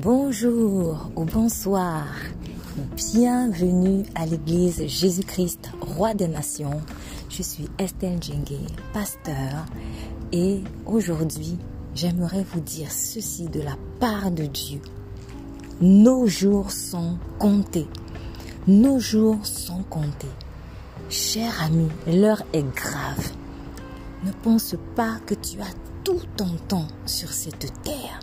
Bonjour ou bonsoir. Bienvenue à l'église Jésus-Christ, roi des nations. Je suis Estelle Djengue, pasteur, et aujourd'hui, j'aimerais vous dire ceci de la part de Dieu. Nos jours sont comptés. Nos jours sont comptés. Cher ami, l'heure est grave. Ne pense pas que tu as tout ton temps sur cette terre.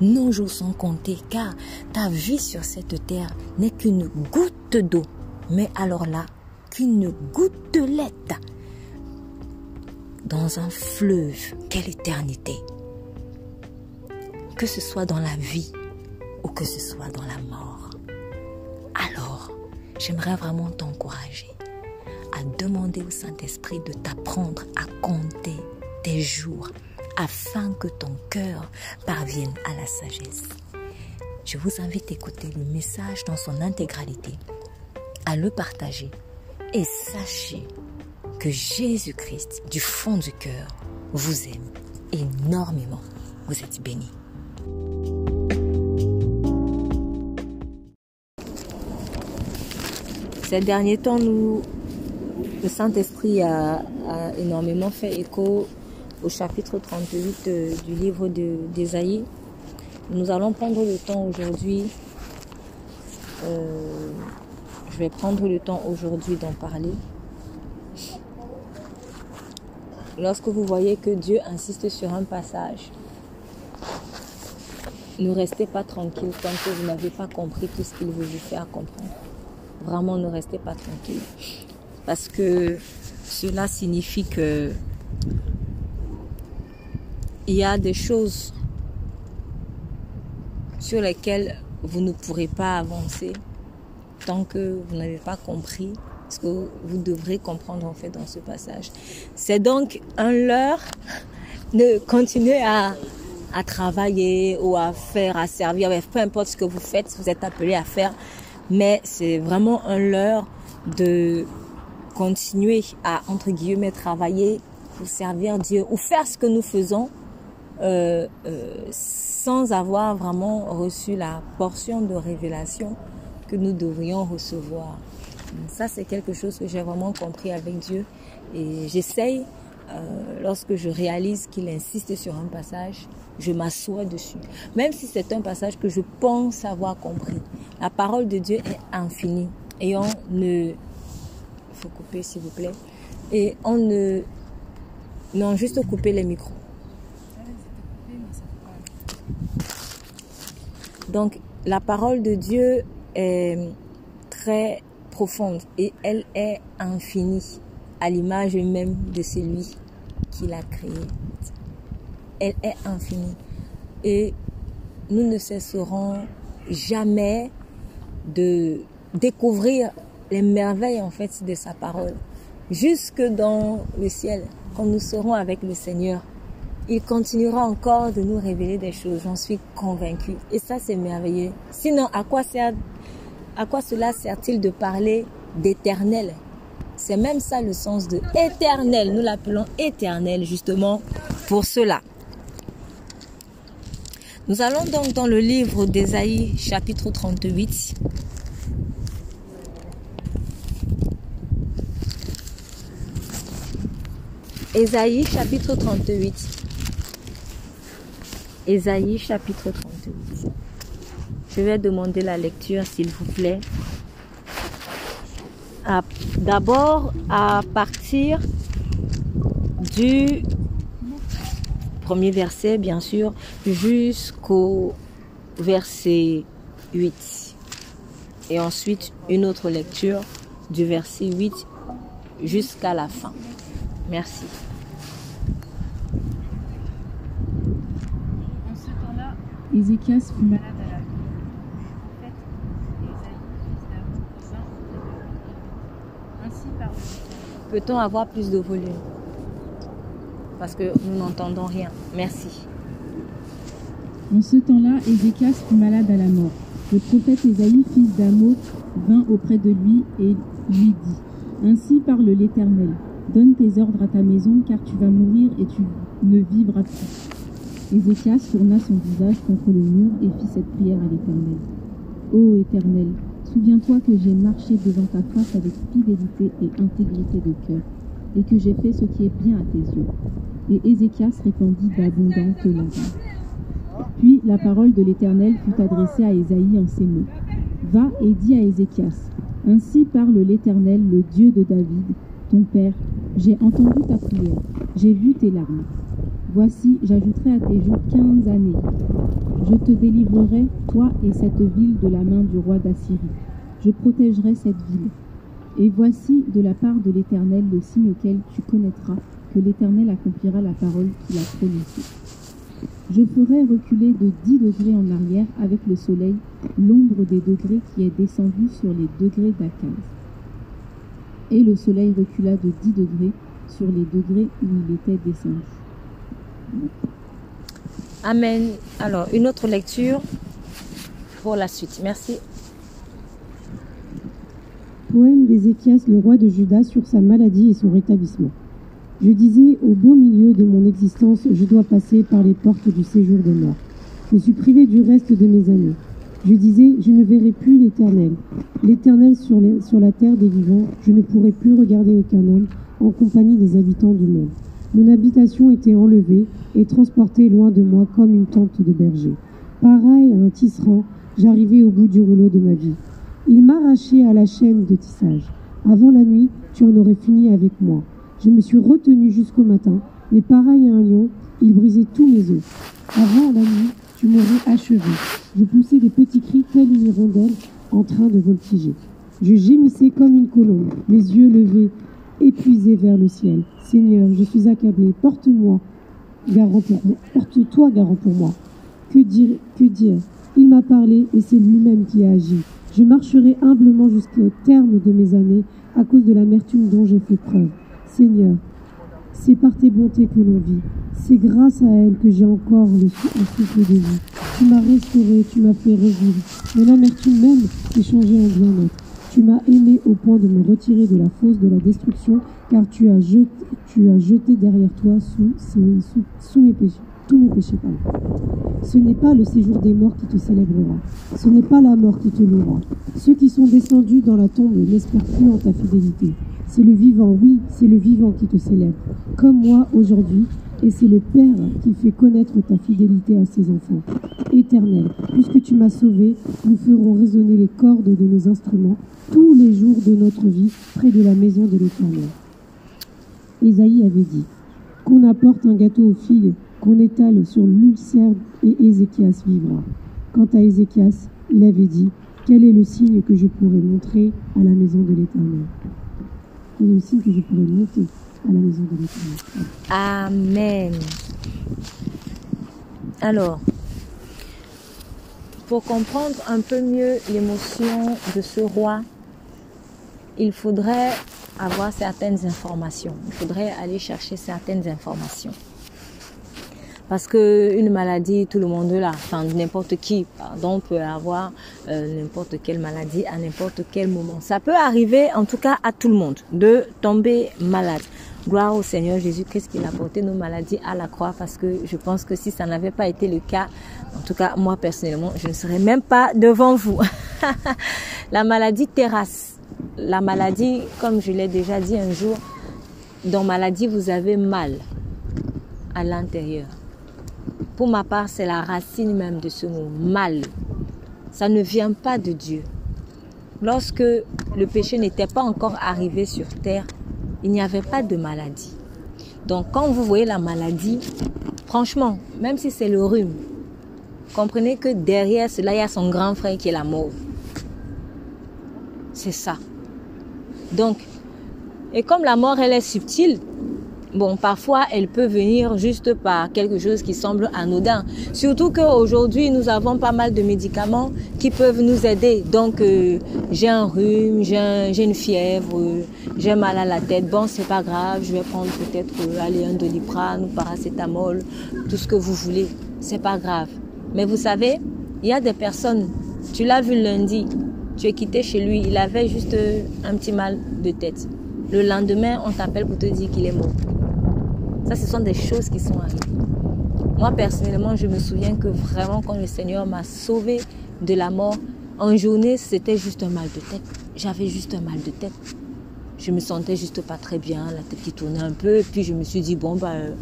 Nos jours sont comptés car ta vie sur cette terre n'est qu'une goutte d'eau. Mais alors là, qu'une gouttelette dans un fleuve. Quelle éternité. Que ce soit dans la vie ou que ce soit dans la mort. Alors, j'aimerais vraiment t'encourager à demander au Saint-Esprit de t'apprendre à compter tes jours afin que ton cœur parvienne à la sagesse. Je vous invite à écouter le message dans son intégralité, à le partager et sachez que Jésus-Christ, du fond du cœur, vous aime énormément. Vous êtes bénis. Ces derniers temps, le Saint-Esprit a, énormément fait écho au chapitre 38 du livre d'Ésaïe. Nous allons prendre le temps aujourd'hui, euh, je vais prendre le temps aujourd'hui d'en parler. Lorsque vous voyez que Dieu insiste sur un passage, ne restez pas tranquille tant que vous n'avez pas compris tout ce qu'il veut vous faire comprendre. Vraiment, ne restez pas tranquille. Parce que cela signifie que il y a des choses sur lesquelles vous ne pourrez pas avancer tant que vous n'avez pas compris ce que vous devrez comprendre en fait dans ce passage. C'est donc un leurre de continuer à, à travailler ou à faire, à servir, peu importe ce que vous faites, vous êtes appelé à faire, mais c'est vraiment un leurre de continuer à, entre guillemets, travailler pour servir Dieu ou faire ce que nous faisons euh, euh, sans avoir vraiment reçu la portion de révélation que nous devrions recevoir. Ça, c'est quelque chose que j'ai vraiment compris avec Dieu. Et j'essaye, euh, lorsque je réalise qu'il insiste sur un passage, je m'assois dessus. Même si c'est un passage que je pense avoir compris. La parole de Dieu est infinie. Et on ne... Faut couper, s'il vous plaît. Et on ne... Non, juste couper les micros. Donc, la parole de Dieu est très profonde et elle est infinie à l'image même de celui qui l'a créée. Elle est infinie et nous ne cesserons jamais de découvrir les merveilles en fait de sa parole jusque dans le ciel quand nous serons avec le Seigneur il continuera encore de nous révéler des choses, j'en suis convaincue. Et ça, c'est merveilleux. Sinon, à quoi, cela sert-il de parler d'éternel? C'est même ça le sens de éternel. Nous l'appelons éternel justement pour cela. Nous allons donc dans le livre d'Ésaïe chapitre 38. Ésaïe chapitre 38. Ésaïe chapitre 38. Je vais demander la lecture s'il vous plaît. D'abord à partir du premier verset bien sûr jusqu'au verset 8. Et ensuite une autre lecture du verset 8 jusqu'à la fin. Merci. Ézéchias fut malade à la Peut-on avoir plus de volume? Parce que nous n'entendons rien. Merci. En ce temps-là, Ézéchias fut malade à la mort. Le prophète Ésaïe, fils d'Amo, vint auprès de lui et lui dit Ainsi parle l'Éternel Donne tes ordres à ta maison, car tu vas mourir et tu ne vivras plus. Ézéchias tourna son visage contre le mur et fit cette prière à l'Éternel. Ô Éternel, souviens-toi que j'ai marché devant ta face avec fidélité et intégrité de cœur, et que j'ai fait ce qui est bien à tes yeux. Et Ézéchias répondit d'abondantes larmes. Puis la parole de l'Éternel fut adressée à Ésaïe en ces mots. Va et dis à Ézéchias, Ainsi parle l'Éternel, le Dieu de David, ton Père, j'ai entendu ta prière, j'ai vu tes larmes. Voici, j'ajouterai à tes jours quinze années. Je te délivrerai, toi et cette ville, de la main du roi d'Assyrie. Je protégerai cette ville. Et voici, de la part de l'Éternel, le signe auquel tu connaîtras que l'Éternel accomplira la parole qu'il a prononcée. Je ferai reculer de dix degrés en arrière avec le soleil l'ombre des degrés qui est descendue sur les degrés d'Akaz. Et le soleil recula de dix degrés sur les degrés où il était descendu. Amen. Alors, une autre lecture pour la suite. Merci. Poème d'Ézéchias, le roi de Juda, sur sa maladie et son rétablissement. Je disais, au beau milieu de mon existence, je dois passer par les portes du séjour des morts. Je suis privé du reste de mes années. Je disais, je ne verrai plus l'Éternel. L'Éternel sur, sur la terre des vivants, je ne pourrai plus regarder aucun homme en compagnie des habitants du monde. Mon habitation était enlevée et transportée loin de moi comme une tente de berger. Pareil à un tisserand, j'arrivais au bout du rouleau de ma vie. Il m'arrachait à la chaîne de tissage. Avant la nuit, tu en aurais fini avec moi. Je me suis retenu jusqu'au matin, mais pareil à un lion, il brisait tous mes os. Avant la nuit, tu m'aurais achevé. Je poussais des petits cris tels une hirondelle en train de voltiger. Je gémissais comme une colombe, mes yeux levés, épuisés vers le ciel. Seigneur, je suis accablé. Porte-moi, garant pour moi. Porte-toi, garant pour moi. Que dire, que dire? Il m'a parlé et c'est lui-même qui a agi. Je marcherai humblement jusqu'au terme de mes années à cause de l'amertume dont j'ai fait preuve. Seigneur, c'est par tes bontés que l'on vit. C'est grâce à elle que j'ai encore le souffle de vie. Tu m'as restauré, tu m'as fait revivre. Mon amertume même s'est changée en bien-être. Tu m'as aimé au point de me retirer de la fosse de la destruction, car tu as jeté, derrière toi sous mes péchés, tous mes péchés. Ce n'est pas le séjour des morts qui te célébrera. Ce n'est pas la mort qui te louera. Ceux qui sont descendus dans la tombe n'espèrent plus en ta fidélité. C'est le vivant, oui, c'est le vivant qui te célèbre, comme moi aujourd'hui, et c'est le Père qui fait connaître ta fidélité à ses enfants. Éternel, puisque tu m'as sauvé, nous ferons résonner les cordes de nos instruments tous les jours de notre vie près de la maison de l'Éternel. Ésaïe avait dit qu'on apporte un gâteau aux filles, qu'on étale sur l'ulcère et Ézéchias vivra. Quant à Ézéchias, il avait dit Quel est le signe que je pourrais montrer à la maison de l'Éternel? Quel est le signe que je pourrais montrer Amen. Alors, pour comprendre un peu mieux l'émotion de ce roi, il faudrait avoir certaines informations. Il faudrait aller chercher certaines informations. Parce que une maladie, tout le monde l'a. Enfin, n'importe qui, pardon, peut avoir euh, n'importe quelle maladie à n'importe quel moment. Ça peut arriver, en tout cas, à tout le monde, de tomber malade. Gloire au Seigneur Jésus-Christ qui a porté nos maladies à la croix parce que je pense que si ça n'avait pas été le cas, en tout cas moi personnellement, je ne serais même pas devant vous. la maladie terrasse. La maladie, comme je l'ai déjà dit un jour, dans maladie vous avez mal à l'intérieur. Pour ma part, c'est la racine même de ce mot, mal. Ça ne vient pas de Dieu. Lorsque le péché n'était pas encore arrivé sur terre, il n'y avait pas de maladie. Donc quand vous voyez la maladie, franchement, même si c'est le rhume, comprenez que derrière cela, il y a son grand frère qui est la mort. C'est ça. Donc, et comme la mort, elle est subtile, bon, parfois, elle peut venir juste par quelque chose qui semble anodin. Surtout qu'aujourd'hui, nous avons pas mal de médicaments qui peuvent nous aider. Donc, euh, j'ai un rhume, j'ai une fièvre, j'ai mal à la tête. Bon, c'est pas grave, je vais prendre peut-être euh, aller un doliprane ou paracétamol, tout ce que vous voulez. C'est pas grave. Mais vous savez, il y a des personnes, tu l'as vu lundi, tu es quitté chez lui, il avait juste euh, un petit mal de tête. Le lendemain, on t'appelle pour te dire qu'il est mort. Ça, ce sont des choses qui sont arrivées. Moi, personnellement, je me souviens que vraiment, quand le Seigneur m'a sauvé de la mort, en journée, c'était juste un mal de tête. J'avais juste un mal de tête. Je me sentais juste pas très bien, la tête qui tournait un peu. Puis je me suis dit, bon, bah, euh,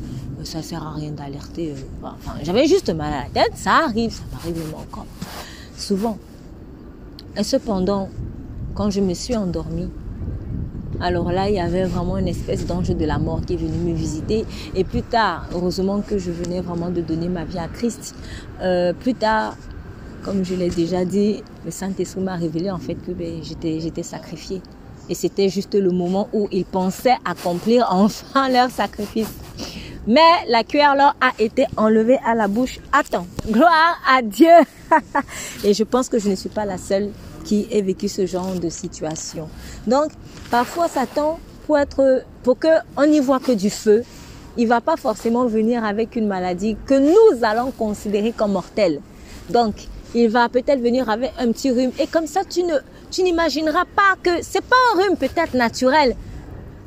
ça sert à rien d'alerter. Euh. Enfin, j'avais juste mal à la tête, ça arrive, ça m'arrive même encore. Souvent. Et cependant, quand je me suis endormie, alors là, il y avait vraiment une espèce d'ange de la mort qui est venu me visiter. Et plus tard, heureusement que je venais vraiment de donner ma vie à Christ. Euh, plus tard, comme je l'ai déjà dit, le Saint-Esprit m'a révélé en fait que ben, j'étais, sacrifiée. Et c'était juste le moment où ils pensaient accomplir enfin leur sacrifice. Mais la cuillère a été enlevée à la bouche. Attends, gloire à Dieu. Et je pense que je ne suis pas la seule qui ait vécu ce genre de situation. Donc, parfois, Satan, pour être, pour que on n'y voit que du feu, il va pas forcément venir avec une maladie que nous allons considérer comme mortelle. Donc, il va peut-être venir avec un petit rhume. Et comme ça, tu ne, tu n'imagineras pas que c'est pas un rhume peut-être naturel,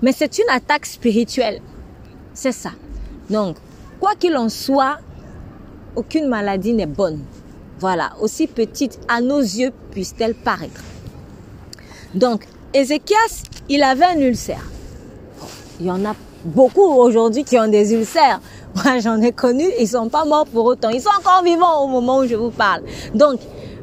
mais c'est une attaque spirituelle. C'est ça. Donc, quoi qu'il en soit, aucune maladie n'est bonne. Voilà, aussi petite à nos yeux puisse-t-elle paraître. Donc, Ézéchias, il avait un ulcère. Il y en a beaucoup aujourd'hui qui ont des ulcères. Moi, j'en ai connu, ils sont pas morts pour autant. Ils sont encore vivants au moment où je vous parle. Donc,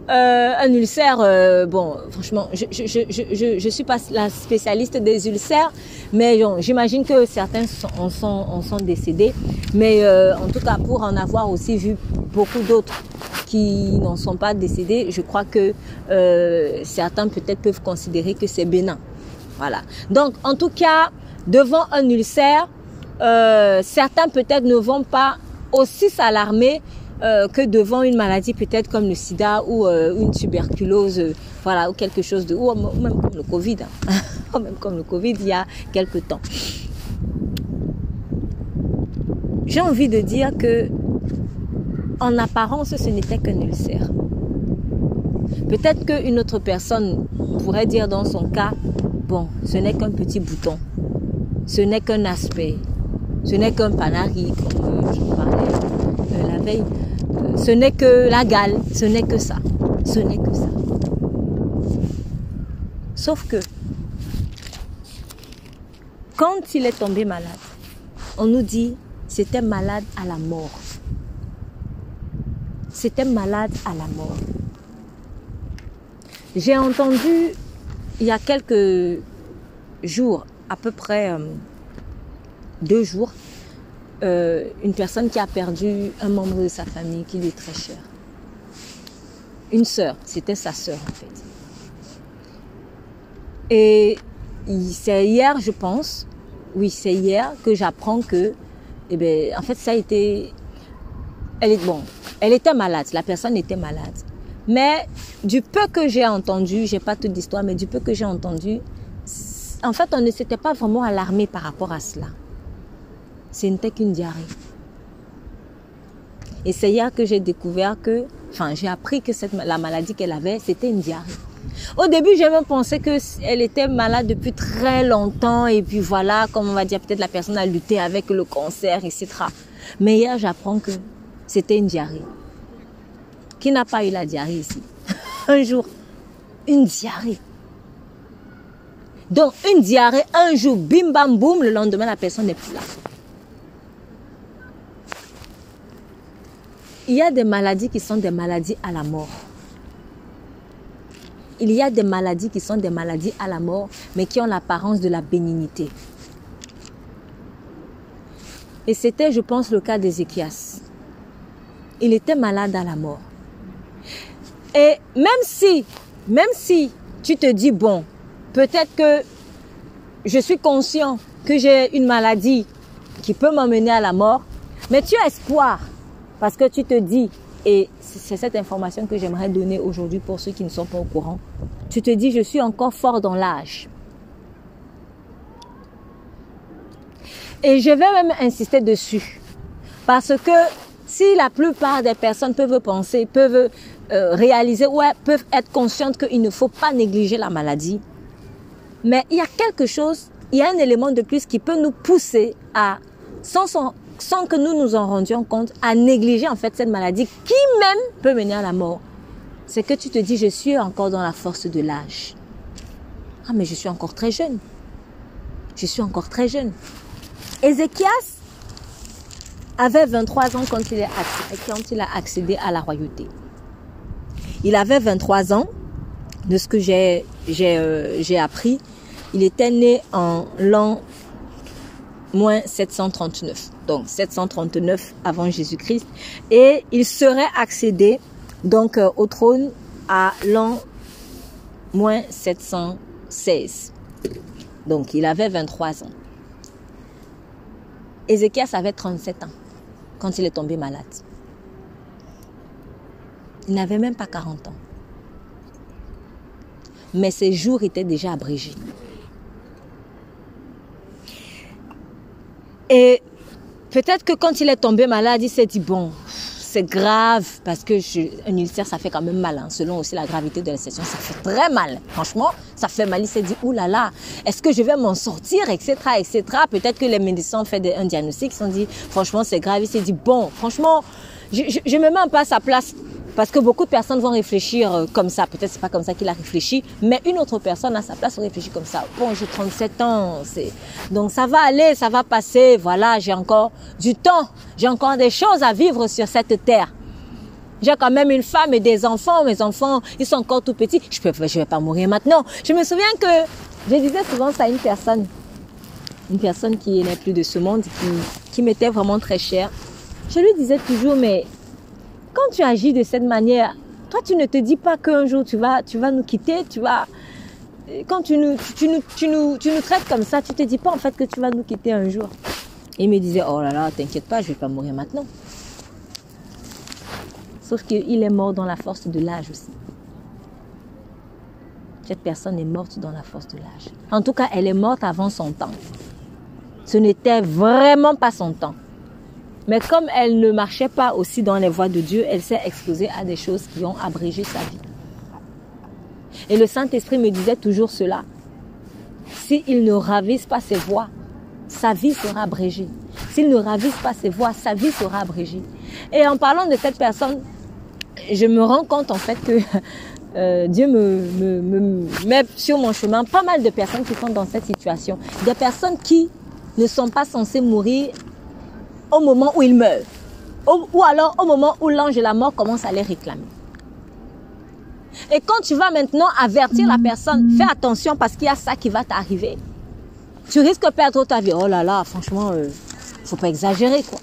euh, un ulcère, euh, bon, franchement, je, je, je, je, suis pas la spécialiste des ulcères, mais j'imagine que certains sont, en, sont, en sont décédés. Mais euh, en tout cas, pour en avoir aussi vu beaucoup d'autres qui n'en sont pas décédés, je crois que certains peut-être peuvent considérer que c'est bénin. Voilà. Donc, en tout cas, devant un ulcère, certains peut-être ne vont pas aussi s'alarmer euh, que devant une maladie peut-être comme le sida ou euh, une tuberculose, euh, voilà, ou quelque chose de, ou même comme le Covid, hein. même comme le Covid il y a quelque temps. J'ai envie de dire que en apparence ce n'était qu'un ulcère. Peut-être qu'une autre personne pourrait dire dans son cas, bon, ce n'est qu'un petit bouton, ce n'est qu'un aspect, ce n'est qu'un panari, comme je parlais veille. Ce n'est que la gale, ce n'est que ça. Ce n'est que ça. Sauf que, quand il est tombé malade, on nous dit c'était malade à la mort. C'était malade à la mort. J'ai entendu il y a quelques jours, à peu près euh, deux jours, euh, une personne qui a perdu un membre de sa famille qui lui est très cher. Une sœur, c'était sa sœur en fait. Et c'est hier, je pense, oui, c'est hier que j'apprends que, eh ben, en fait, ça a été, elle est bon, elle était malade, la personne était malade. Mais du peu que j'ai entendu, j'ai pas toute l'histoire, mais du peu que j'ai entendu, en fait, on ne s'était pas vraiment alarmé par rapport à cela ce n'était qu'une diarrhée. Et c'est hier que j'ai découvert que, enfin, j'ai appris que cette, la maladie qu'elle avait, c'était une diarrhée. Au début, j'ai même pensé qu'elle était malade depuis très longtemps et puis voilà, comme on va dire, peut-être la personne a lutté avec le cancer, etc. Mais hier, j'apprends que c'était une diarrhée. Qui n'a pas eu la diarrhée ici? Un jour, une diarrhée. Donc, une diarrhée, un jour, bim bam boum, le lendemain, la personne n'est plus là. Il y a des maladies qui sont des maladies à la mort. Il y a des maladies qui sont des maladies à la mort, mais qui ont l'apparence de la bénignité. Et c'était, je pense, le cas d'Ézéchias. Il était malade à la mort. Et même si, même si tu te dis, bon, peut-être que je suis conscient que j'ai une maladie qui peut m'emmener à la mort, mais tu as espoir parce que tu te dis, et c'est cette information que j'aimerais donner aujourd'hui pour ceux qui ne sont pas au courant, tu te dis, je suis encore fort dans l'âge. Et je vais même insister dessus. Parce que si la plupart des personnes peuvent penser, peuvent euh, réaliser, ouais, peuvent être conscientes qu'il ne faut pas négliger la maladie, mais il y a quelque chose, il y a un élément de plus qui peut nous pousser à, sans, sans que nous nous en rendions compte, à négliger en fait cette maladie qui même peut mener à la mort. C'est que tu te dis, je suis encore dans la force de l'âge. Ah, mais je suis encore très jeune. Je suis encore très jeune. Ézéchias avait 23 ans quand il, a accédé à la royauté. Il avait 23 ans, de ce que euh, j'ai appris. Il était né en l'an moins 739, donc 739 avant Jésus-Christ, et il serait accédé donc euh, au trône à l'an moins 716. Donc il avait 23 ans. Ézéchias avait 37 ans quand il est tombé malade. Il n'avait même pas 40 ans. Mais ses jours étaient déjà abrégés. Et peut-être que quand il est tombé malade, il s'est dit, bon, c'est grave parce que un ulcère, ça fait quand même mal. Hein. Selon aussi la gravité de la situation, ça fait très mal. Franchement, ça fait mal. Il s'est dit, oulala, là là, est-ce que je vais m'en sortir, etc., etc. Peut-être que les médecins ont fait un diagnostic, ils se sont dit, franchement, c'est grave. Il s'est dit, bon, franchement, je, ne me mets pas à sa place. Parce que beaucoup de personnes vont réfléchir euh, comme ça. Peut-être c'est pas comme ça qu'il a réfléchi, mais une autre personne à sa place réfléchit comme ça. Bon, j'ai 37 ans, donc ça va aller, ça va passer. Voilà, j'ai encore du temps, j'ai encore des choses à vivre sur cette terre. J'ai quand même une femme et des enfants. Mes enfants, ils sont encore tout petits. Je je vais pas mourir maintenant. Je me souviens que je disais souvent ça à une personne, une personne qui n'est plus de ce monde, qui m'était vraiment très chère. Je lui disais toujours, mais quand tu agis de cette manière, toi, tu ne te dis pas qu'un jour tu vas, tu vas nous quitter, tu vas. Quand tu nous, tu, nous, tu, nous, tu nous traites comme ça, tu te dis pas en fait que tu vas nous quitter un jour. il me disait, oh là là, t'inquiète pas, je vais pas mourir maintenant. Sauf qu'il est mort dans la force de l'âge aussi. Cette personne est morte dans la force de l'âge. En tout cas, elle est morte avant son temps. Ce n'était vraiment pas son temps. Mais comme elle ne marchait pas aussi dans les voies de Dieu, elle s'est exposée à des choses qui ont abrégé sa vie. Et le Saint-Esprit me disait toujours cela. S'il ne ravise pas ses voies, sa vie sera abrégée. S'il ne ravise pas ses voies, sa vie sera abrégée. Et en parlant de cette personne, je me rends compte en fait que euh, Dieu me, me, me met sur mon chemin pas mal de personnes qui sont dans cette situation. Des personnes qui ne sont pas censées mourir au moment où ils meurent. Ou, alors au moment où l'ange de la mort commence à les réclamer. Et quand tu vas maintenant avertir la personne, fais attention parce qu'il y a ça qui va t'arriver. Tu risques de perdre ta vie. Oh là là, franchement, euh, faut pas exagérer quoi.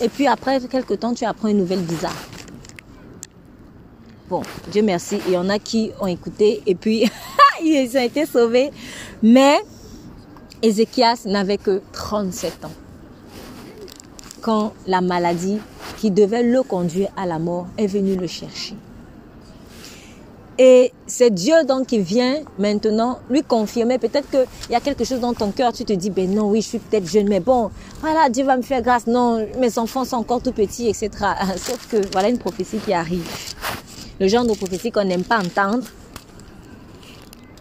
Et puis après quelques temps, tu apprends une nouvelle bizarre. Bon, Dieu merci. Il y en a qui ont écouté et puis ils ont été sauvés. Mais Ézéchias n'avait que 37 ans quand la maladie qui devait le conduire à la mort est venue le chercher. Et c'est Dieu donc qui vient maintenant lui confirmer. Peut-être qu'il y a quelque chose dans ton cœur, tu te dis, ben non, oui, je suis peut-être jeune, mais bon, voilà, Dieu va me faire grâce. Non, mes enfants sont encore tout petits, etc. Sauf que voilà une prophétie qui arrive. Le genre de prophétie qu'on n'aime pas entendre.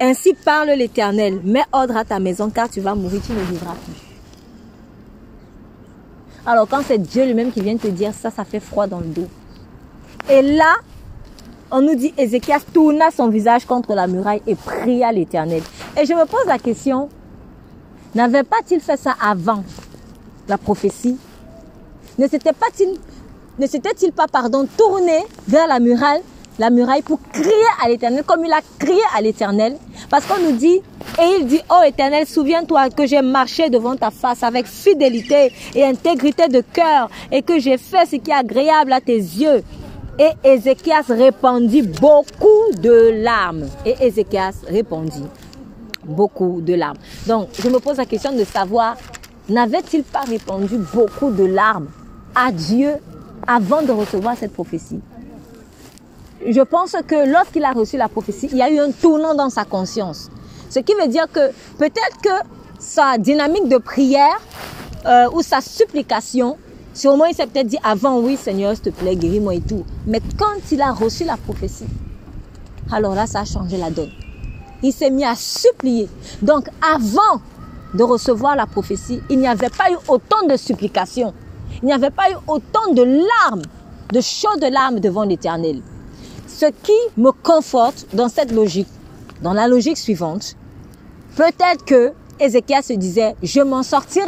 Ainsi parle l'Éternel, mets ordre à ta maison car tu vas mourir, tu ne vivras plus. Alors quand c'est Dieu lui-même qui vient te dire ça, ça fait froid dans le dos. Et là, on nous dit Ézéchias tourna son visage contre la muraille et pria l'Éternel. Et je me pose la question, n'avait pas-il fait ça avant la prophétie? Ne s'était-il pas, pardon, tourné vers la muraille la muraille pour crier à l'éternel comme il a crié à l'éternel. Parce qu'on nous dit, et il dit, oh éternel, souviens-toi que j'ai marché devant ta face avec fidélité et intégrité de cœur et que j'ai fait ce qui est agréable à tes yeux. Et Ézéchias répandit beaucoup de larmes. Et Ézéchias répondit beaucoup de larmes. Donc, je me pose la question de savoir, n'avait-il pas répandu beaucoup de larmes à Dieu avant de recevoir cette prophétie? Je pense que lorsqu'il a reçu la prophétie, il y a eu un tournant dans sa conscience. Ce qui veut dire que peut-être que sa dynamique de prière euh, ou sa supplication, sûrement il s'est peut-être dit avant, oui Seigneur, s'il te plaît, guéris-moi et tout. Mais quand il a reçu la prophétie, alors là, ça a changé la donne. Il s'est mis à supplier. Donc avant de recevoir la prophétie, il n'y avait pas eu autant de supplications. Il n'y avait pas eu autant de larmes, de chaudes larmes devant l'Éternel. Ce qui me conforte dans cette logique, dans la logique suivante, peut-être que Ézéchias se disait, je m'en sortirai.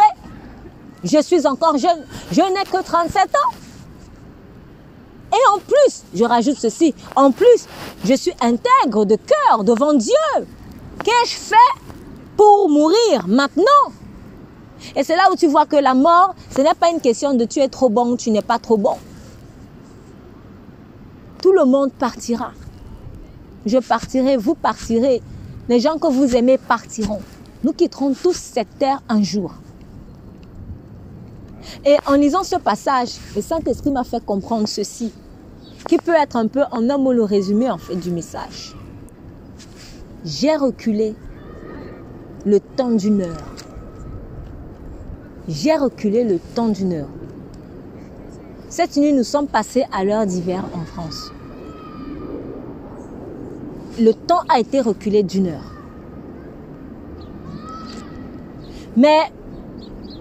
Je suis encore jeune. Je n'ai que 37 ans. Et en plus, je rajoute ceci, en plus, je suis intègre de cœur devant Dieu. Qu'ai-je fait pour mourir maintenant? Et c'est là où tu vois que la mort, ce n'est pas une question de tu es trop bon ou tu n'es pas trop bon. Tout le monde partira. Je partirai, vous partirez. Les gens que vous aimez partiront. Nous quitterons tous cette terre un jour. Et en lisant ce passage, le Saint-Esprit m'a fait comprendre ceci, qui peut être un peu en un mot le résumé en fait du message. J'ai reculé le temps d'une heure. J'ai reculé le temps d'une heure. Cette nuit, nous sommes passés à l'heure d'hiver en France. Le temps a été reculé d'une heure. Mais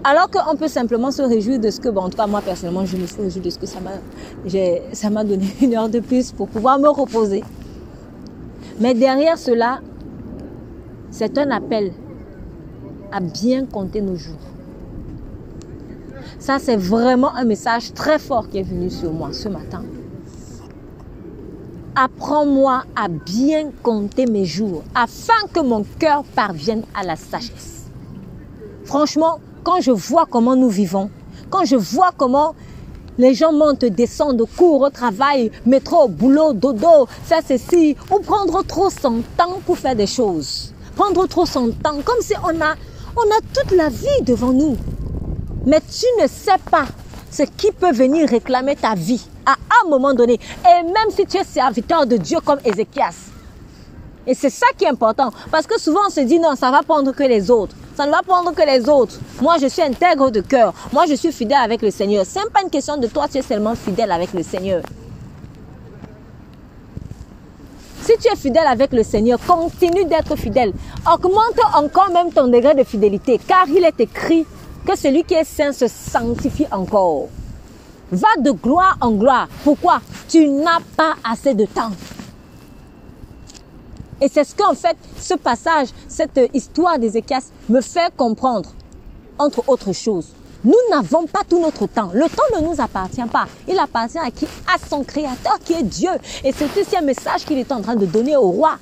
alors qu'on peut simplement se réjouir de ce que, bon, en tout cas, moi personnellement, je me suis réjouie de ce que ça m'a, ça m'a donné une heure de plus pour pouvoir me reposer. Mais derrière cela, c'est un appel à bien compter nos jours. Ça, c'est vraiment un message très fort qui est venu sur moi ce matin. Apprends-moi à bien compter mes jours afin que mon cœur parvienne à la sagesse. Franchement, quand je vois comment nous vivons, quand je vois comment les gens montent, descendent, courent au travail, métro, boulot, dodo, faire ceci, ou prendre trop son temps pour faire des choses. Prendre trop son temps, comme si on a, on a toute la vie devant nous. Mais tu ne sais pas ce qui peut venir réclamer ta vie à un moment donné. Et même si tu es serviteur de Dieu comme Ézéchias. Et c'est ça qui est important. Parce que souvent on se dit non, ça va prendre que les autres. Ça ne va prendre que les autres. Moi, je suis intègre de cœur. Moi, je suis fidèle avec le Seigneur. Ce n'est pas une question de toi, tu es seulement fidèle avec le Seigneur. Si tu es fidèle avec le Seigneur, continue d'être fidèle. Augmente encore même ton degré de fidélité, car il est écrit que celui qui est saint se sanctifie encore. Va de gloire en gloire. Pourquoi? Tu n'as pas assez de temps. Et c'est ce qu'en fait, ce passage, cette histoire d'Ézéchias me fait comprendre, entre autres choses. Nous n'avons pas tout notre temps. Le temps ne nous appartient pas. Il appartient à qui? À son créateur qui est Dieu. Et c'est aussi un message qu'il est en train de donner au roi.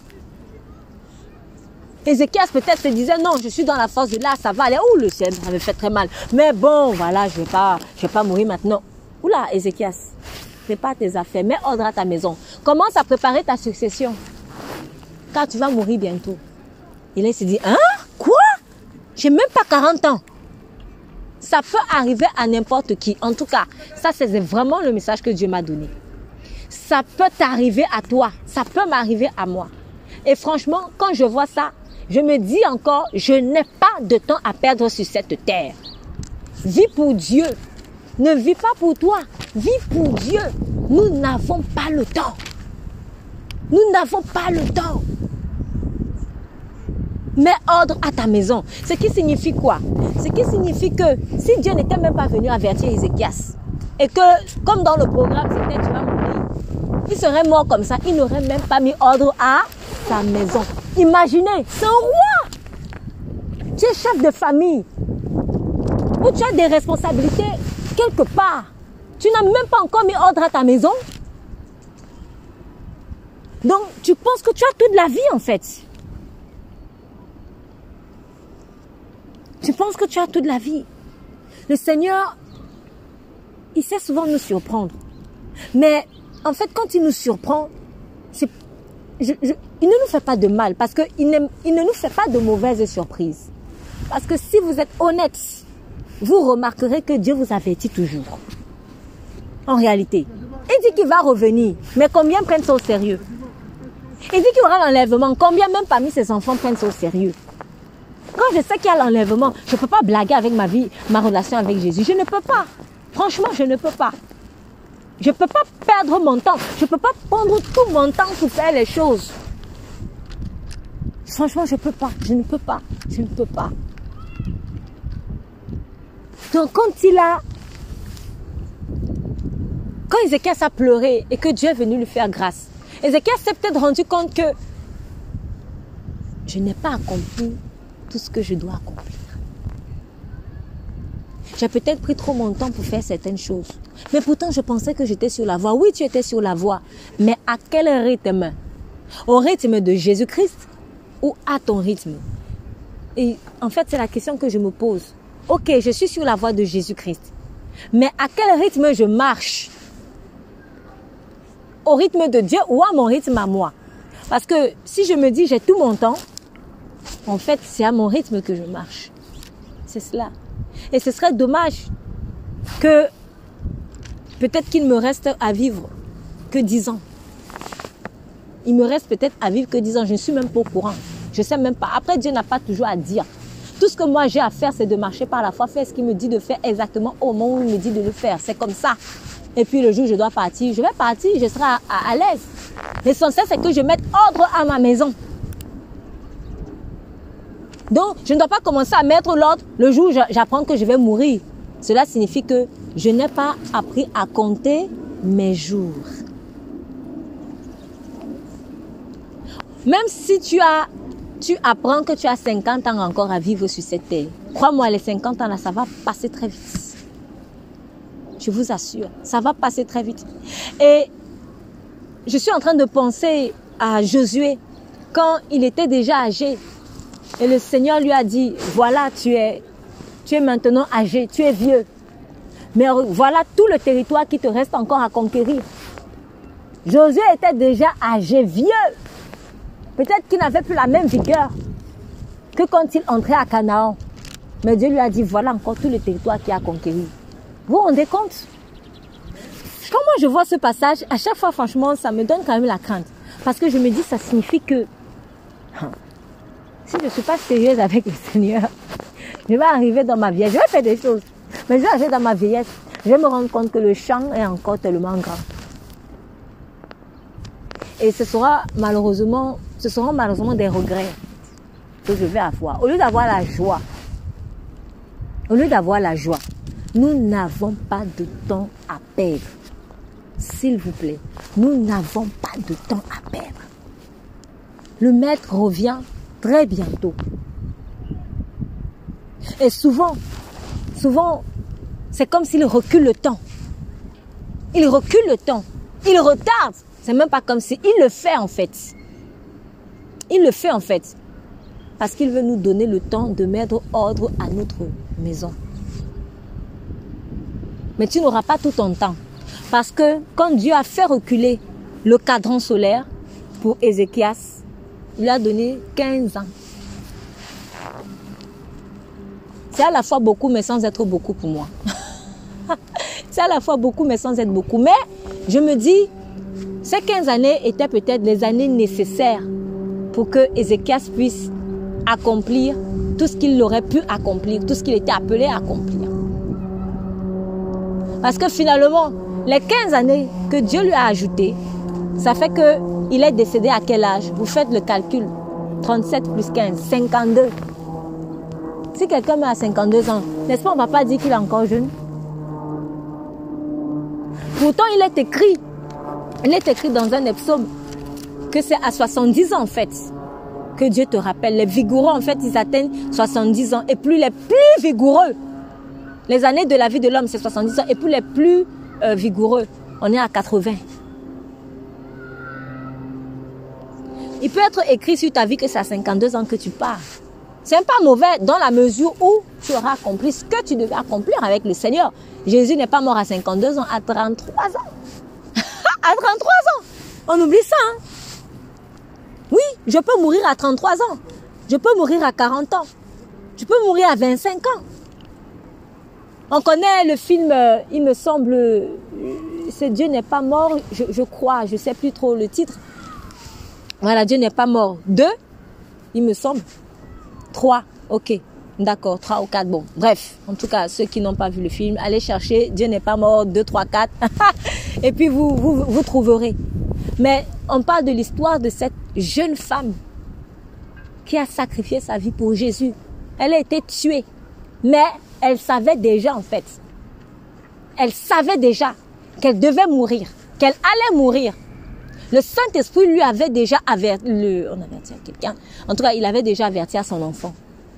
Ézéchias peut-être se disait non, je suis dans la force de là, ça va aller. Ouh, le ciel, ça me fait très mal. Mais bon, voilà, je vais, pas, je vais pas mourir maintenant. Oula, Ézéchias, prépare tes affaires, mets ordre à ta maison. Commence à préparer ta succession car tu vas mourir bientôt. Et là, il se dit, hein? Quoi? J'ai même pas 40 ans. Ça peut arriver à n'importe qui. En tout cas, ça, c'est vraiment le message que Dieu m'a donné. Ça peut t'arriver à toi. Ça peut m'arriver à moi. Et franchement, quand je vois ça, je me dis encore, je n'ai pas de temps à perdre sur cette terre. Vis pour Dieu. Ne vis pas pour toi. Vis pour Dieu. Nous n'avons pas le temps. Nous n'avons pas le temps. Mets ordre à ta maison. Ce qui signifie quoi? Ce qui signifie que si Dieu n'était même pas venu avertir Ézéchias, et que, comme dans le programme, c'était tu vas mourir, il serait mort comme ça, il n'aurait même pas mis ordre à sa maison. Imaginez, c'est un roi. Tu es chef de famille. Ou tu as des responsabilités quelque part. Tu n'as même pas encore mis ordre à ta maison. Donc, tu penses que tu as toute la vie en fait. Tu penses que tu as toute la vie. Le Seigneur, il sait souvent nous surprendre. Mais en fait, quand il nous surprend, il ne nous fait pas de mal parce qu'il il ne nous fait pas de mauvaises surprises. Parce que si vous êtes honnête, vous remarquerez que Dieu vous avertit toujours. En réalité. Il dit qu'il va revenir. Mais combien prennent ça au sérieux? Il dit qu'il y aura l'enlèvement. Combien même parmi ses enfants prennent ça au sérieux? Quand je sais qu'il y a l'enlèvement, je ne peux pas blaguer avec ma vie, ma relation avec Jésus. Je ne peux pas. Franchement, je ne peux pas. Je ne peux pas perdre mon temps. Je ne peux pas prendre tout mon temps pour faire les choses. Franchement, je ne peux pas. Je ne peux pas. Je ne peux pas. Donc quand il a... Quand Ézéchias a pleuré et que Dieu est venu lui faire grâce, Ézéchias s'est peut-être rendu compte que je n'ai pas accompli tout ce que je dois accomplir. J'ai peut-être pris trop mon temps pour faire certaines choses. Mais pourtant, je pensais que j'étais sur la voie. Oui, tu étais sur la voie. Mais à quel rythme? Au rythme de Jésus-Christ ou à ton rythme? Et en fait, c'est la question que je me pose. Ok, je suis sur la voie de Jésus-Christ. Mais à quel rythme je marche? Au rythme de Dieu ou à mon rythme à moi? Parce que si je me dis j'ai tout mon temps, en fait, c'est à mon rythme que je marche. C'est cela. Et ce serait dommage que peut-être qu'il me reste à vivre que 10 ans. Il me reste peut-être à vivre que 10 ans. Je ne suis même pas au courant. Je ne sais même pas. Après, Dieu n'a pas toujours à dire. Tout ce que moi j'ai à faire, c'est de marcher par la foi, faire ce qu'il me dit de faire exactement au moment où il me dit de le faire. C'est comme ça. Et puis le jour où je dois partir, je vais partir, je serai à, à l'aise. L'essentiel, c'est que je mette ordre à ma maison. Donc, je ne dois pas commencer à mettre l'ordre le jour où j'apprends que je vais mourir. Cela signifie que je n'ai pas appris à compter mes jours. Même si tu as, tu apprends que tu as 50 ans encore à vivre sur cette terre, crois-moi, les 50 ans là, ça va passer très vite. Je vous assure, ça va passer très vite. Et je suis en train de penser à Josué quand il était déjà âgé. Et le Seigneur lui a dit, voilà, tu es, tu es maintenant âgé, tu es vieux. Mais voilà tout le territoire qui te reste encore à conquérir. Josué était déjà âgé, vieux. Peut-être qu'il n'avait plus la même vigueur que quand il entrait à Canaan. Mais Dieu lui a dit, voilà encore tout le territoire qu'il a conquéri. Vous vous rendez compte? Quand moi je vois ce passage, à chaque fois, franchement, ça me donne quand même la crainte. Parce que je me dis, ça signifie que si je ne suis pas sérieuse avec le Seigneur, je vais arriver dans ma vieillesse, je vais faire des choses. Mais je vais arriver dans ma vieillesse, je vais me rendre compte que le champ est encore tellement grand. Et ce sera malheureusement, ce seront malheureusement des regrets que je vais avoir. Au lieu d'avoir la joie, au lieu d'avoir la joie, nous n'avons pas de temps à perdre. S'il vous plaît, nous n'avons pas de temps à perdre. Le maître revient très bientôt. Et souvent, souvent, c'est comme s'il recule le temps. Il recule le temps. Il retarde. C'est même pas comme si. Il le fait en fait. Il le fait en fait. Parce qu'il veut nous donner le temps de mettre ordre à notre maison. Mais tu n'auras pas tout ton temps. Parce que quand Dieu a fait reculer le cadran solaire pour Ézéchias, il a donné 15 ans. C'est à la fois beaucoup, mais sans être beaucoup pour moi. c'est à la fois beaucoup, mais sans être beaucoup. Mais je me dis, ces 15 années étaient peut-être les années nécessaires pour que Ézéchias puisse accomplir tout ce qu'il aurait pu accomplir, tout ce qu'il était appelé à accomplir. Parce que finalement, les 15 années que Dieu lui a ajoutées, ça fait que il est décédé à quel âge? Vous faites le calcul. 37 plus 15, 52. Si quelqu'un meurt à 52 ans, n'est-ce pas, on ne va pas dire qu'il est encore jeune? Pourtant, il est écrit, il est écrit dans un psaume que c'est à 70 ans en fait que Dieu te rappelle. Les vigoureux en fait, ils atteignent 70 ans. Et plus les plus vigoureux, les années de la vie de l'homme, c'est 70 ans. Et plus les plus euh, vigoureux, on est à 80. Il peut être écrit sur ta vie que c'est à 52 ans que tu pars. C'est pas mauvais dans la mesure où tu auras accompli ce que tu devais accomplir avec le Seigneur. Jésus n'est pas mort à 52 ans, à 33 ans. à 33 ans. On oublie ça. Hein? Oui, je peux mourir à 33 ans. Je peux mourir à 40 ans. Je peux mourir à 25 ans. On connaît le film, euh, il me semble, euh, ce Dieu n'est pas mort, je, je crois, je sais plus trop le titre. Voilà, Dieu n'est pas mort. Deux, il me semble. Trois, ok. D'accord, trois ou quatre. Bon, bref. En tout cas, ceux qui n'ont pas vu le film, allez chercher Dieu n'est pas mort. Deux, trois, quatre. Et puis vous, vous, vous trouverez. Mais on parle de l'histoire de cette jeune femme qui a sacrifié sa vie pour Jésus. Elle a été tuée. Mais Elle savait déjà en fait. Elle savait déjà qu'elle devait mourir, qu'elle allait mourir. Le Saint-Esprit lui avait déjà averti, le, on averti à quelqu'un. En tout cas, il avait déjà averti à son enfant.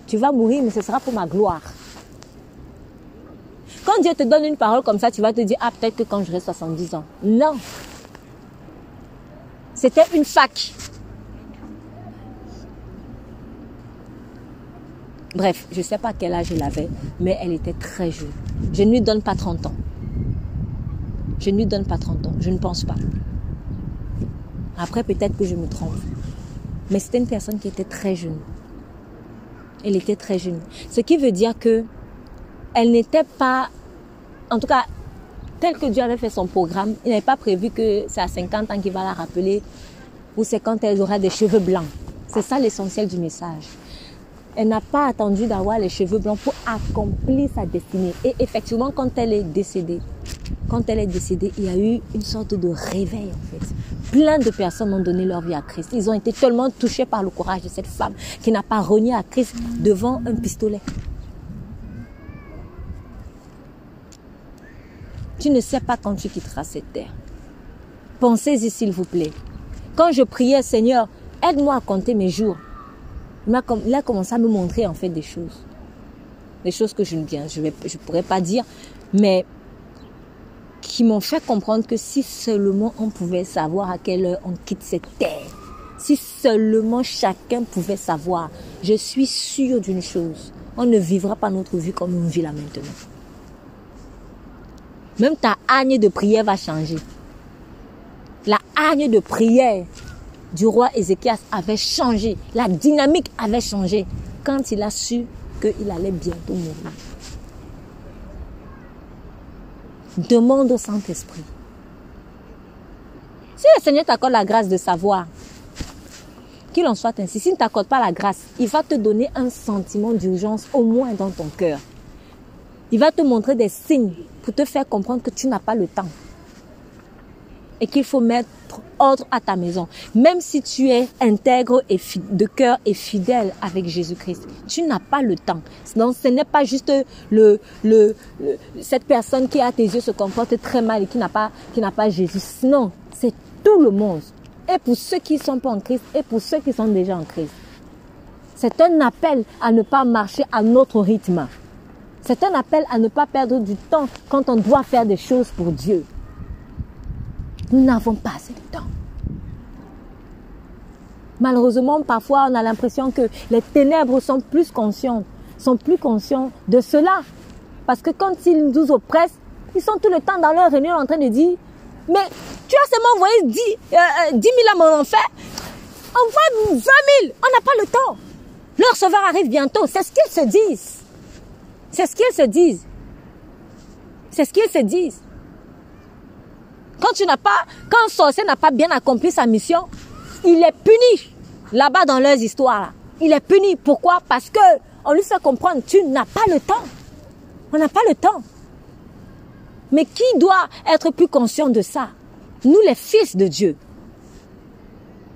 Tu vas mourir, mais ce sera pour ma gloire. Quand Dieu te donne une parole comme ça, tu vas te dire, ah, peut-être que quand j'aurai 70 ans. Non. C'était une fac. Bref, je ne sais pas quel âge elle avait, mais elle était très jeune. Je ne lui donne pas 30 ans. Je ne lui donne pas 30 ans. Je ne pense pas. Après, peut-être que je me trompe. Mais c'était une personne qui était très jeune. Elle était très jeune. Ce qui veut dire que elle n'était pas, en tout cas, tel que Dieu avait fait son programme, il n'avait pas prévu que c'est à 50 ans qu'il va la rappeler ou c'est quand elle aura des cheveux blancs. C'est ça l'essentiel du message. Elle n'a pas attendu d'avoir les cheveux blancs pour accomplir sa destinée. Et effectivement, quand elle est décédée, quand elle est décédée, il y a eu une sorte de réveil en fait. Plein de personnes ont donné leur vie à Christ. Ils ont été tellement touchés par le courage de cette femme qui n'a pas renié à Christ devant un pistolet. Tu ne sais pas quand tu quitteras cette terre. Pensez-y s'il vous plaît. Quand je priais, Seigneur, aide-moi à compter mes jours. Il a, commencé à me montrer en fait des choses. Des choses que je ne je pourrais pas dire, mais qui m'ont fait comprendre que si seulement on pouvait savoir à quelle heure on quitte cette terre, si seulement chacun pouvait savoir, je suis sûre d'une chose, on ne vivra pas notre vie comme on vit là maintenant. Même ta hagne de prière va changer. La hagne de prière du roi Ézéchias avait changé. La dynamique avait changé quand il a su qu'il allait bientôt mourir. Demande au Saint-Esprit. Si le Seigneur t'accorde la grâce de savoir, qu'il en soit ainsi, s'il ne t'accorde pas la grâce, il va te donner un sentiment d'urgence au moins dans ton cœur. Il va te montrer des signes pour te faire comprendre que tu n'as pas le temps. Et qu'il faut mettre ordre à ta maison. Même si tu es intègre et de cœur et fidèle avec Jésus-Christ, tu n'as pas le temps. Donc ce n'est pas juste le, le, cette personne qui à tes yeux se comporte très mal et qui n'a pas, qui n'a pas Jésus. Non, c'est tout le monde. Et pour ceux qui ne sont pas en Christ et pour ceux qui sont déjà en Christ. C'est un appel à ne pas marcher à notre rythme. C'est un appel à ne pas perdre du temps quand on doit faire des choses pour Dieu. Nous n'avons pas assez de temps. Malheureusement, parfois, on a l'impression que les ténèbres sont plus conscientes, sont plus conscients de cela. Parce que quand ils nous oppressent, ils sont tout le temps dans leur réunion en train de dire, mais tu as seulement envoyé 10, 10 000 à mon enfer. Envoie 20 000. On n'a pas le temps. Leur sauveur arrive bientôt. C'est ce qu'ils se disent. C'est ce qu'ils se disent. C'est ce qu'ils se disent. Quand tu n'as pas, quand un sorcier n'a pas bien accompli sa mission, il est puni. Là-bas dans leurs histoires, il est puni. Pourquoi? Parce que on lui fait comprendre, tu n'as pas le temps. On n'a pas le temps. Mais qui doit être plus conscient de ça? Nous, les fils de Dieu.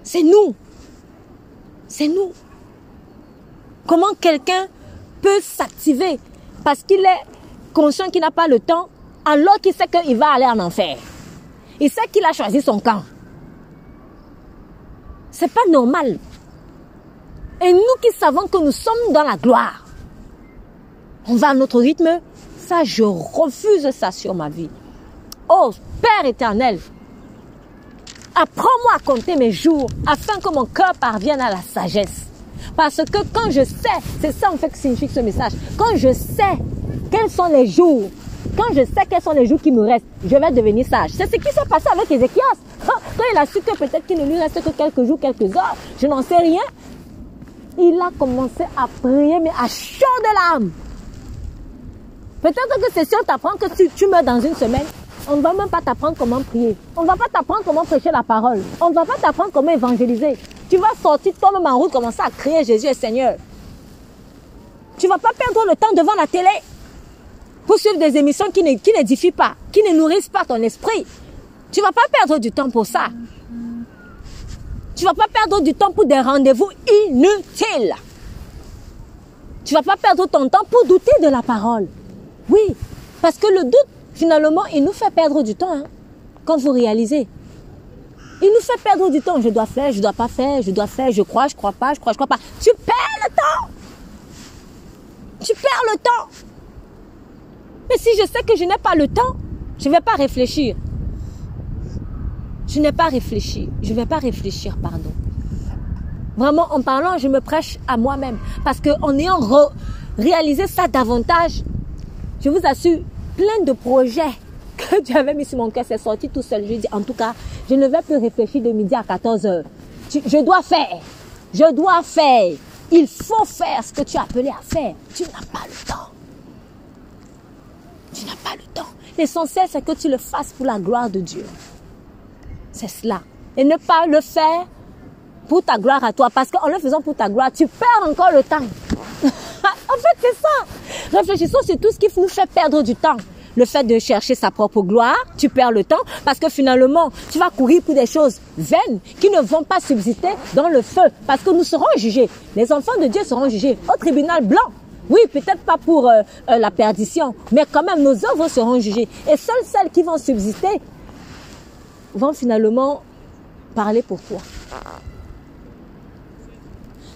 C'est nous. C'est nous. Comment quelqu'un peut s'activer parce qu'il est conscient qu'il n'a pas le temps, alors qu'il sait qu'il va aller en enfer? Il sait qu'il a choisi son camp. C'est pas normal. Et nous qui savons que nous sommes dans la gloire, on va à notre rythme. Ça, je refuse ça sur ma vie. Oh, Père éternel, apprends-moi à compter mes jours afin que mon cœur parvienne à la sagesse. Parce que quand je sais, c'est ça en fait que signifie ce message, quand je sais quels sont les jours, quand je sais quels sont les jours qui me restent, je vais devenir sage. C'est ce qui s'est passé avec Ézéchias. Quand, il a su que peut-être qu'il ne lui reste que quelques jours, quelques heures, je n'en sais rien, il a commencé à prier, mais à chaud de l'âme. Peut-être que c'est si on t'apprend que tu, tu meurs dans une semaine, on ne va même pas t'apprendre comment prier. On ne va pas t'apprendre comment prêcher la parole. On ne va pas t'apprendre comment évangéliser. Tu vas sortir toi-même en route, commencer à crier Jésus est Seigneur. Tu ne vas pas perdre le temps devant la télé pour suivre des émissions qui n'édifient pas, qui ne nourrissent pas ton esprit. Tu ne vas pas perdre du temps pour ça. Tu ne vas pas perdre du temps pour des rendez-vous inutiles. Tu ne vas pas perdre ton temps pour douter de la parole. Oui, parce que le doute, finalement, il nous fait perdre du temps. hein, quand vous réalisez. Il nous fait perdre du temps. Je dois faire, je dois pas faire, je dois faire, je crois, je crois pas, je crois, je crois pas. Tu perds le temps. Tu perds le temps. Mais si je sais que je n'ai pas le temps, je ne vais pas réfléchir. Je n'ai pas réfléchi. Je ne vais pas réfléchir, pardon. Vraiment, en parlant, je me prêche à moi-même. Parce qu'en ayant réalisé ça davantage, je vous assure, plein de projets que Dieu avait mis sur mon cœur, c'est sorti tout seul. Je dis, en tout cas, je ne vais plus réfléchir de midi à 14 heures. Je dois faire. Je dois faire. Il faut faire ce que tu es appelé à faire. Tu n'as pas le temps. Tu n'as pas le temps. L'essentiel, c'est que tu le fasses pour la gloire de Dieu. C'est cela. Et ne pas le faire pour ta gloire à toi. Parce qu'en le faisant pour ta gloire, tu perds encore le temps. en fait, c'est ça. Réfléchissons sur tout ce qui nous fait perdre du temps. Le fait de chercher sa propre gloire, tu perds le temps parce que finalement, tu vas courir pour des choses vaines qui ne vont pas subsister dans le feu parce que nous serons jugés. Les enfants de Dieu seront jugés au tribunal blanc. Oui, peut-être pas pour euh, euh, la perdition, mais quand même nos œuvres seront jugées. Et seules celles qui vont subsister vont finalement parler pour toi.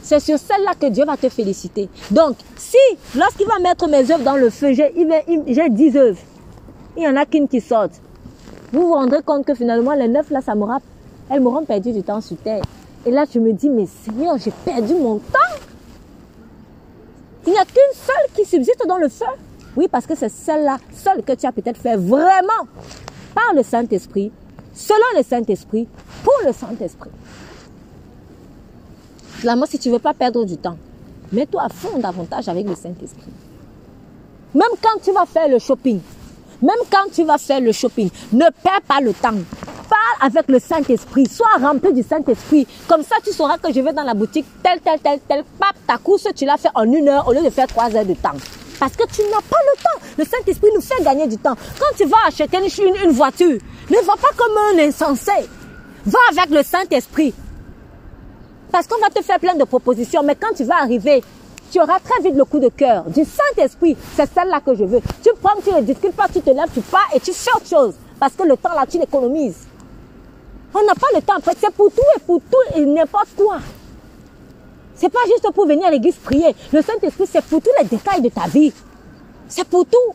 C'est sur celle-là que Dieu va te féliciter. Donc, si, lorsqu'il va mettre mes œuvres dans le feu, j'ai il va- il- j'ai 10 œuvres, il n'y en a qu'une qui sort. Vous vous rendrez compte que finalement, les neuf là, ça m'aura, elles m'auront perdu du temps sur terre. Et là, je me dis, mais Seigneur, j'ai perdu mon temps. Il n'y a qui subsiste dans le feu? Oui, parce que c'est celle-là, seule que tu as peut-être fait vraiment par le Saint-Esprit, selon le Saint-Esprit, pour le Saint-Esprit. Finalement, si tu ne veux pas perdre du temps, mets-toi à fond davantage avec le Saint-Esprit. Même quand tu vas faire le shopping, même quand tu vas faire le shopping, ne perds pas le temps. Avec le Saint-Esprit. Sois rempli du Saint-Esprit. Comme ça, tu sauras que je vais dans la boutique, tel, tel, tel, tel. Pap, ta course, tu l'as fait en une heure au lieu de faire trois heures de temps. Parce que tu n'as pas le temps. Le Saint-Esprit nous fait gagner du temps. Quand tu vas acheter une voiture, ne va pas comme un insensé. Va avec le Saint-Esprit. Parce qu'on va te faire plein de propositions, mais quand tu vas arriver, tu auras très vite le coup de cœur du Saint-Esprit. C'est celle-là que je veux. Tu prends, tu ne discutes pas, tu te lèves, tu pars et tu fais autre chose. Parce que le temps là, tu l'économises. On n'a pas le temps. C'est pour tout et pour tout et n'importe quoi. C'est pas juste pour venir à l'église prier. Le Saint-Esprit, c'est pour tous les détails de ta vie. C'est pour tout.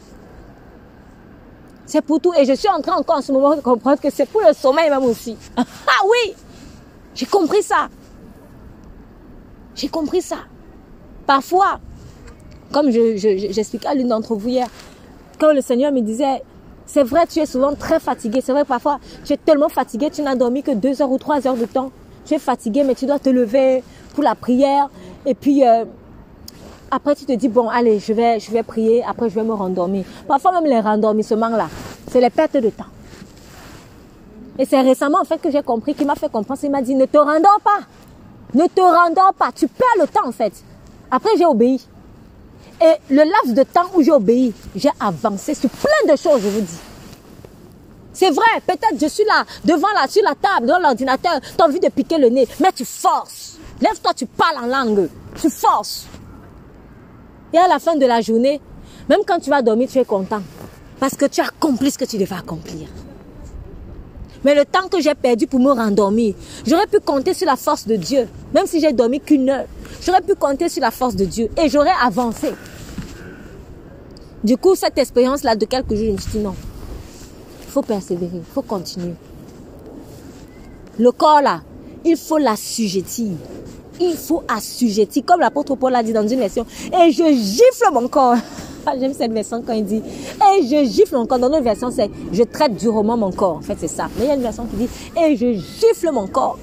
C'est pour tout. Et je suis en train encore en ce moment de comprendre que c'est pour le sommeil même aussi. Ah oui! J'ai compris ça. J'ai compris ça. Parfois, comme je, je- je- j'expliquais à l'une d'entre vous hier, quand le Seigneur me disait, c'est vrai, tu es souvent très fatigué. C'est vrai, parfois, tu es tellement fatigué, tu n'as dormi que deux heures ou trois heures de temps. Tu es fatigué, mais tu dois te lever pour la prière. Et puis, euh, après, tu te dis, bon, allez, je vais, je vais prier, après, je vais me rendormir. Parfois, même les rendormissements-là, c'est les pertes de temps. Et c'est récemment, en fait, que j'ai compris, qu'il m'a fait comprendre, il m'a dit, ne te rendors pas. Ne te rendors pas. Tu perds le temps, en fait. Après, j'ai obéi. Et le laps de temps où j'ai obéi, j'ai avancé sur plein de choses, je vous dis. C'est vrai, peut-être je suis là, devant là, sur la table, dans l'ordinateur, tu as envie de piquer le nez, mais tu forces. Lève-toi, tu parles en langue. Tu forces. Et à la fin de la journée, même quand tu vas dormir, tu es content. Parce que tu as accompli ce que tu devais accomplir. Mais le temps que j'ai perdu pour me rendormir, j'aurais pu compter sur la force de Dieu. Même si j'ai dormi qu'une heure, j'aurais pu compter sur la force de Dieu et j'aurais avancé. Du coup, cette expérience-là de quelques jours, je me suis dit non. Il faut persévérer, il faut continuer. Le corps là, il faut l'assujettir. Il faut assujettir, comme l'apôtre Paul a dit dans une version. Et je gifle mon corps. J'aime cette version quand il dit. Et je gifle mon corps. Dans notre version, c'est je traite durement mon corps. En fait, c'est ça. Mais il y a une version qui dit et je gifle mon corps.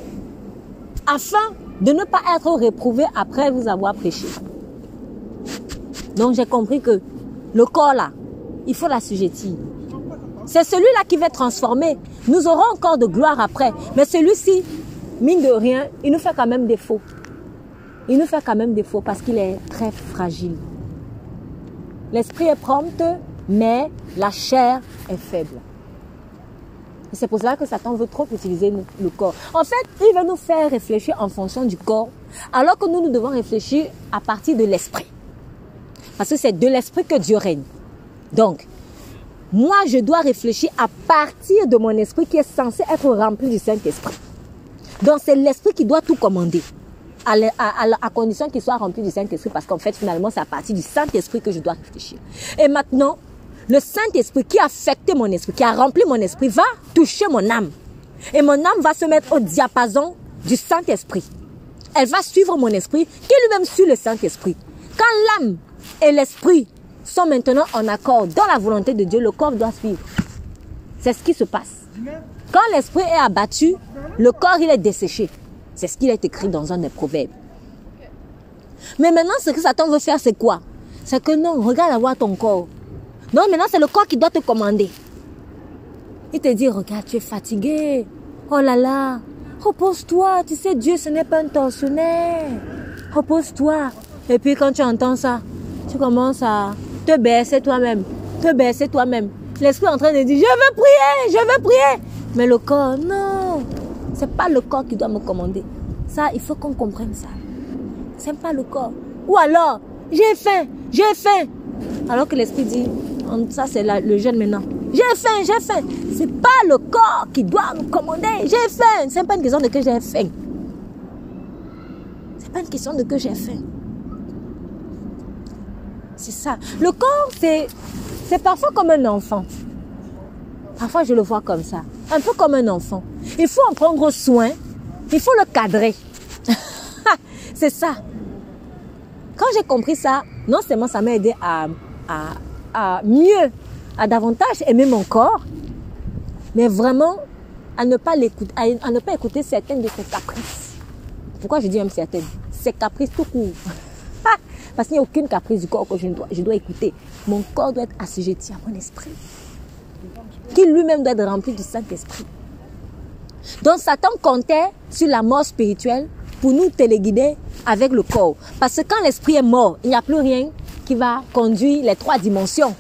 Afin de ne pas être réprouvé après vous avoir prêché. Donc j'ai compris que le corps là, il faut l'assujettir. C'est celui-là qui va transformer. Nous aurons encore de gloire après. Mais celui-ci, mine de rien, il nous fait quand même défaut. Il nous fait quand même défaut parce qu'il est très fragile. L'esprit est prompt, mais la chair est faible. C'est pour cela que Satan veut trop utiliser le corps. En fait, il veut nous faire réfléchir en fonction du corps, alors que nous, nous devons réfléchir à partir de l'esprit. Parce que c'est de l'esprit que Dieu règne. Donc, moi, je dois réfléchir à partir de mon esprit qui est censé être rempli du Saint-Esprit. Donc, c'est l'esprit qui doit tout commander. À, à, à, condition qu'il soit rempli du Saint-Esprit, parce qu'en fait, finalement, c'est à partir du Saint-Esprit que je dois réfléchir. Et maintenant, le Saint-Esprit qui a affecté mon esprit, qui a rempli mon esprit, va toucher mon âme. Et mon âme va se mettre au diapason du Saint-Esprit. Elle va suivre mon esprit, qui lui-même suit le Saint-Esprit. Quand l'âme et l'esprit sont maintenant en accord dans la volonté de Dieu, le corps doit suivre. C'est ce qui se passe. Quand l'esprit est abattu, le corps il est desséché. C'est ce qui est écrit dans un des proverbes. Mais maintenant, ce que Satan veut faire, c'est quoi? C'est que non, regarde avoir ton corps. Non, maintenant, c'est le corps qui doit te commander. Il te dit, regarde, tu es fatigué. Oh là là, repose-toi. Tu sais, Dieu, ce n'est pas un tortionnaire. Repose-toi. Et puis, quand tu entends ça, tu commences à te baisser toi-même. Te baisser toi-même. L'esprit est en train de dire, je veux prier, je veux prier. Mais le corps, non. C'est pas le corps qui doit me commander. Ça, il faut qu'on comprenne ça. C'est pas le corps. Ou alors, j'ai faim, j'ai faim. Alors que l'esprit dit, ça c'est le jeune maintenant. J'ai faim, j'ai faim. C'est pas le corps qui doit me commander. J'ai faim. C'est pas une question de que j'ai faim. C'est pas une question de que j'ai faim. C'est ça. Le corps, c'est, c'est parfois comme un enfant. Parfois, je le vois comme ça. Un peu comme un enfant. Il faut en prendre soin. Il faut le cadrer. c'est ça. Quand j'ai compris ça, non seulement ça m'a aidé à, à, mieux, à davantage aimer mon corps, mais vraiment à ne pas l'écouter, à, ne pas écouter certaines de ses caprices. Pourquoi je dis même certaines? Ses caprices tout court. Parce qu'il n'y a aucune caprice du corps que je dois écouter. Mon corps doit être assujetti à mon esprit. Qui lui-même doit être rempli du Saint-Esprit. Donc Satan comptait sur la mort spirituelle pour nous téléguider avec le corps. Parce que quand l'esprit est mort, il n'y a plus rien qui va conduire les trois dimensions.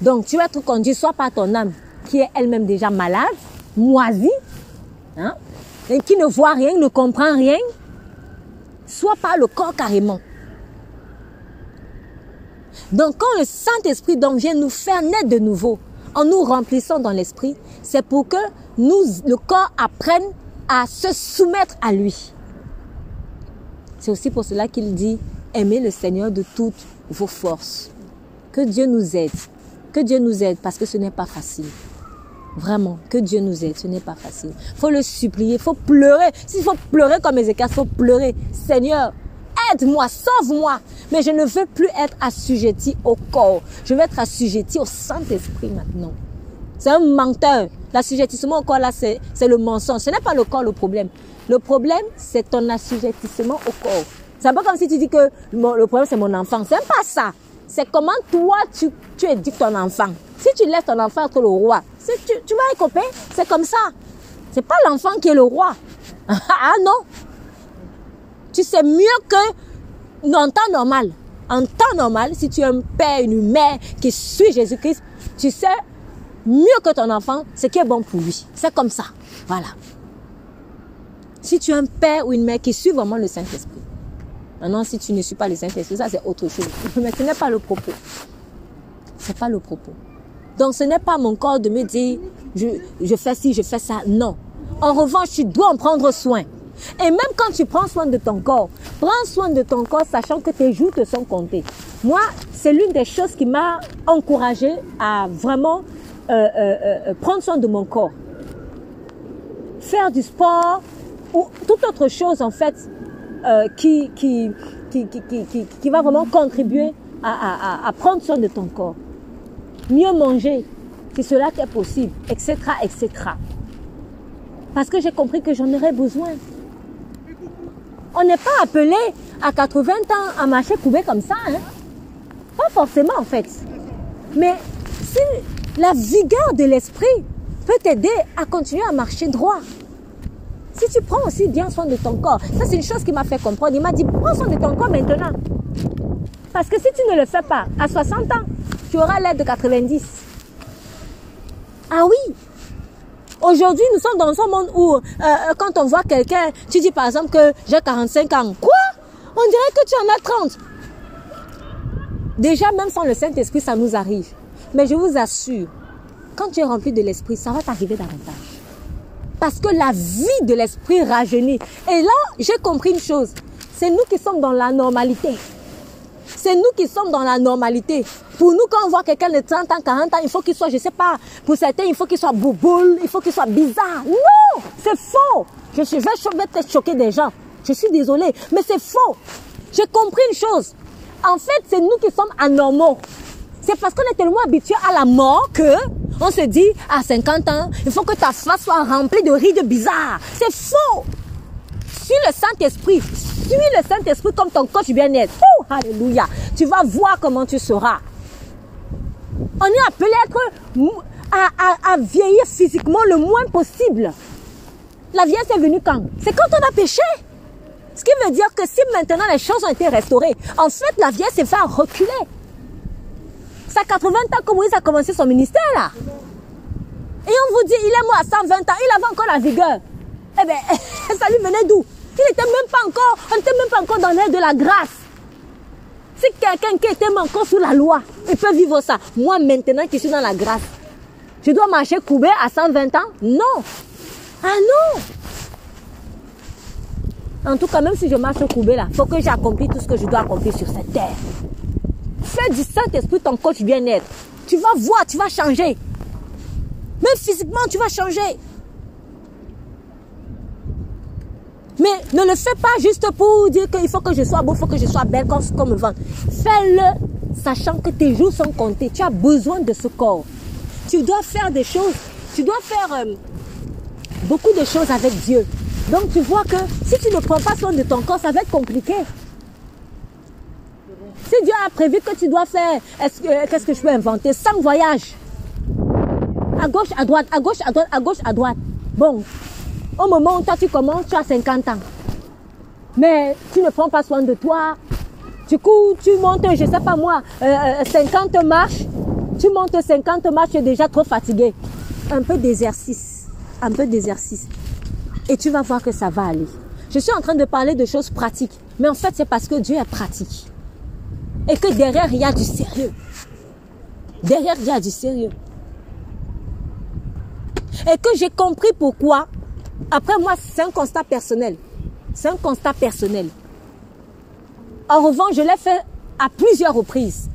Donc tu vas être conduit soit par ton âme qui est elle-même déjà malade, moisie, hein, et qui ne voit rien, ne comprend rien, soit par le corps carrément. Donc quand le Saint-Esprit vient nous faire naître de nouveau, en nous remplissant dans l'esprit, c'est pour que nous, le corps apprenne à se soumettre à lui. C'est aussi pour cela qu'il dit, aimez le Seigneur de toutes vos forces. Que Dieu nous aide. Que Dieu nous aide parce que ce n'est pas facile. Vraiment, que Dieu nous aide, ce n'est pas facile. Il faut le supplier, faut pleurer. S'il faut pleurer comme Ézéchiel, faut pleurer. Seigneur, aide-moi, sauve-moi. Mais je ne veux plus être assujetti au corps. Je veux être assujetti au Saint-Esprit maintenant. C'est un menteur. L'assujettissement au corps, là, c'est le mensonge. Ce n'est pas le corps le problème. Le problème, c'est ton assujettissement au corps. C'est pas comme si tu dis que le problème, c'est mon enfant. C'est pas ça. C'est comment toi, tu, tu éduques ton enfant. Si tu laisses ton enfant être le roi, tu, tu vas écoper. C'est comme ça. C'est pas l'enfant qui est le roi. ah non. Tu sais mieux que en temps normal. En temps normal, si tu es un père, une mère qui suit Jésus-Christ, tu sais mieux que ton enfant ce qui est bon pour lui. C'est comme ça. Voilà. Si tu es un père ou une mère qui suit vraiment le Saint-Esprit, Maintenant, si tu ne suis pas les Saint-Esprit, ça c'est autre chose. Mais ce n'est pas le propos. C'est pas le propos. Donc ce n'est pas mon corps de me dire, je fais ci, je fais ça. Non. En revanche, tu dois en prendre soin. Et même quand tu prends soin de ton corps, prends soin de ton corps sachant que tes jours te sont comptés. Moi, c'est l'une des choses qui m'a encouragé à vraiment euh, euh, euh, prendre soin de mon corps. Faire du sport ou toute autre chose en fait qui, qui, qui, qui, qui, va vraiment contribuer à, à, prendre soin de ton corps. Mieux manger, si cela est possible, etc., etc. Parce que j'ai compris que j'en aurais besoin. On n'est pas appelé à 80 ans à marcher couvé comme ça. Hein? Pas forcément en fait. Mais si la vigueur de l'esprit peut t'aider à continuer à marcher droit. Si tu prends aussi bien soin de ton corps, ça c'est une chose qui m'a fait comprendre. Il m'a dit, prends soin de ton corps maintenant. Parce que si tu ne le fais pas, à 60 ans, tu auras l'aide de 90. Ah oui Aujourd'hui, nous sommes dans un monde où, euh, euh, quand on voit quelqu'un, tu dis par exemple que j'ai 45 ans. Quoi? On dirait que tu en as 30. Déjà, même sans le Saint-Esprit, ça nous arrive. Mais je vous assure, quand tu es rempli de l'Esprit, ça va t'arriver davantage. Parce que la vie de l'Esprit rajeunit. Et là, j'ai compris une chose. C'est nous qui sommes dans la normalité. C'est nous qui sommes dans la normalité. Pour nous, quand on voit quelqu'un de 30 ans, 40 ans, il faut qu'il soit, je sais pas, pour certains, il faut qu'il soit bouboule, il faut qu'il soit bizarre. Non, c'est faux. Je, je vais peut-être choquer des gens. Je suis désolée, mais c'est faux. J'ai compris une chose. En fait, c'est nous qui sommes anormaux. C'est parce qu'on est tellement habitué à la mort que on se dit, à 50 ans, il faut que ta face soit remplie de rides bizarres. C'est faux. Suis le Saint-Esprit. Suis le Saint-Esprit comme ton coach bien-être. Oh, alléluia. Tu vas voir comment tu seras. On est appelé à, à, à, vieillir physiquement le moins possible. La vieillesse est venue quand? C'est quand on a péché. Ce qui veut dire que si maintenant les choses ont été restaurées, en fait, la vieillesse s'est fait reculer. Ça 80 ans que Moïse a commencé son ministère là. Et on vous dit, il est mort à 120 ans, il avait encore la vigueur. Eh bien, ça lui venait d'où? Il n'était même pas encore, on n'était même pas encore dans l'air de la grâce. Si quelqu'un qui était encore sous la loi, il peut vivre ça. Moi maintenant qui suis dans la grâce, je dois marcher courbé à 120 ans? Non. Ah non. En tout cas, même si je marche courbé là, faut que j'accomplisse tout ce que je dois accomplir sur cette terre. Fais du Saint-Esprit ton coach bien-être. Tu vas voir, tu vas changer. Même physiquement, tu vas changer. Mais ne le fais pas juste pour dire qu'il faut que je sois beau, il faut que je sois belle comme, comme vent. Fais-le sachant que tes jours sont comptés. Tu as besoin de ce corps. Tu dois faire des choses. Tu dois faire euh, beaucoup de choses avec Dieu. Donc tu vois que si tu ne prends pas soin de ton corps, ça va être compliqué. Si Dieu a prévu que tu dois faire, qu'est-ce que je peux inventer? Cinq voyages. À gauche, à droite, à gauche, à droite, à gauche, à droite. Bon, au moment où toi tu commences, tu as 50 ans. Mais tu ne prends pas soin de toi. Du coup, tu montes, je sais pas moi, 50 euh, marches. Tu montes 50 marches, tu es déjà trop fatigué. Un peu d'exercice. Un peu d'exercice. Et tu vas voir que ça va aller. Je suis en train de parler de choses pratiques. Mais en fait, c'est parce que Dieu est pratique. Et que derrière, il y a du sérieux. Derrière, il y a du sérieux. Et que j'ai compris pourquoi. Après, moi, c'est un constat personnel. C'est un constat personnel. En revanche, je l'ai fait à plusieurs reprises.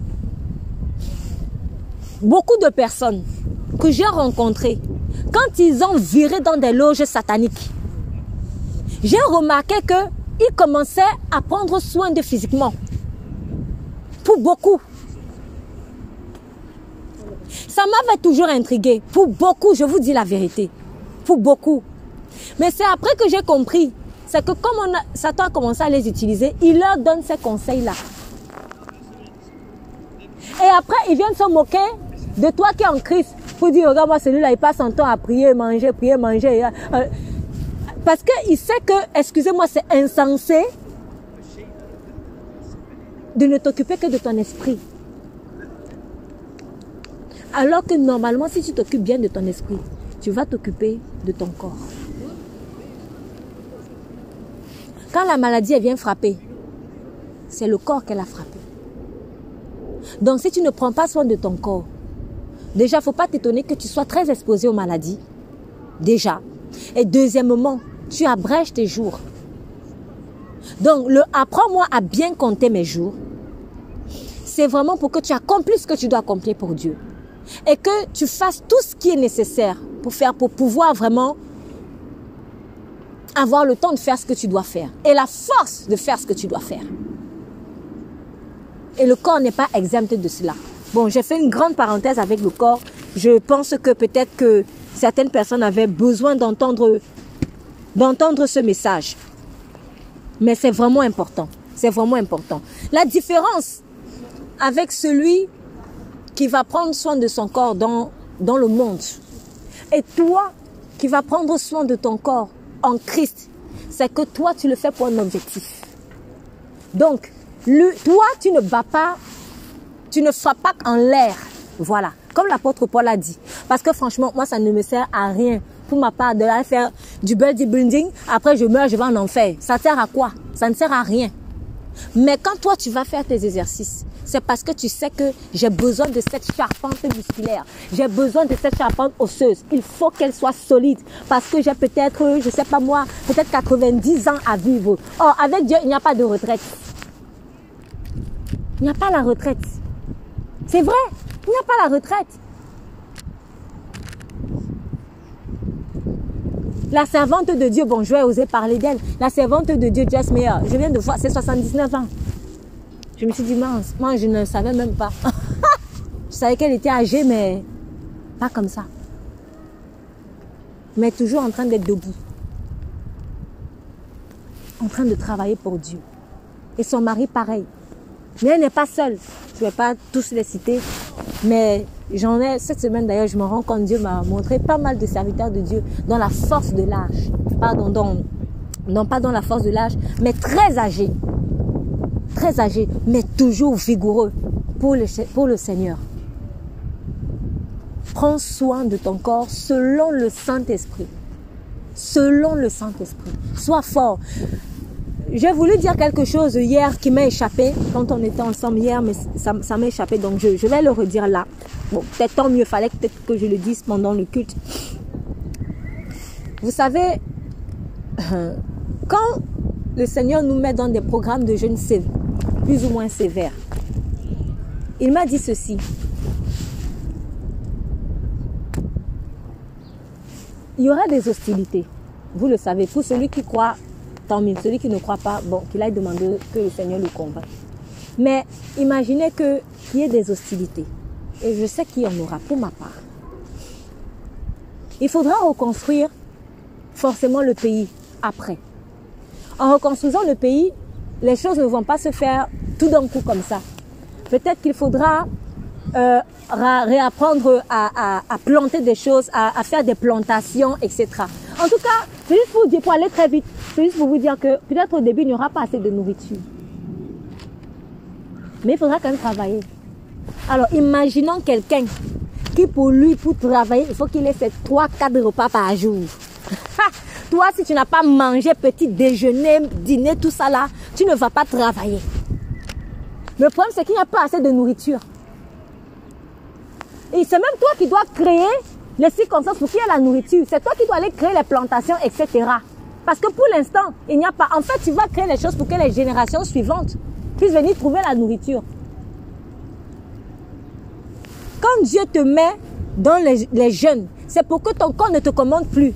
Beaucoup de personnes que j'ai rencontrées, quand ils ont viré dans des loges sataniques, j'ai remarqué qu'ils commençaient à prendre soin de physiquement. Pour beaucoup. Ça m'avait toujours intrigué. Pour beaucoup, je vous dis la vérité. Pour beaucoup. Mais c'est après que j'ai compris. C'est que comme on Satan a commencé à les utiliser, il leur donne ces conseils-là. Et après, ils viennent se moquer de toi qui es en Christ. Pour dire, regarde, moi, celui-là, il passe son temps à prier, manger, prier, manger. Euh, parce qu'il sait que, excusez-moi, c'est insensé de ne t'occuper que de ton esprit. Alors que normalement, si tu t'occupes bien de ton esprit, tu vas t'occuper de ton corps. Quand la maladie elle vient frapper, c'est le corps qu'elle a frappé. Donc si tu ne prends pas soin de ton corps, déjà, faut pas t'étonner que tu sois très exposé aux maladies. Déjà. Et deuxièmement, tu abrèges tes jours. Donc, le apprends-moi à bien compter mes jours. C'est vraiment pour que tu accomplisses ce que tu dois accomplir pour Dieu. Et que tu fasses tout ce qui est nécessaire pour faire, pour pouvoir vraiment avoir le temps de faire ce que tu dois faire. Et la force de faire ce que tu dois faire. Et le corps n'est pas exempt de cela. Bon, j'ai fait une grande parenthèse avec le corps. Je pense que peut-être que certaines personnes avaient besoin d'entendre d'entendre ce message. Mais c'est vraiment important. C'est vraiment important. La différence avec celui qui va prendre soin de son corps dans, dans le monde et toi qui vas prendre soin de ton corps en Christ, c'est que toi, tu le fais pour un objectif. Donc, toi, tu ne bats pas, tu ne frappes pas en l'air. Voilà. Comme l'apôtre Paul a dit. Parce que franchement, moi, ça ne me sert à rien pour ma part de faire du bodybuilding. Après, je meurs, je vais en enfer. Ça sert à quoi? Ça ne sert à rien. Mais quand toi, tu vas faire tes exercices, c'est parce que tu sais que j'ai besoin de cette charpente musculaire. J'ai besoin de cette charpente osseuse. Il faut qu'elle soit solide parce que j'ai peut-être, je sais pas moi, peut-être 90 ans à vivre. Oh, avec Dieu, il n'y a pas de retraite. Il n'y a pas la retraite. C'est vrai, il n'y a pas la retraite. La servante de Dieu, bon, je vais oser parler d'elle. La servante de Dieu, Jess Meyer, je viens de voir, c'est 79 ans. Je me suis dit, mince, moi je ne savais même pas. je savais qu'elle était âgée, mais pas comme ça. Mais toujours en train d'être debout. En train de travailler pour Dieu. Et son mari, pareil. Mais elle n'est pas seule. Je ne vais pas tous les citer. Mais j'en ai, cette semaine d'ailleurs, je me rends compte, Dieu m'a montré pas mal de serviteurs de Dieu dans la force de l'âge. Pardon, dans, non pas dans la force de l'âge, mais très âgés. Très âgés, mais toujours vigoureux pour le, pour le Seigneur. Prends soin de ton corps selon le Saint-Esprit. Selon le Saint-Esprit. Sois fort. J'ai voulu dire quelque chose hier qui m'a échappé quand on était ensemble hier, mais ça, m'a échappé, donc je, vais le redire là. Bon, peut-être tant mieux, fallait peut-être que je le dise pendant le culte. Vous savez, quand le Seigneur nous met dans des programmes de jeûne plus ou moins sévères, il m'a dit ceci. Il y aura des hostilités. Vous le savez, pour celui qui croit tant mieux. Celui qui ne croit pas, bon, qu'il aille demander que le Seigneur le convainc. Mais imaginez qu'il y ait des hostilités. Et je sais qu'il y en aura pour ma part. Il faudra reconstruire forcément le pays après. En reconstruisant le pays, les choses ne vont pas se faire tout d'un coup comme ça. Peut-être qu'il faudra euh, réapprendre à, planter des choses, à, faire des plantations, etc. En tout cas, c'est juste pour pour aller très vite, c'est juste pour vous dire que peut-être au début, il n'y aura pas assez de nourriture. Mais il faudra quand même travailler. Alors, imaginons quelqu'un qui, pour lui, pour travailler, il faut qu'il ait fait 3-4 repas par jour. Toi, si tu n'as pas mangé petit déjeuner, dîner, tout ça là, tu ne vas pas travailler. Le problème, c'est qu'il n'y a pas assez de nourriture. Et c'est même toi qui dois créer les circonstances pour qu'il y ait la nourriture. C'est toi qui dois aller créer les plantations, etc. Parce que pour l'instant, il n'y a pas. En fait, tu vas créer les choses pour que les générations suivantes puissent venir trouver la nourriture. Quand Dieu te met dans les, les jeunes, c'est pour que ton corps ne te commande plus.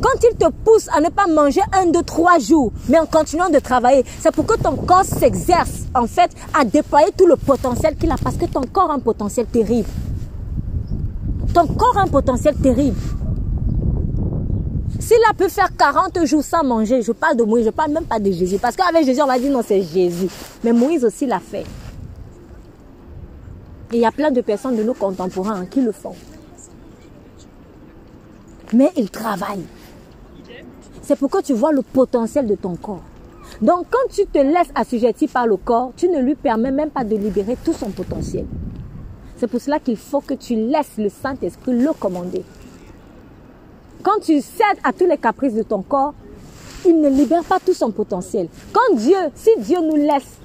Quand il te pousse à ne pas manger un, deux, trois jours, mais en continuant de travailler, c'est pour que ton corps s'exerce, en fait, à déployer tout le potentiel qu'il a, parce que ton corps a un potentiel terrible. Ton corps a un potentiel terrible. S'il a pu faire 40 jours sans manger, je parle de Moïse, je parle même pas de Jésus. Parce qu'avec Jésus, on va dire non, c'est Jésus. Mais Moïse aussi l'a fait. Et il y a plein de personnes de nos contemporains qui le font. Mais ils travaillent. C'est pour que tu vois le potentiel de ton corps. Donc quand tu te laisses assujettir par le corps, tu ne lui permets même pas de libérer tout son potentiel. C'est pour cela qu'il faut que tu laisses le Saint-Esprit le commander. Quand tu cèdes à tous les caprices de ton corps, il ne libère pas tout son potentiel. Quand Dieu, si Dieu nous laisse,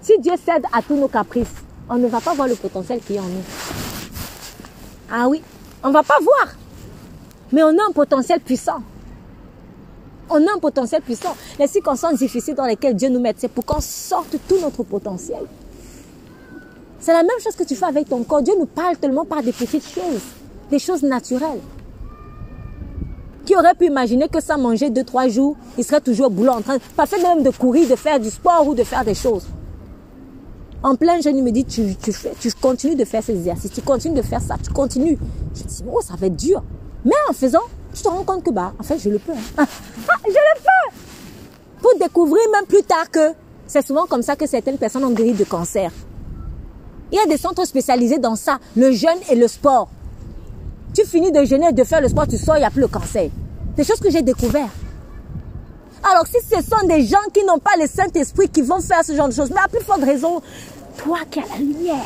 si Dieu cède à tous nos caprices, on ne va pas voir le potentiel qu'il y a en nous. Ah oui, on ne va pas voir. Mais on a un potentiel puissant. On a un potentiel puissant. Les circonstances difficiles dans lesquelles Dieu nous met, c'est pour qu'on sorte tout notre potentiel. C'est la même chose que tu fais avec ton corps. Dieu nous parle tellement par des petites choses, des choses naturelles. Qui aurait pu imaginer que sans manger deux, trois jours, il serait toujours au boulot en train, pas fait même de courir, de faire du sport ou de faire des choses. En plein jeûne, il me dit, tu, tu, fais, tu continues de faire ces exercices, tu continues de faire ça, tu continues. Je dis, oh, ça va être dur. Mais en faisant, tu te rends compte que, bah, en fait, je le peux. Hein. Ah, je le peux! Pour découvrir même plus tard que c'est souvent comme ça que certaines personnes ont guéri de cancer. Il y a des centres spécialisés dans ça, le jeûne et le sport. Tu finis de jeûner, de faire le sport, tu sors, il n'y a plus le cancer. Des choses que j'ai découvert. Alors si ce sont des gens qui n'ont pas le Saint-Esprit qui vont faire ce genre de choses, mais à plus forte raison, toi qui as la lumière.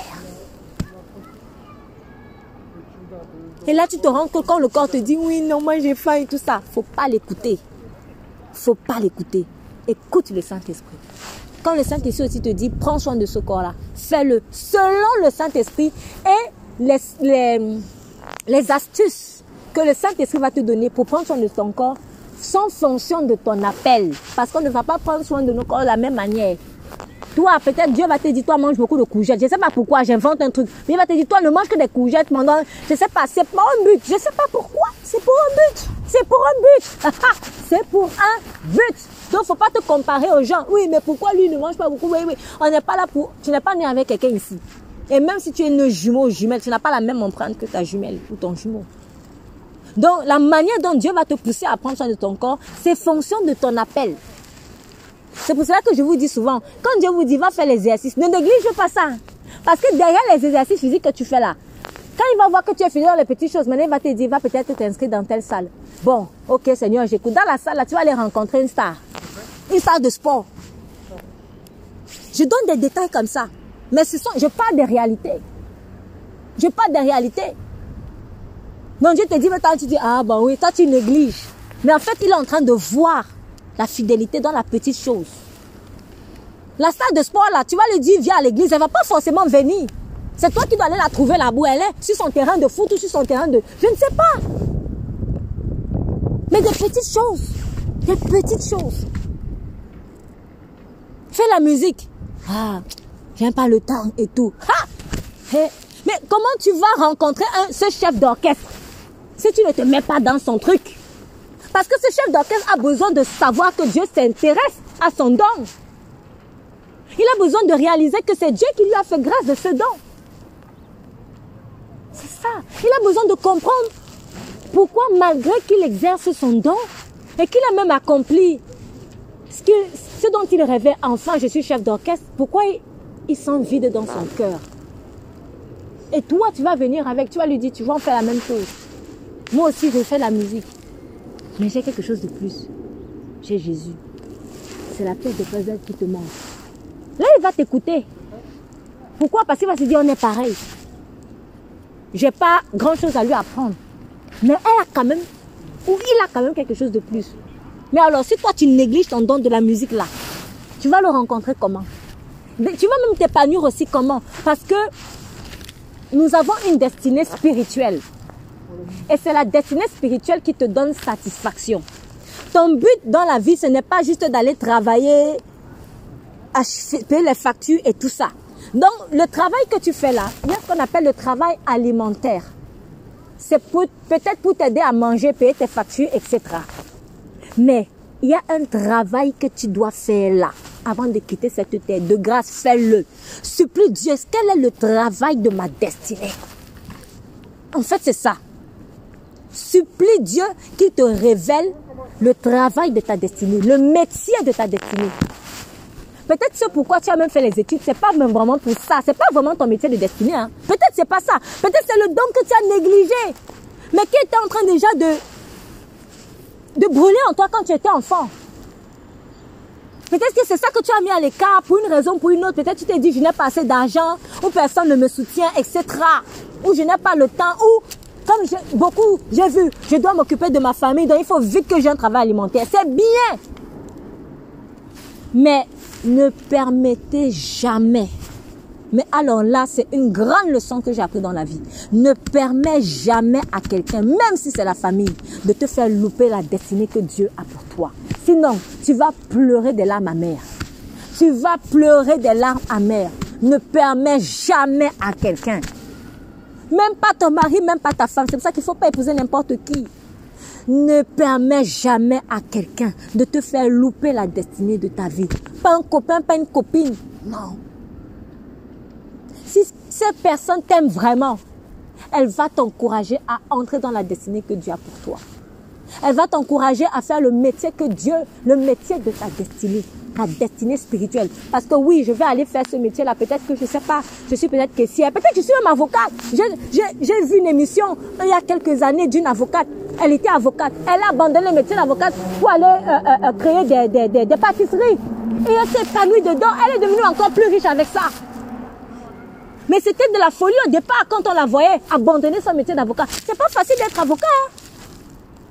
Et là, tu te rends compte quand le corps te dit oui, non, moi j'ai faim et tout ça. Faut pas l'écouter. Faut pas l'écouter. Écoute le Saint-Esprit. quand le Saint-Esprit aussi te dit, prends soin de ce corps-là, fais-le selon le Saint-Esprit et les, les, les astuces que le Saint-Esprit va te donner pour prendre soin de ton corps sont fonction de ton appel. Parce qu'on ne va pas prendre soin de nos corps de la même manière. Toi, peut-être Dieu va te dire, toi, mange beaucoup de courgettes. Je ne sais pas pourquoi, j'invente un truc. Mais il va te dire, toi, ne mange que des courgettes pendant, je ne sais pas, c'est pas un but. Je ne sais pas pourquoi. C'est pour un but. C'est pour un but. c'est pour un but. Donc, faut pas te comparer aux gens. Oui, mais pourquoi lui ne mange pas beaucoup? Oui, oui. On n'est pas là pour, tu n'es pas né avec quelqu'un ici. Et même si tu es une jumeau jumelle, tu n'as pas la même empreinte que ta jumelle ou ton jumeau. Donc, la manière dont Dieu va te pousser à prendre soin de ton corps, c'est fonction de ton appel. C'est pour cela que je vous dis souvent, quand Dieu vous dit va faire l'exercice, ne néglige pas ça. Parce que derrière les exercices physiques que tu fais là, quand il va voir que tu es fini dans les petites choses, maintenant il va te dire, va peut-être t'inscrire dans telle salle. Bon, ok Seigneur, j'écoute. Dans la salle là, tu vas aller rencontrer une star. Une star de sport. Je donne des détails comme ça. Mais ce sont, je parle des réalités. Je parle des réalités. Donc Dieu te dit, mais toi tu dis, ah bon oui, toi tu négliges. Mais en fait, il est en train de voir la fidélité dans la petite chose. La salle de sport, là, tu vas lui dire, viens à l'église, elle va pas forcément venir. C'est toi qui dois aller la trouver là où elle est, sur son terrain de foot ou sur son terrain de... Je ne sais pas. Mais des petites choses. Des petites choses. Fais la musique. Ah, j'ai pas le temps et tout. Mais comment tu vas rencontrer ce chef d'orchestre? Si tu ne te mets pas dans son truc parce que ce chef d'orchestre a besoin de savoir que Dieu s'intéresse à son don. Il a besoin de réaliser que c'est Dieu qui lui a fait grâce de ce don. C'est ça. Il a besoin de comprendre pourquoi malgré qu'il exerce son don et qu'il a même accompli ce, ce dont il rêvait enfin, je suis chef d'orchestre, pourquoi il, il sent vide dans son cœur. Et toi, tu vas venir avec, tu vas lui dire, tu vas en faire la même chose. Moi aussi, je fais la musique. Mais j'ai quelque chose de plus. J'ai Jésus. C'est la pièce de puzzle qui te manque. Là, il va t'écouter. Pourquoi? Parce qu'il va se dire, on est pareil. J'ai pas grand chose à lui apprendre. Mais elle a quand même, ou il a quand même quelque chose de plus. Mais alors, si toi tu négliges ton don de la musique là, tu vas le rencontrer comment? Tu vas même t'épanouir aussi comment? Parce que nous avons une destinée spirituelle. Et c'est la destinée spirituelle qui te donne satisfaction. Ton but dans la vie, ce n'est pas juste d'aller travailler, payer les factures et tout ça. Donc, le travail que tu fais là, il y a ce qu'on appelle le travail alimentaire. C'est peut-être pour t'aider à manger, payer tes factures, etc. Mais il y a un travail que tu dois faire là, avant de quitter cette terre. De grâce, fais-le. Supplie Dieu, quel est le travail de ma destinée? En fait, c'est ça. Supplie Dieu qu'il te révèle le travail de ta destinée, le métier de ta destinée. Peut-être c'est pourquoi tu as même fait les études, c'est pas vraiment pour ça, c'est pas vraiment ton métier de destinée. Hein. Peut-être c'est pas ça, peut-être c'est le don que tu as négligé, mais qui était en train déjà de de brûler en toi quand tu étais enfant. Peut-être que c'est ça que tu as mis à l'écart pour une raison, pour une autre. Peut-être tu t'es dit, je n'ai pas assez d'argent, ou personne ne me soutient, etc. Ou je n'ai pas le temps, ou comme beaucoup, j'ai vu, je dois m'occuper de ma famille, donc il faut vite que j'ai un travail alimentaire. C'est bien. Mais ne permettez jamais. Mais alors là, c'est une grande leçon que j'ai appris dans la vie. Ne permets jamais à quelqu'un, même si c'est la famille, de te faire louper la destinée que Dieu a pour toi. Sinon, tu vas pleurer des larmes amères. Tu vas pleurer des larmes amères. Ne permets jamais à quelqu'un même pas ton mari, même pas ta femme. C'est pour ça qu'il ne faut pas épouser n'importe qui. Ne permets jamais à quelqu'un de te faire louper la destinée de ta vie. Pas un copain, pas une copine. Non. Si cette personne t'aime vraiment, elle va t'encourager à entrer dans la destinée que Dieu a pour toi. Elle va t'encourager à faire le métier que Dieu, le métier de ta destinée, ta destinée spirituelle. Parce que oui, je vais aller faire ce métier-là. Peut-être que je sais pas, je suis peut-être caissière. Peut-être que je suis même avocate. J'ai vu une émission il y a quelques années d'une avocate. Elle était avocate. Elle a abandonné le métier d'avocate pour aller euh, euh, euh, créer des, des, des, des pâtisseries. Et elle s'est épanouie dedans. Elle est devenue encore plus riche avec ça. Mais c'était de la folie au départ quand on la voyait abandonner son métier d'avocat. C'est pas facile d'être avocat. Hein.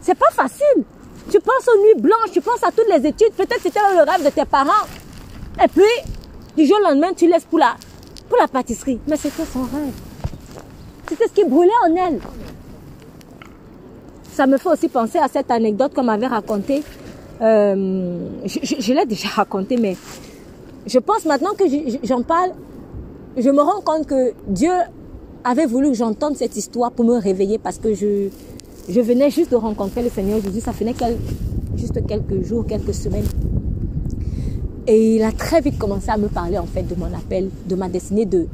C'est pas facile. Tu penses aux nuits blanches, tu penses à toutes les études. Peut-être c'était le rêve de tes parents. Et puis, du jour au lendemain, tu laisses pour la, pour la pâtisserie. Mais c'était son rêve. C'était ce qui brûlait en elle. Ça me fait aussi penser à cette anecdote qu'on m'avait racontée. Euh, je, je- l'ai déjà racontée, mais je pense maintenant que je- je- j'en parle, je me rends compte que Dieu avait voulu que j'entende cette histoire pour me réveiller parce que je, je venais juste de rencontrer le Seigneur Jésus. Ça faisait juste quelques jours, quelques semaines. Et il a très vite commencé à me parler en fait de mon appel, de ma destinée, de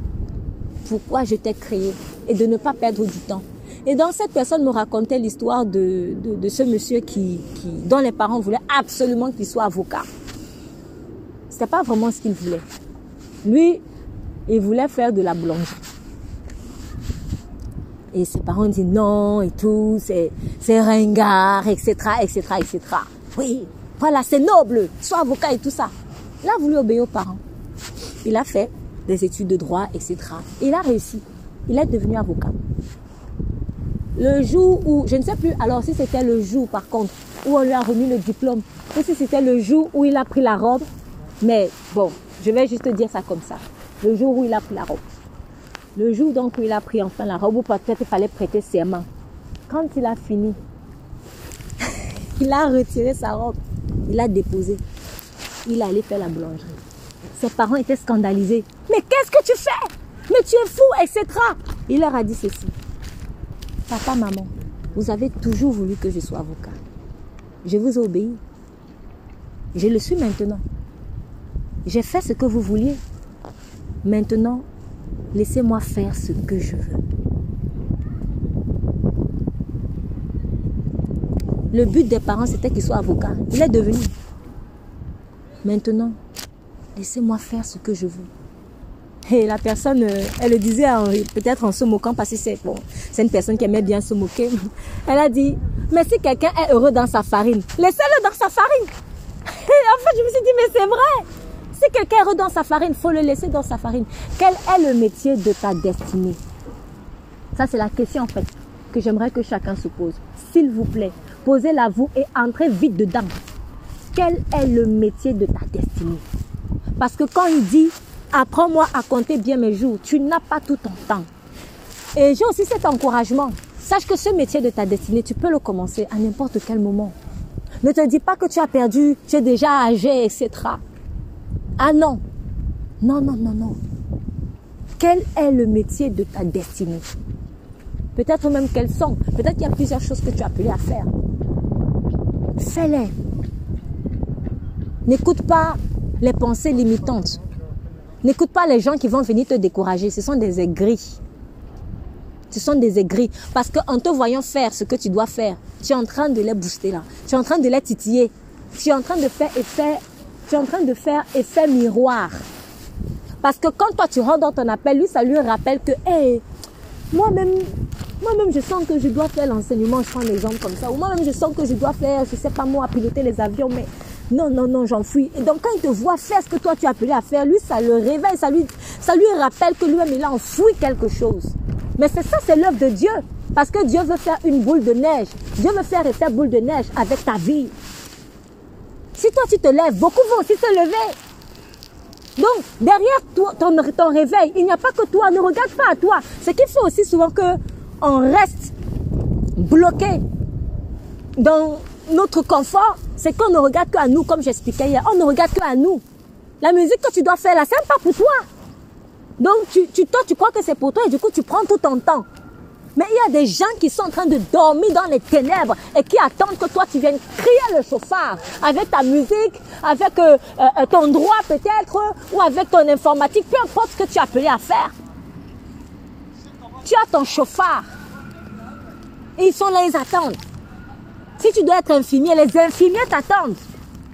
pourquoi je t'ai créé et de ne pas perdre du temps. Et donc cette personne me racontait l'histoire de, ce monsieur qui, dont les parents voulaient absolument qu'il soit avocat. C'était pas vraiment ce qu'il voulait. Lui, il voulait faire de la boulangerie. Et ses parents disent non et tout, c'est, c'est ringard, etc., etc., etc. Oui, voilà, c'est noble, sois avocat et tout ça. Il a voulu obéir aux parents. Il a fait des études de droit, etc. Il a réussi. Il est devenu avocat. Le jour où, je ne sais plus, alors si c'était le jour par contre, où on lui a remis le diplôme, ou si c'était le jour où il a pris la robe, mais bon, je vais juste dire ça comme ça. Le jour où il a pris la robe. Le jour donc où il a pris enfin la robe, peut-être il fallait prêter serment. Quand il a fini, il a retiré sa robe, il a déposé, il allait faire la boulangerie. Ses parents étaient scandalisés. Mais qu'est-ce que tu fais? Mais tu es fou, etc. Il leur a dit ceci. Papa, maman, vous avez toujours voulu que je sois avocat. Je vous ai obéi. Je le suis maintenant. J'ai fait ce que vous vouliez. Maintenant, laissez-moi faire ce que je veux. Le but des parents, c'était qu'il soit avocat. Il est devenu. Maintenant, laissez-moi faire ce que je veux. Et la personne, euh, elle le disait peut-être en se moquant parce que c'est bon, c'est une personne qui aimait bien se moquer. Elle a dit, mais si quelqu'un est heureux dans sa farine, laissez-le dans sa farine. Et en fait, je me suis dit, mais c'est vrai. Quelqu'un heureux dans sa farine, faut le laisser dans sa farine. Quel est le métier de ta destinée? Ça, c'est la question en fait que j'aimerais que chacun se pose. S'il vous plaît, posez-la vous et entrez vite dedans. Quel est le métier de ta destinée? Parce que quand il dit apprends-moi à compter bien mes jours, tu n'as pas tout ton temps. Et j'ai aussi cet encouragement. Sache que ce métier de ta destinée, tu peux le commencer à n'importe quel moment. Ne te dis pas que tu as perdu, tu es déjà âgé, etc. Ah non. Non, non, non, non. Quel est le métier de ta destinée? Peut-être même quels sont. Peut-être qu'il y a plusieurs choses que tu as appelé à faire. Fais-les. N'écoute pas les pensées limitantes. N'écoute pas les gens qui vont venir te décourager. Ce sont des aigris. Ce sont des aigris. Parce qu'en te voyant faire ce que tu dois faire, tu es en train de les booster là. Tu es en train de les titiller. Tu es en train de faire effet, tu es en train de faire effet miroir. Parce que quand toi tu rentres dans ton appel, lui, ça lui rappelle que, hé, moi-même, moi-même, je sens que je dois faire l'enseignement, je prends un exemple comme ça. Ou moi-même, je sens que je dois faire, je sais pas moi, piloter les avions, mais non, non, non, j'enfuis. Et donc, quand il te voit faire ce que toi tu as appelé à faire, lui, ça le réveille, ça lui, ça lui rappelle que lui-même, il a enfoui quelque chose. Mais c'est ça, c'est l'œuvre de Dieu. Parce que Dieu veut faire une boule de neige. Dieu veut faire effet boule de neige avec ta vie. Si toi tu te lèves, beaucoup vont aussi se lever. Donc, derrière ton, ton réveil, il n'y a pas que toi. Ne regarde pas à toi. Ce qui fait aussi souvent que on reste bloqué dans notre confort, c'est qu'on ne regarde que à nous, comme j'expliquais hier. On ne regarde que à nous. La musique que tu dois faire là, c'est pas pour toi. Donc, tu, tu, toi, tu crois que c'est pour toi et du coup, tu prends tout ton temps. Mais il y a des gens qui sont en train de dormir dans les ténèbres et qui attendent que toi, tu viennes crier le chauffard avec ta musique, avec euh, euh, ton droit peut-être, ou avec ton informatique, peu importe ce que tu as appelé à faire. Tu as ton chauffard. Et ils sont là, ils attendent. Si tu dois être infirmier, les infirmiers t'attendent.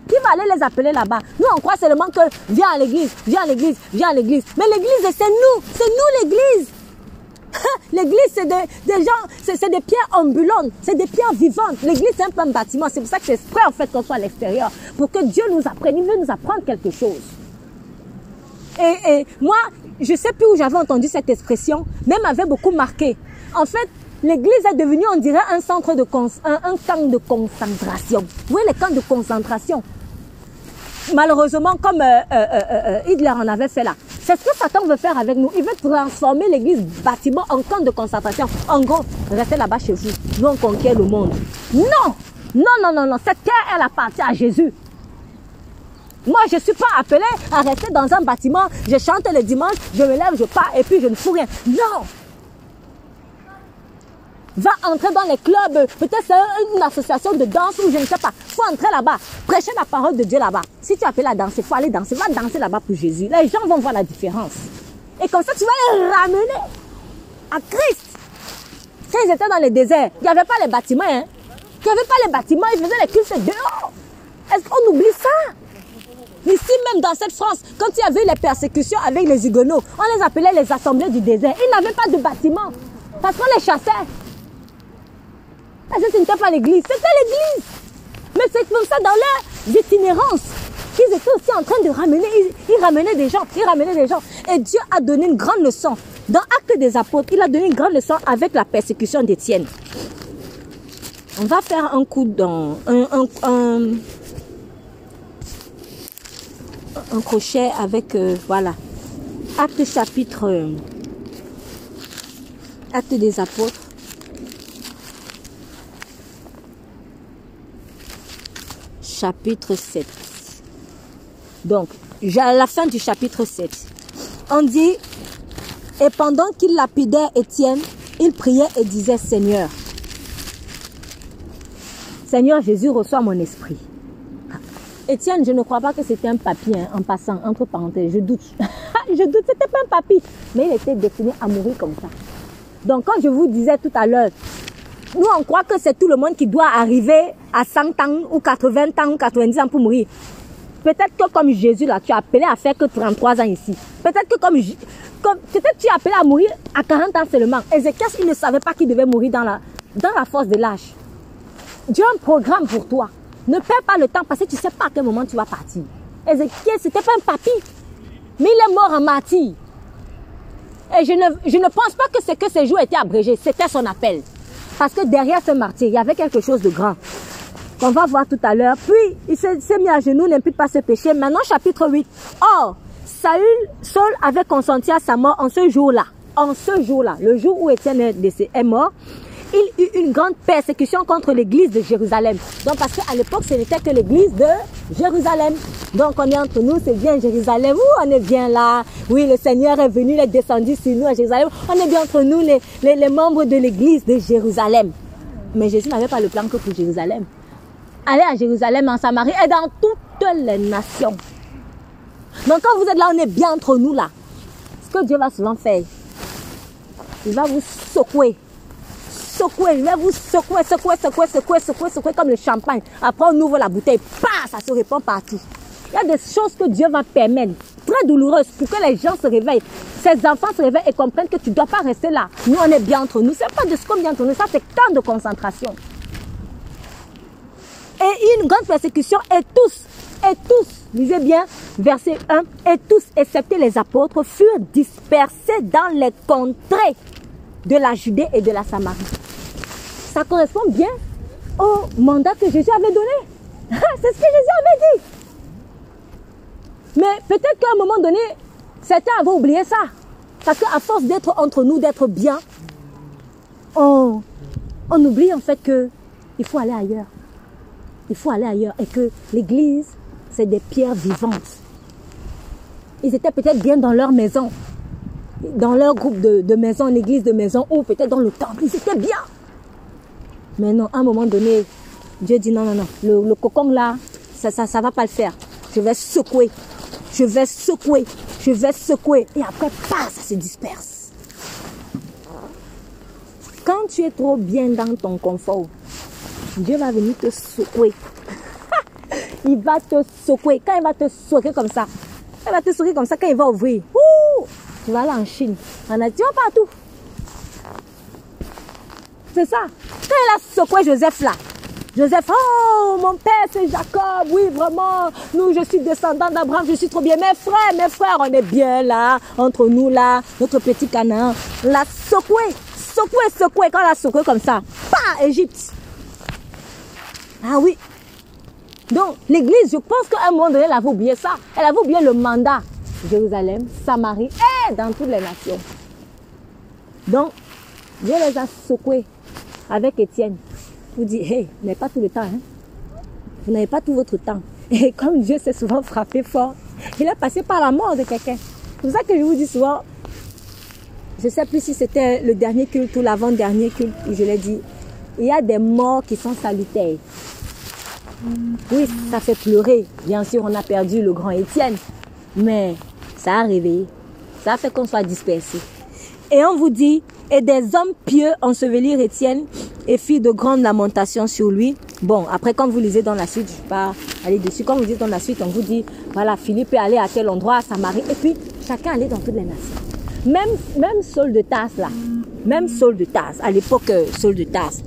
Qui va aller les appeler là-bas? Nous, on croit seulement que viens à l'église, viens à l'église, viens à l'église. Mais l'église, c'est nous, c'est nous l'église. L'église, c'est des, gens, c'est des pierres ambulantes, c'est des pierres vivantes. L'église, c'est un peu un bâtiment. C'est pour ça que c'est exprès, en fait, qu'on soit à l'extérieur. Pour que Dieu nous apprenne, il veut nous apprendre quelque chose. Et, et moi, je sais plus où j'avais entendu cette expression, mais elle m'avait beaucoup marqué. En fait, l'église est devenue, on dirait, un centre de, un, un camp de concentration. Vous voyez les camps de concentration? Malheureusement, comme euh, euh, euh, Hitler en avait fait là. C'est ce que Satan veut faire avec nous. Il veut transformer l'église bâtiment en camp de concentration. En gros, restez là-bas chez vous. Nous, on conquiert le monde. Non Non, non, non, non. Cette terre, elle appartient à Jésus. Moi, je ne suis pas appelé à rester dans un bâtiment. Je chante le dimanche, je me lève, je pars et puis je ne fous rien. Non Va entrer dans les clubs, peut-être c'est une association de danse ou je ne sais pas. faut entrer là-bas, prêcher la parole de Dieu là-bas. Si tu appelles à danser, faut aller danser. Va danser là-bas pour Jésus. Les gens vont voir la différence. Et comme ça, tu vas les ramener à Christ. Quand ils étaient dans le désert, il n'y avait pas les bâtiments. Hein? Il n'y avait pas les bâtiments, ils faisaient les cultes dehors. Est-ce qu'on oublie ça? Ici même dans cette France, quand il y avait les persécutions avec les Huguenots, on les appelait les assemblées du désert. Ils n'avaient pas de bâtiments parce qu'on les chassait. Parce que pas l'église, c'était l'église. Mais c'est comme ça dans leur itinérance qu'ils étaient aussi en train de ramener, ils, ramenaient des gens, ils ramenaient des gens. Et Dieu a donné une grande leçon. Dans Actes des Apôtres, il a donné une grande leçon avec la persécution d'Étienne. On va faire un coup dans un, un, un, crochet avec, euh, voilà, Acte chapitre, euh, Acte des Apôtres. Chapitre 7. Donc, à la fin du chapitre 7, on dit, et pendant qu'il lapidait Étienne, il priait et disait, Seigneur, Seigneur Jésus, reçoit mon esprit. Étienne, je ne crois pas que c'était un papier, hein, en passant, entre parenthèses, je doute. je doute, c'était pas un papier, mais il était destiné à mourir comme ça. Donc, quand je vous disais tout à l'heure, nous, on croit que c'est tout le monde qui doit arriver à 100 ans ou 80 ans ou 90 ans pour mourir. Peut-être que comme Jésus, là, tu as appelé à faire que 33 ans ici. Peut-être que comme, comme peut-être tu as appelé à mourir à 40 ans seulement. Ézéchiel, il ne savait pas qu'il devait mourir dans la, dans la force de l'âge. Dieu a un programme pour toi. Ne perds pas le temps parce que tu ne sais pas à quel moment tu vas partir. Ézéchiel, c'était pas un papy. Mais il est mort en martyr. Et je ne, je ne pense pas que ce que ses jours étaient abrégés. C'était son appel. Parce que derrière ce martyr, il y avait quelque chose de grand. Qu'on va voir tout à l'heure. Puis, il s'est mis à genoux, n'impute pas ce péché. Maintenant, chapitre 8. Or, Saül, Saul avait consenti à sa mort en ce jour-là. En ce jour-là, le jour où Étienne est mort, il eut une grande persécution contre l'église de Jérusalem. Donc, parce qu'à l'époque, ce n'était que l'église de Jérusalem. Donc, on est entre nous, c'est bien Jérusalem. Ouh, on est bien là? Oui, le Seigneur est venu, il est descendu sur nous à Jérusalem. On est bien entre nous, les membres de l'église de Jérusalem. Mais Jésus n'avait pas le plan que pour Jérusalem. Allez à Jérusalem, en Samarie et dans toutes les nations. Donc, quand vous êtes là, on est bien entre nous là. Ce que Dieu va souvent faire, il va vous secouer secouer, je vais vous secouer, secouer, secouer, secouer, secouer, secouer comme le champagne. Après, on ouvre la bouteille, pas, ça se répand partout. Il y a des choses que Dieu va permettre, très douloureuses, pour que les gens se réveillent. Ces enfants se réveillent et comprennent que tu ne dois pas rester là. Nous, on est bien entre nous. Ce n'est pas de ce qu'on est bien entre nous, ça, c'est temps de concentration. Et une grande persécution, et tous, et tous, lisez bien, verset 1, et tous, excepté les apôtres, furent dispersés dans les contrées de la Judée et de la Samarie ça correspond bien au mandat que Jésus avait donné. C'est ce que Jésus avait dit. Mais peut-être qu'à un moment donné, certains avaient oublié ça. Parce qu'à force d'être entre nous, d'être bien, on, on oublie en fait que il faut aller ailleurs. Il faut aller ailleurs. Et que l'église, c'est des pierres vivantes. Ils étaient peut-être bien dans leur maison, dans leur groupe de, de maison, l'église de maison, ou peut-être dans le temple. Ils étaient bien. Mais non, à un moment donné, Dieu dit non, non, non, le, le cocon là, ça ça, ça va pas le faire. Je vais secouer, je vais secouer, je vais secouer. Et après, pas, ça se disperse. Quand tu es trop bien dans ton confort, Dieu va venir te secouer. il va te secouer. Quand il va te secouer comme ça, il va te secouer comme ça, quand il va ouvrir, tu vas aller en Chine. On a dit partout. C'est ça. Quand il a secoué Joseph là, Joseph, oh, mon père, c'est Jacob. Oui, vraiment. Nous, je suis descendant d'Abraham. Je suis trop bien. Mes frères, mes frères, on est bien là, entre nous là, notre petit Canaan. La secoué, secoué, secoué. Quand l'a secoué comme ça, pas Égypte. Ah oui. Donc, l'église, je pense qu'à un moment donné, elle avait oublié ça. Elle avait oublié le mandat. Jérusalem, Samarie et dans toutes les nations. Donc, Dieu les a secoués avec Étienne. Vous dit, hey, vous n'avez pas tout le temps. Hein? Vous n'avez pas tout votre temps. Et comme Dieu s'est souvent frappé fort, il est passé par la mort de quelqu'un. C'est pour ça que je vous dis souvent, je ne sais plus si c'était le dernier culte ou l'avant-dernier culte je l'ai dit, il y a des morts qui sont salutaires. Oui, ça fait pleurer. Bien sûr, on a perdu le grand Étienne, mais ça a réveillé. Ça a fait qu'on soit dispersé. Et on vous dit, et des hommes pieux ensevelirent Étienne et fit de grandes lamentations sur lui. Bon, après, quand vous lisez dans la suite, je ne vais pas aller dessus. Quand vous lisez dans la suite, on vous dit, voilà, Philippe est allé à tel endroit, à Samarie, et puis chacun allait dans toutes les nations. Même, même Saul de Tasse, là, même Saul de Tasse, à l'époque, euh, Saul de Tasse,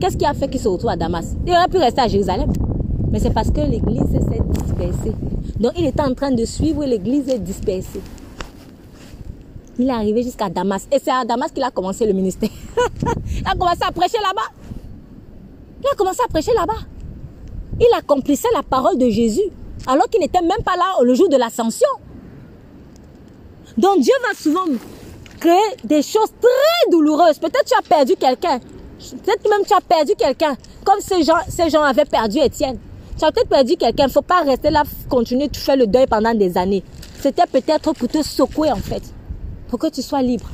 qu'est-ce qui a fait qu'il se retrouve à Damas? Il aurait pu rester à Jérusalem. Mais c'est parce que l'église s'est dispersée. Donc, il était en train de suivre l'église dispersée. Il est arrivé jusqu'à Damas. Et c'est à Damas qu'il a commencé le ministère. il a commencé à prêcher là-bas. Il a commencé à prêcher là-bas. Il accomplissait la parole de Jésus alors qu'il n'était même pas là le jour de l'ascension. Donc Dieu va souvent créer des choses très douloureuses. Peut-être tu as perdu quelqu'un. Peut-être même tu as perdu quelqu'un. Comme ces gens, ces gens avaient perdu Étienne. Tu as peut-être perdu quelqu'un. Il ne faut pas rester là, continuer de faire le deuil pendant des années. C'était peut-être pour te secouer en fait. Pour que tu sois libre.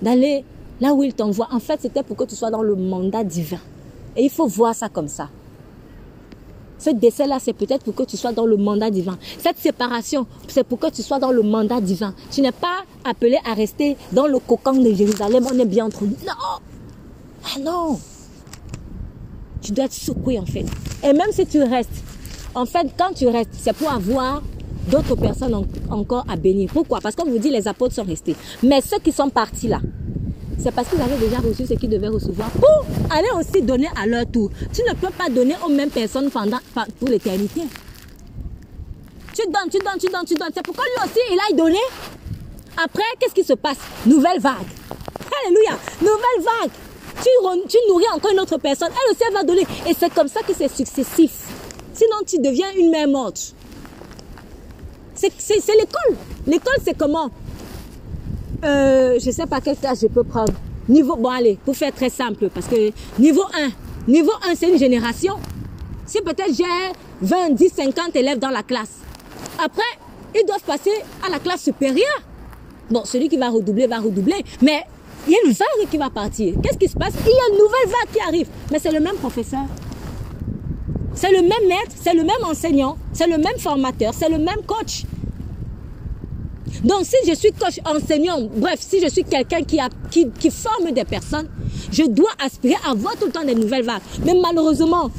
D'aller là où il t'envoie. En fait, c'était pour que tu sois dans le mandat divin. Et il faut voir ça comme ça. Ce décès-là, c'est peut-être pour que tu sois dans le mandat divin. Cette séparation, c'est pour que tu sois dans le mandat divin. Tu n'es pas appelé à rester dans le cocon de Jérusalem. On est bien entre nous. Non. Ah non. Tu dois être secoué en fait. Et même si tu restes, en fait, quand tu restes, c'est pour avoir d'autres personnes encore à bénir. Pourquoi? Parce qu'on vous dit les apôtres sont restés. Mais ceux qui sont partis là, c'est parce qu'ils avaient déjà reçu ce qu'ils devaient recevoir pour aller aussi donner à leur tour. Tu ne peux pas donner aux mêmes personnes pendant, pour l'éternité. Tu donnes, tu donnes, tu donnes, tu donnes. C'est pourquoi lui aussi, il a donné. Après, qu'est-ce qui se passe? Nouvelle vague. Alléluia. Nouvelle vague. Tu, nourris encore une autre personne. Elle aussi, elle va donner. Et c'est comme ça que c'est successif. Sinon, tu deviens une mère morte. C'est l'école. L'école, c'est comment? Euh, je sais pas quel classe je peux prendre. Niveau, bon allez, pour faire très simple, parce que niveau 1, niveau 1 c'est une génération. Si peut-être j'ai 20, 10, 50 élèves dans la classe, après, ils doivent passer à la classe supérieure. Bon, celui qui va redoubler va redoubler, mais il y a une vague qui va partir. Qu'est-ce qui se passe? Il y a une nouvelle vague qui arrive, mais c'est le même professeur. C'est le même maître, c'est le même enseignant, c'est le même formateur, c'est le même coach. Donc si je suis coach, enseignant, bref, si je suis quelqu'un qui, qui, forme des personnes, je dois aspirer à voir tout le temps des nouvelles vagues. Mais malheureusement,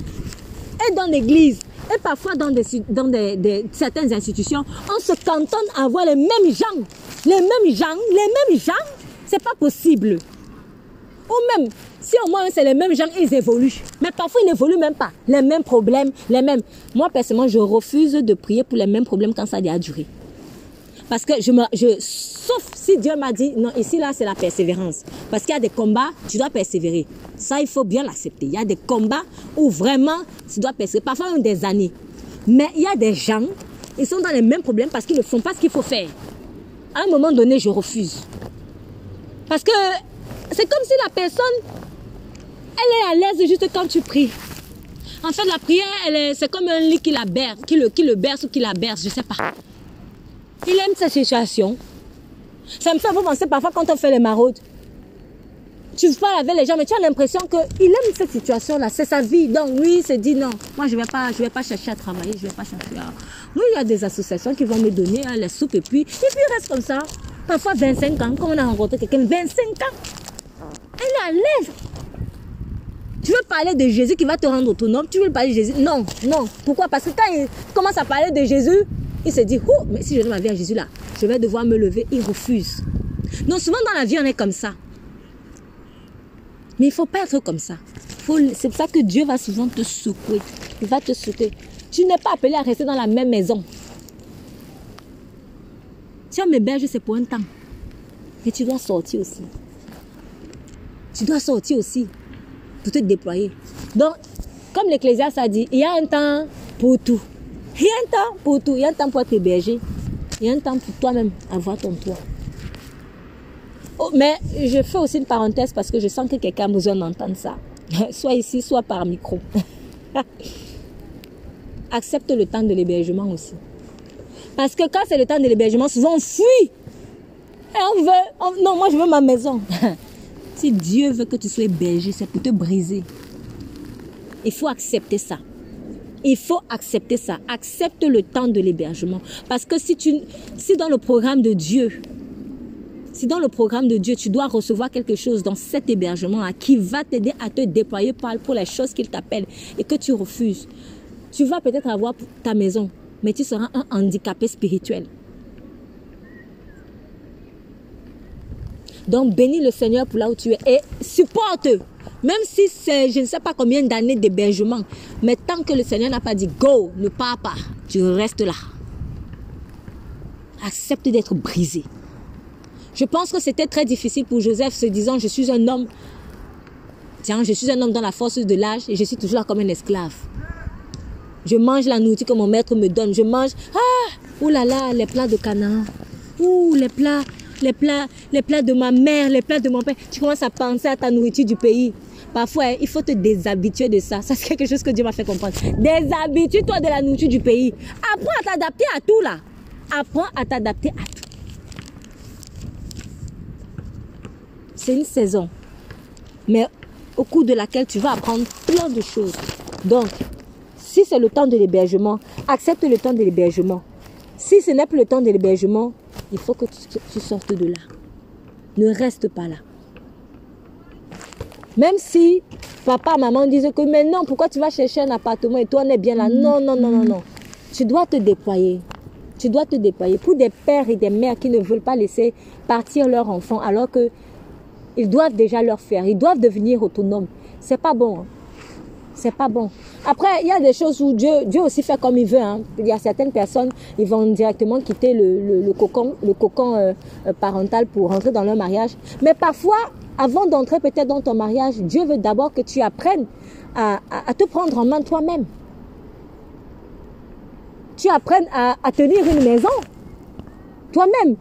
et dans l'église, et parfois dans, des, dans des, certaines institutions, on se cantonne à voir les mêmes gens. Les mêmes gens, les mêmes gens, c'est pas possible. Ou même, si au moins c'est les mêmes gens, ils évoluent. Mais parfois, ils n'évoluent même pas. Les mêmes problèmes, les mêmes. Moi, personnellement, je refuse de prier pour les mêmes problèmes quand ça a duré. Parce que je me, je, sauf si Dieu m'a dit, non, ici, là, c'est la persévérance. Parce qu'il y a des combats, tu dois persévérer. Ça, il faut bien l'accepter. Il y a des combats où vraiment, tu dois persévérer. Parfois, des années. Mais il y a des gens, ils sont dans les mêmes problèmes parce qu'ils ne font pas ce qu'il faut faire. À un moment donné, je refuse. Parce que c'est comme si la personne, elle est à l'aise juste quand tu pries. En fait, la prière, c'est comme un lit qui la berce, qui le, berce ou qui la berce, je ne sais pas. Il aime sa situation. Ça me fait penser parfois quand on fait les maraudes. Tu parles avec les gens, mais tu as l'impression qu'il aime cette situation-là. C'est sa vie. Donc, lui, il se dit non, moi, je ne vais, pas, vais pas chercher à travailler, je vais pas chercher il y a des associations qui vont me donner hein, les soupes et puis, et puis il reste comme ça. Parfois 25 ans, quand on a rencontré quelqu'un, 25 ans. Elle est à l'aise. Tu veux parler de Jésus qui va te rendre autonome? Tu veux parler de Jésus? Non, non. Pourquoi? Parce que quand il commence à parler de Jésus, il se dit, oh, mais si je donne ma vie à Jésus là, je vais devoir me lever. Il refuse. Donc souvent dans la vie, on est comme ça. Mais il ne faut pas être comme ça. C'est pour ça que Dieu va souvent te secouer. Il va te secouer. Tu n'es pas appelé à rester dans la même maison. Si on m'héberge, c'est pour un temps. Mais tu dois sortir aussi. Tu dois sortir aussi pour te déployer. Donc, comme l'Ecclésiaste a dit, il y a un temps pour tout. Il y a un temps pour tout. Il y a un temps pour être hébergé. Il y a un temps pour toi-même avoir ton toit. Oh, mais je fais aussi une parenthèse parce que je sens que quelqu'un a besoin d'entendre ça. Soit ici, soit par micro. Accepte le temps de l'hébergement aussi. Parce que quand c'est le temps de l'hébergement, souvent on fuit. Et on veut. non, moi je veux ma maison. si Dieu veut que tu sois hébergé, c'est pour te briser. Il faut accepter ça. Il faut accepter ça. Accepte le temps de l'hébergement. Parce que si, tu, si dans le programme de Dieu, si dans le programme de Dieu, tu dois recevoir quelque chose dans cet hébergement-là qui va t'aider à te déployer pour les choses qu'il t'appelle et que tu refuses, tu vas peut-être avoir ta maison, mais tu seras un handicapé spirituel. Donc bénis le Seigneur pour là où tu es et supporte. Même si c'est je ne sais pas combien d'années d'hébergement, mais tant que le Seigneur n'a pas dit go, ne pars pas, tu restes là. Accepte d'être brisé. Je pense que c'était très difficile pour Joseph se disant je suis un homme. Tiens, je suis un homme dans la force de l'âge et je suis toujours là comme un esclave. Je mange la nourriture que mon maître me donne. Je mange, ah, oh là là, les plats de canard. Ouh, les plats, les plats, les plats de ma mère, les plats de mon père. Tu commences à penser à ta nourriture du pays. Parfois, il faut te déshabituer de ça. Ça, c'est quelque chose que Dieu m'a fait comprendre. Déshabitue-toi de la nourriture du pays. Apprends à t'adapter à tout là. Apprends à t'adapter à tout. C'est une saison. Mais au cours de laquelle tu vas apprendre plein de choses. Donc, si c'est le temps de l'hébergement, accepte le temps de l'hébergement. Si ce n'est plus le temps de l'hébergement, il faut que tu, sortes de là. Ne reste pas là. Même si papa, maman disent que mais non, pourquoi tu vas chercher un appartement et toi on est bien là? Non, non, non, non, non. Tu dois te déployer. Tu dois te déployer. Pour des pères et des mères qui ne veulent pas laisser partir leurs enfants alors que ils doivent déjà leur faire. Ils doivent devenir autonomes. C'est pas bon. Hein. C'est pas bon. Après, il y a des choses où Dieu, Dieu aussi fait comme il veut. Hein. Il y a certaines personnes, ils vont directement quitter le, le, cocon, le cocon euh, euh, parental pour rentrer dans leur mariage. Mais parfois, avant d'entrer peut-être dans ton mariage, Dieu veut d'abord que tu apprennes à, à, te prendre en main toi-même. Tu apprennes à, à tenir une maison toi-même.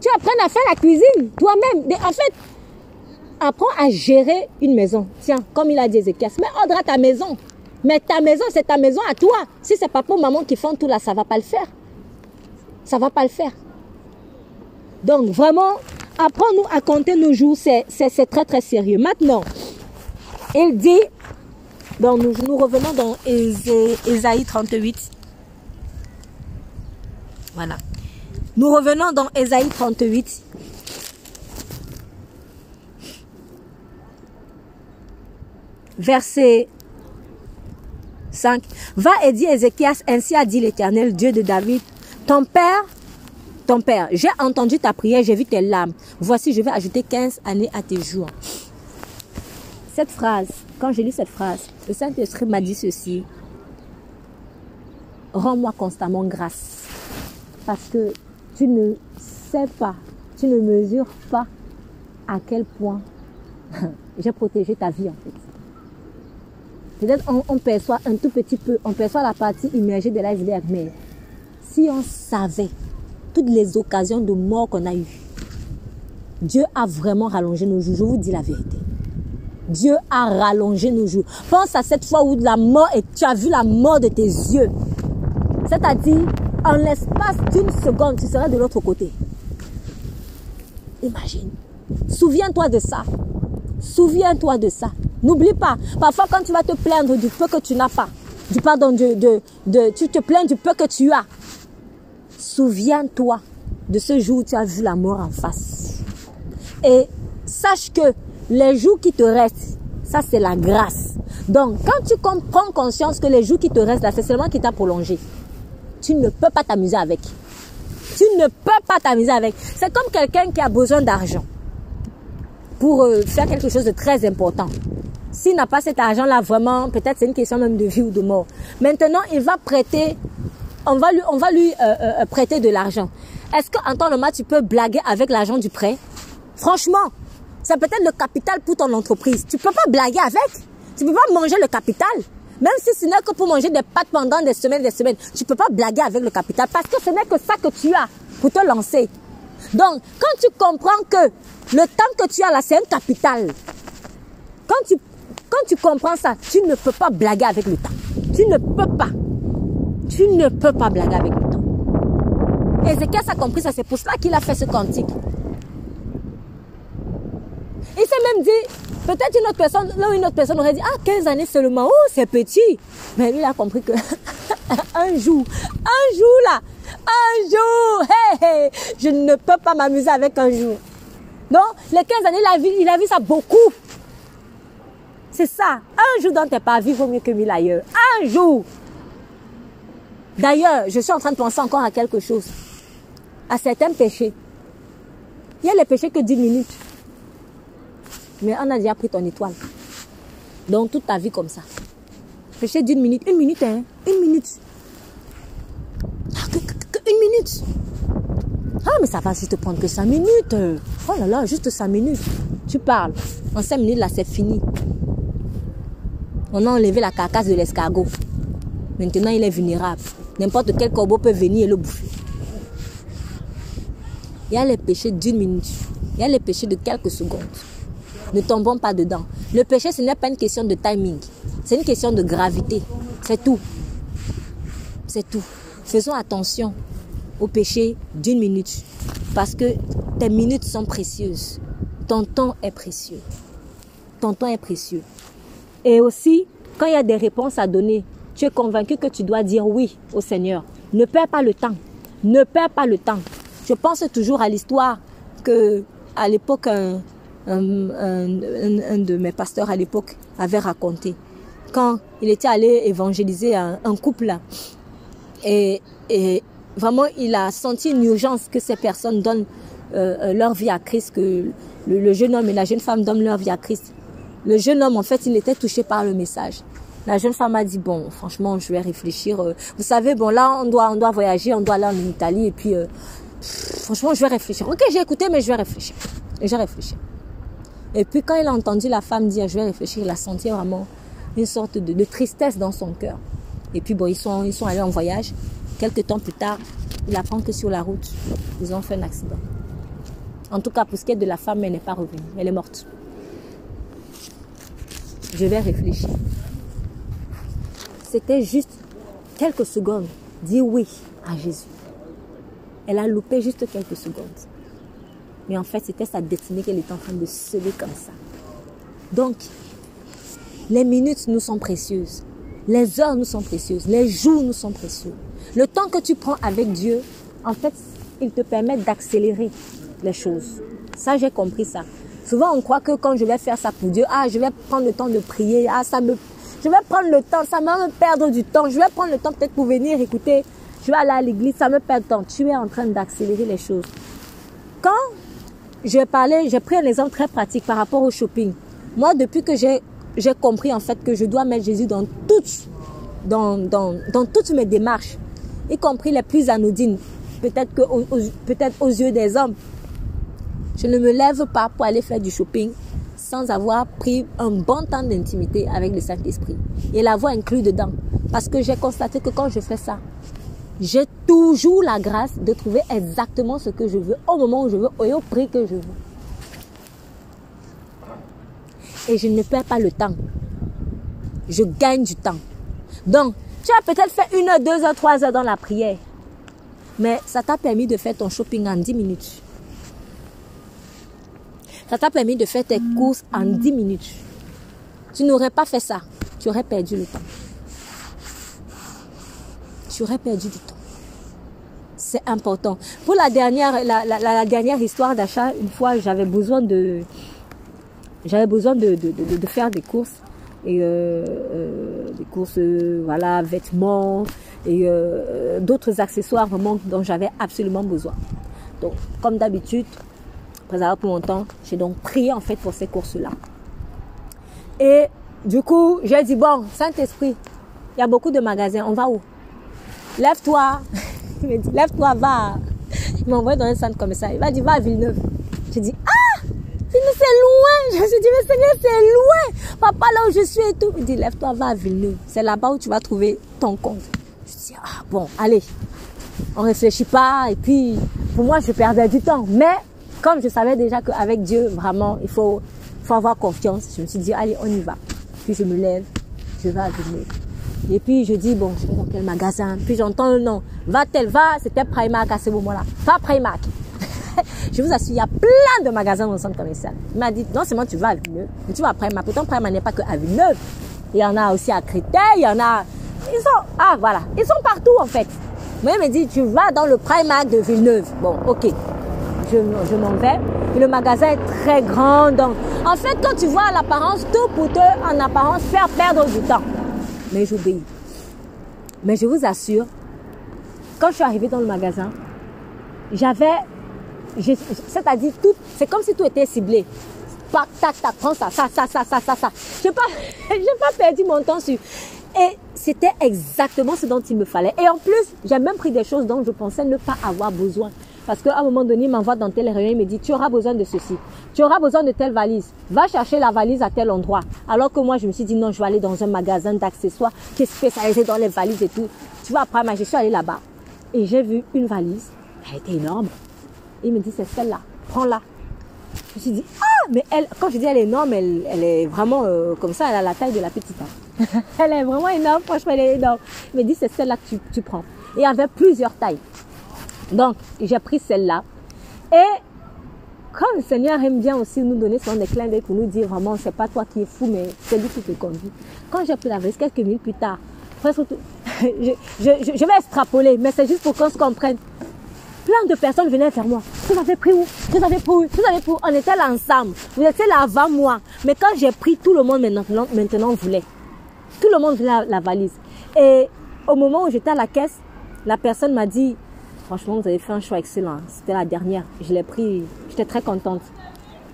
Tu apprennes à faire la cuisine toi-même. En fait, apprends à gérer une maison. Tiens, comme il a dit Ézéchias, mets ordre à ta maison. Mais ta maison, c'est ta maison à toi. Si c'est papa ou maman qui font tout là, ça va pas le faire. Ça va pas le faire. Donc vraiment, apprends-nous à compter nos jours, c'est très très sérieux. Maintenant, il dit, donc nous, nous revenons dans Ésaïe 38. Voilà. Nous revenons dans Ésaïe 38. Verset 5. Va et dis Ézéchias, ainsi a dit l'Éternel, Dieu de David, ton père, ton père, j'ai entendu ta prière, j'ai vu tes larmes. Voici, je vais ajouter 15 années à tes jours. Cette phrase, quand j'ai lu cette phrase, le Saint-Esprit m'a dit ceci. Rends-moi constamment grâce. Parce que tu ne sais pas, tu ne mesures pas à quel point j'ai protégé ta vie en fait. Peut-être on, perçoit un tout petit peu, on perçoit la partie immergée de l'iceberg, mais si on savait toutes les occasions de mort qu'on a eues, Dieu a vraiment rallongé nos jours. Je vous dis la vérité. Dieu a rallongé nos jours. Pense à cette fois où la mort et tu as vu la mort de tes yeux. C'est-à-dire, en l'espace d'une seconde, tu seras de l'autre côté. Imagine. Souviens-toi de ça. Souviens-toi de ça. N'oublie pas, parfois quand tu vas te plaindre du peu que tu n'as pas, du pardon, de, de, tu te plains du peu que tu as. Souviens-toi de ce jour où tu as vu la mort en face. Et sache que les jours qui te restent, ça c'est la grâce. Donc quand tu prends conscience que les jours qui te restent là, c'est seulement qui t'a prolongé, tu ne peux pas t'amuser avec. Tu ne peux pas t'amuser avec. C'est comme quelqu'un qui a besoin d'argent pour euh, faire quelque chose de très important. S'il n'a pas cet argent-là, vraiment, peut-être c'est une question même de vie ou de mort. Maintenant, il va prêter, on va lui, on va lui euh, euh, prêter de l'argent. Est-ce qu'en temps normal, tu peux blaguer avec l'argent du prêt? Franchement, c'est peut-être le capital pour ton entreprise. Tu peux pas blaguer avec. Tu peux pas manger le capital. Même si ce n'est que pour manger des pâtes pendant des semaines des semaines, tu peux pas blaguer avec le capital parce que ce n'est que ça que tu as pour te lancer. Donc, quand tu comprends que le temps que tu as là, c'est un capital. Quand tu, quand tu comprends ça, tu ne peux pas blaguer avec le temps. Tu ne peux pas. Tu ne peux pas blaguer avec le temps. Ézéchiel a compris ça, c'est pour cela qu'il a fait ce cantique. Il s'est même dit, peut-être une autre personne, là une autre personne aurait dit, ah, 15 années seulement, oh, c'est petit. Mais lui, il a compris que un jour, un jour là, un jour, je ne peux pas m'amuser avec un jour. Donc, les 15 années, il a vu, il ça beaucoup. C'est ça. Un jour dans tes pas, vaut mieux que mille ailleurs. Un jour. D'ailleurs, je suis en train de penser encore à quelque chose. À certains péchés. Il y a les péchés que 10 minutes. Mais on a déjà pris ton étoile. Donc, toute ta vie comme ça. Péché d'une minute. Une minute, hein. Une minute. Une minute. Ah, mais ça va juste te prendre que 5 minutes. Oh là là, juste 5 minutes. Tu parles. En 5 minutes, là, c'est fini. On a enlevé la carcasse de l'escargot. Maintenant, il est vulnérable. N'importe quel corbeau peut venir et le bouffer. Il y a les péchés d'une minute. Il y a les péchés de quelques secondes. Ne tombons pas dedans. Le péché, ce n'est pas une question de timing. C'est une question de gravité. C'est tout. C'est tout. Faisons attention au péché d'une minute. Parce que tes minutes sont précieuses. Ton temps est précieux. Ton temps est précieux. Et aussi, quand il y a des réponses à donner, tu es convaincu que tu dois dire oui au Seigneur. Ne perds pas le temps. Ne perds pas le temps. Je pense toujours à l'histoire que, à l'époque, un, de mes pasteurs à l'époque avait raconté. Quand il était allé évangéliser un, couple, et, et, vraiment, il a senti une urgence que ces personnes donnent euh, euh, leur vie à Christ, que le jeune homme et la jeune femme donnent leur vie à Christ. Le jeune homme, en fait, il était touché par le message. La jeune femme a dit, bon, franchement, je vais réfléchir. Euh, vous savez, bon, là, on doit, on doit voyager, on doit aller en Italie. Et puis, franchement, je vais réfléchir. Ok, j'ai écouté, mais je vais réfléchir. Et j'ai réfléchi. Et puis, quand il a entendu la femme dire, je vais réfléchir, il a senti vraiment une sorte de, de tristesse dans son cœur. Et puis, bon, ils sont, ils sont allés en voyage. Quelques temps plus tard, il apprend que sur la route, ils ont fait un accident. En tout cas, pour ce qui est de la femme, elle n'est pas revenue. Elle est morte je vais réfléchir. C'était juste quelques secondes. Dire oui à Jésus. Elle a loupé juste quelques secondes. Mais en fait, c'était sa destinée qu'elle était en train de semer comme ça. Donc, les minutes nous sont précieuses. Les heures nous sont précieuses. Les jours nous sont précieux. Le temps que tu prends avec Dieu, en fait, il te permet d'accélérer les choses. Ça, j'ai compris ça. Souvent, on croit que quand je vais faire ça pour Dieu, ah, je vais prendre le temps de prier, ah, ça me, je vais prendre le temps, ça va me perdre du temps. Je vais prendre le temps peut-être pour venir écouter. Je vais aller à l'église, ça me perd du temps. Tu es en train d'accélérer les choses. Quand je parlais, j'ai pris un exemple très pratique par rapport au shopping. Moi, depuis que j'ai, j'ai compris en fait que je dois mettre Jésus dans toutes, dans, dans, dans toutes mes démarches, y compris les plus anodines, peut-être peut-être aux yeux des hommes, je ne me lève pas pour aller faire du shopping sans avoir pris un bon temps d'intimité avec le Saint-Esprit. Et la voix inclue dedans. Parce que j'ai constaté que quand je fais ça, j'ai toujours la grâce de trouver exactement ce que je veux, au moment où je veux et au prix que je veux. Et je ne perds pas le temps. Je gagne du temps. Donc, tu as peut-être fait une heure, deux heures, trois heures dans la prière. Mais ça t'a permis de faire ton shopping en dix minutes. Ça t'a permis de faire tes courses en 10 minutes. Tu n'aurais pas fait ça. Tu aurais perdu le temps. Tu aurais perdu du temps. C'est important. Pour la dernière, histoire d'achat, une fois, j'avais besoin de, j'avais besoin de, faire des courses et euh, euh, des courses, euh, voilà, vêtements et d'autres accessoires vraiment dont j'avais absolument besoin. Donc, comme d'habitude, après avoir pris mon temps, j'ai donc prié en fait pour ces courses-là. Et du coup, j'ai dit, bon, Saint-Esprit, il y a beaucoup de magasins, on va où? Lève-toi. Il m'a dit, lève-toi, va. Il m'a envoyé dans un centre comme ça. Il m'a dit, va à Villeneuve. J'ai dit, ah Villeneuve, c'est loin. Je me suis dit, mais Seigneur, c'est loin. Papa, là où je suis et tout. Il dit, lève-toi, va à Villeneuve. C'est là-bas où tu vas trouver ton compte. Je dis, ah bon, allez. On réfléchit pas. Et puis, pour moi, je perdais du temps. Mais, comme je savais déjà qu'avec Dieu, vraiment, il faut, faut avoir confiance. Je me suis dit, allez, on y va. Puis je me lève, je vais à Villeneuve. Et puis je dis, bon, je vais dans quel magasin Puis j'entends le nom. Va-t-elle, va, c'était Primark à ce moment-là. Pas Primark. je vous assure, il y a plein de magasins dans le centre commercial. Il m'a dit, non seulement tu vas à Villeneuve, mais tu vas à Primark. Pourtant, Primark n'est pas que à Villeneuve. Il y en a aussi à Créteil, il y en a... Ils sont... Ah, voilà. Ils sont partout, en fait. Moi, il me dit, tu vas dans le Primark de Villeneuve. Bon, ok. Je, je m'en vais. Le magasin est très grand. Donc, en fait, quand tu vois l'apparence, tout pour te, en apparence, faire perdre du temps mais j'obéis. Mais je vous assure, quand je suis arrivée dans le magasin, j'avais, c'est-à-dire tout, c'est comme si tout était ciblé. Tac, tac, tac, prends ça, ça, ça, ça, ça, ça, ça. Je n'ai pas, pas perdu mon temps sur. Et c'était exactement ce dont il me fallait. Et en plus, j'ai même pris des choses dont je pensais ne pas avoir besoin. Parce qu'à un moment donné, il m'envoie dans tel réunion, il me dit, tu auras besoin de ceci. Tu auras besoin de telle valise. Va chercher la valise à tel endroit. Alors que moi, je me suis dit, non, je vais aller dans un magasin d'accessoires qui est spécialisé dans les valises et tout. Tu vois, après, je suis allée là-bas. Et j'ai vu une valise. Elle était énorme. Il me dit, c'est celle-là. Prends-la. Je me suis dit, ah, mais elle, quand je dis elle est énorme, elle, est vraiment euh, comme ça, elle a la taille de la petite. Hein. elle est vraiment énorme, franchement, elle est énorme. Il me dit, c'est celle-là que tu, tu prends. Et il y avait plusieurs tailles. Donc, j'ai pris celle-là. Et comme le Seigneur aime bien aussi nous donner son clins d'œil pour nous dire vraiment, c'est pas toi qui es fou, mais c'est lui qui te conduit. Quand j'ai pris la valise, quelques minutes plus tard, presque je, je, vais extrapoler, mais c'est juste pour qu'on se comprenne. Plein de personnes venaient vers moi. Vous avez pris où? Vous avez pris où? Vous avez pris où? On était là ensemble. Vous étiez là avant moi. Mais quand j'ai pris, tout le monde maintenant, maintenant voulait. Tout le monde voulait la, la valise. Et au moment où j'étais à la caisse, la personne m'a dit, Franchement, vous avez fait un choix excellent. C'était la dernière. Je l'ai pris. J'étais très contente.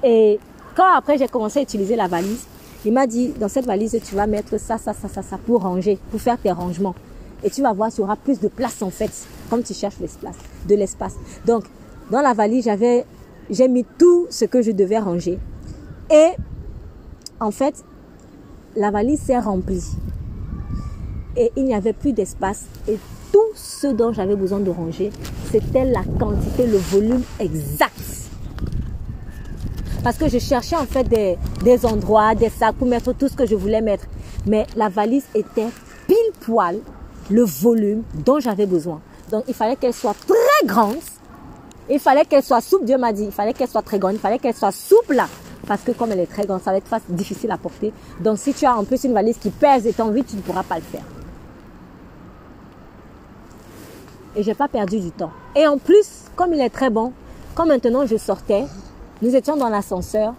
Et quand après j'ai commencé à utiliser la valise, il m'a dit, dans cette valise, tu vas mettre ça, ça, ça, ça, ça pour ranger, pour faire tes rangements. Et tu vas voir, tu auras plus de place en fait, comme tu cherches l'espace, de l'espace. Donc, dans la valise, j'avais, j'ai mis tout ce que je devais ranger. Et, en fait, la valise s'est remplie. Et il n'y avait plus d'espace. Et tout ce dont j'avais besoin de ranger, c'était la quantité, le volume exact. Parce que je cherchais en fait des, des endroits, des sacs pour mettre tout ce que je voulais mettre. Mais la valise était pile poil le volume dont j'avais besoin. Donc il fallait qu'elle soit très grande. Il fallait qu'elle soit souple. Dieu m'a dit, il fallait qu'elle soit très grande. Il fallait qu'elle soit souple. Parce que comme elle est très grande, ça va être difficile à porter. Donc si tu as en plus une valise qui pèse et t'envie, tu ne pourras pas le faire. et j'ai pas perdu du temps. Et en plus, comme il est très bon, quand maintenant je sortais, nous étions dans l'ascenseur,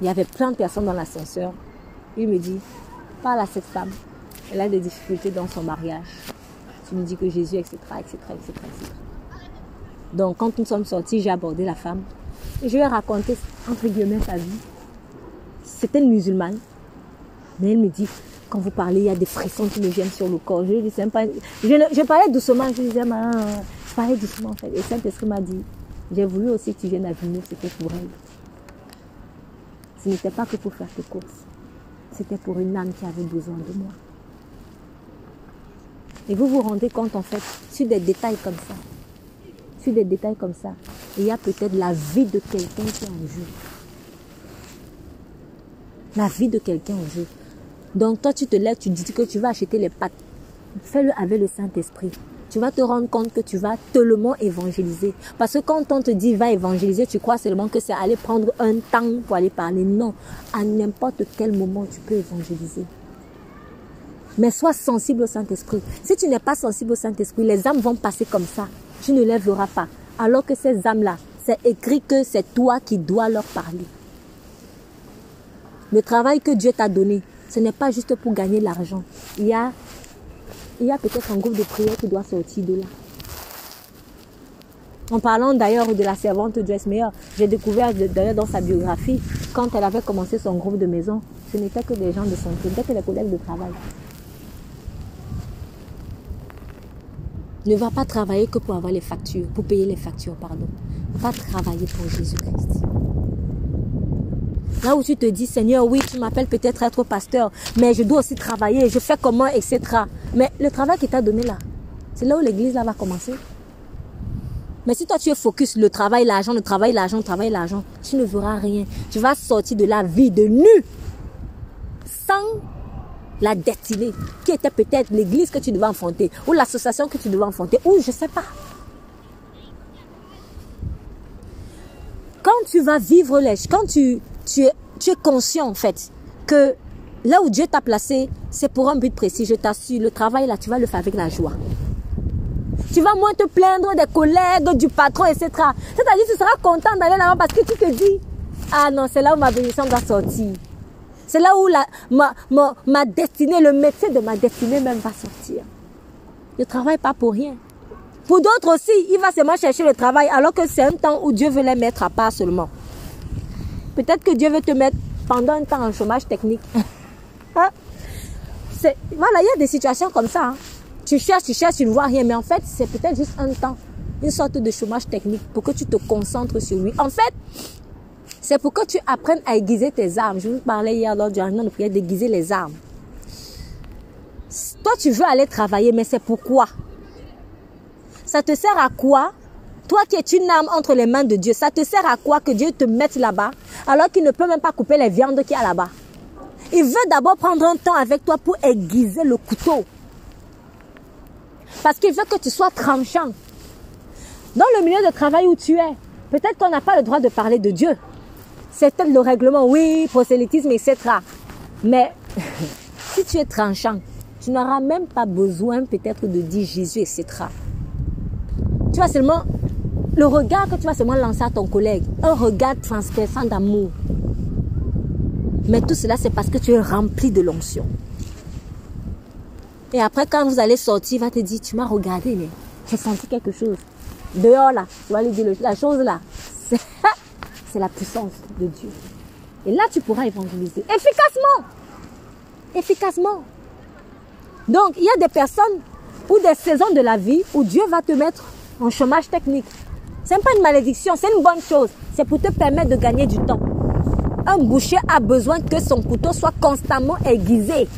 il y avait plein de personnes dans l'ascenseur. Il me dit, parle à cette femme, elle a des difficultés dans son mariage. Tu me dis que Jésus, etc., etc., etc.. Donc quand nous sommes sortis, j'ai abordé la femme et je lui ai raconté, entre guillemets, sa vie. C'était une musulmane. Mais elle me dit, quand vous parlez, il y a des frissons qui me viennent sur le corps. Je dis, pas... je, parlais doucement, je disais, je parlais doucement en fait. Et Saint-Esprit m'a dit, j'ai voulu aussi que tu viennes à Villeneuve, c'était pour elle. Ce n'était pas que pour faire tes courses. C'était pour une âme qui avait besoin de moi. Et vous vous rendez compte en fait, sur des détails comme ça, sur des détails comme ça, il y a peut-être la vie de quelqu'un qui est en jeu. La vie de quelqu'un en jeu. Donc toi, tu te lèves, tu dis que tu vas acheter les pâtes. Fais-le avec le Saint-Esprit. Tu vas te rendre compte que tu vas tellement évangéliser. Parce que quand on te dit va évangéliser, tu crois seulement que c'est aller prendre un temps pour aller parler. Non, à n'importe quel moment, tu peux évangéliser. Mais sois sensible au Saint-Esprit. Si tu n'es pas sensible au Saint-Esprit, les âmes vont passer comme ça. Tu ne lèveras pas. Alors que ces âmes-là, c'est écrit que c'est toi qui dois leur parler. Le travail que Dieu t'a donné, ce n'est pas juste pour gagner l'argent. Il y a, peut-être un groupe de prière qui doit sortir de là. En parlant d'ailleurs de la servante Meyer, j'ai découvert d'ailleurs dans sa biographie, quand elle avait commencé son groupe de maison, ce n'était que des gens de santé, n'était que des collègues de travail. Ne va pas travailler que pour avoir les factures, pour payer les factures, pardon. Va travailler pour Jésus-Christ. Là où tu te dis, Seigneur, oui, tu m'appelles peut-être être pasteur, mais je dois aussi travailler, je fais comment, etc. Mais le travail qu'il t'a donné là, c'est là où l'église là va commencer. Mais si toi tu es focus, le travail, l'argent, le travail, l'argent, le travail, l'argent, tu ne verras rien. Tu vas sortir de la vie de nu sans la destinée qui était peut-être l'église que tu devais enfanter ou l'association que tu devais enfanter ou je ne sais pas. Quand tu vas vivre les... Quand tu, tu, es, tu es conscient en fait que là où Dieu t'a placé, c'est pour un but précis, je t'assure, le travail là, tu vas le faire avec la joie. Tu vas moins te plaindre des collègues, du patron, etc. C'est-à-dire tu seras content d'aller là-bas parce que tu te dis, ah non, c'est là où ma bénédiction va sortir. C'est là où la, ma, ma, destinée, le métier de ma destinée même va sortir. Je ne travaille pas pour rien. Pour d'autres aussi, il va seulement chercher le travail alors que c'est un temps où Dieu veut les mettre à part seulement. Peut-être que Dieu veut te mettre pendant un temps en chômage technique. Hein? voilà, il y a des situations comme ça. Hein. Tu cherches, tu cherches, tu ne vois rien, mais en fait, c'est peut-être juste un temps, une sorte de chômage technique pour que tu te concentres sur lui. En fait, c'est pour que tu apprennes à aiguiser tes armes. Je vous parlais hier lors du réunion de prière d'aiguiser les armes. Toi, tu veux aller travailler, mais c'est pourquoi Ça te sert à quoi? Toi qui es une arme entre les mains de Dieu, ça te sert à quoi que Dieu te mette là-bas alors qu'il ne peut même pas couper les viandes qu'il y a là-bas? Il veut d'abord prendre un temps avec toi pour aiguiser le couteau. Parce qu'il veut que tu sois tranchant. Dans le milieu de travail où tu es, peut-être qu'on n'a pas le droit de parler de Dieu. C'est le règlement, oui, prosélytisme, etc. Mais si tu es tranchant, tu n'auras même pas besoin peut-être de dire Jésus, etc. Tu vas seulement, le regard que tu vas seulement lancer à ton collègue, un regard transperçant d'amour. Mais tout cela, c'est parce que tu es rempli de l'onction. Et après, quand vous allez sortir, il va te dire, tu m'as regardé, mais j'ai senti quelque chose. Dehors là, tu vas lui dire, la chose là, c'est la puissance de Dieu. Et là, tu pourras évangéliser efficacement. Efficacement. Donc, il y a des personnes ou des saisons de la vie où Dieu va te mettre en chômage technique. Ce n'est pas une malédiction, c'est une bonne chose. C'est pour te permettre de gagner du temps. Un boucher a besoin que son couteau soit constamment aiguisé.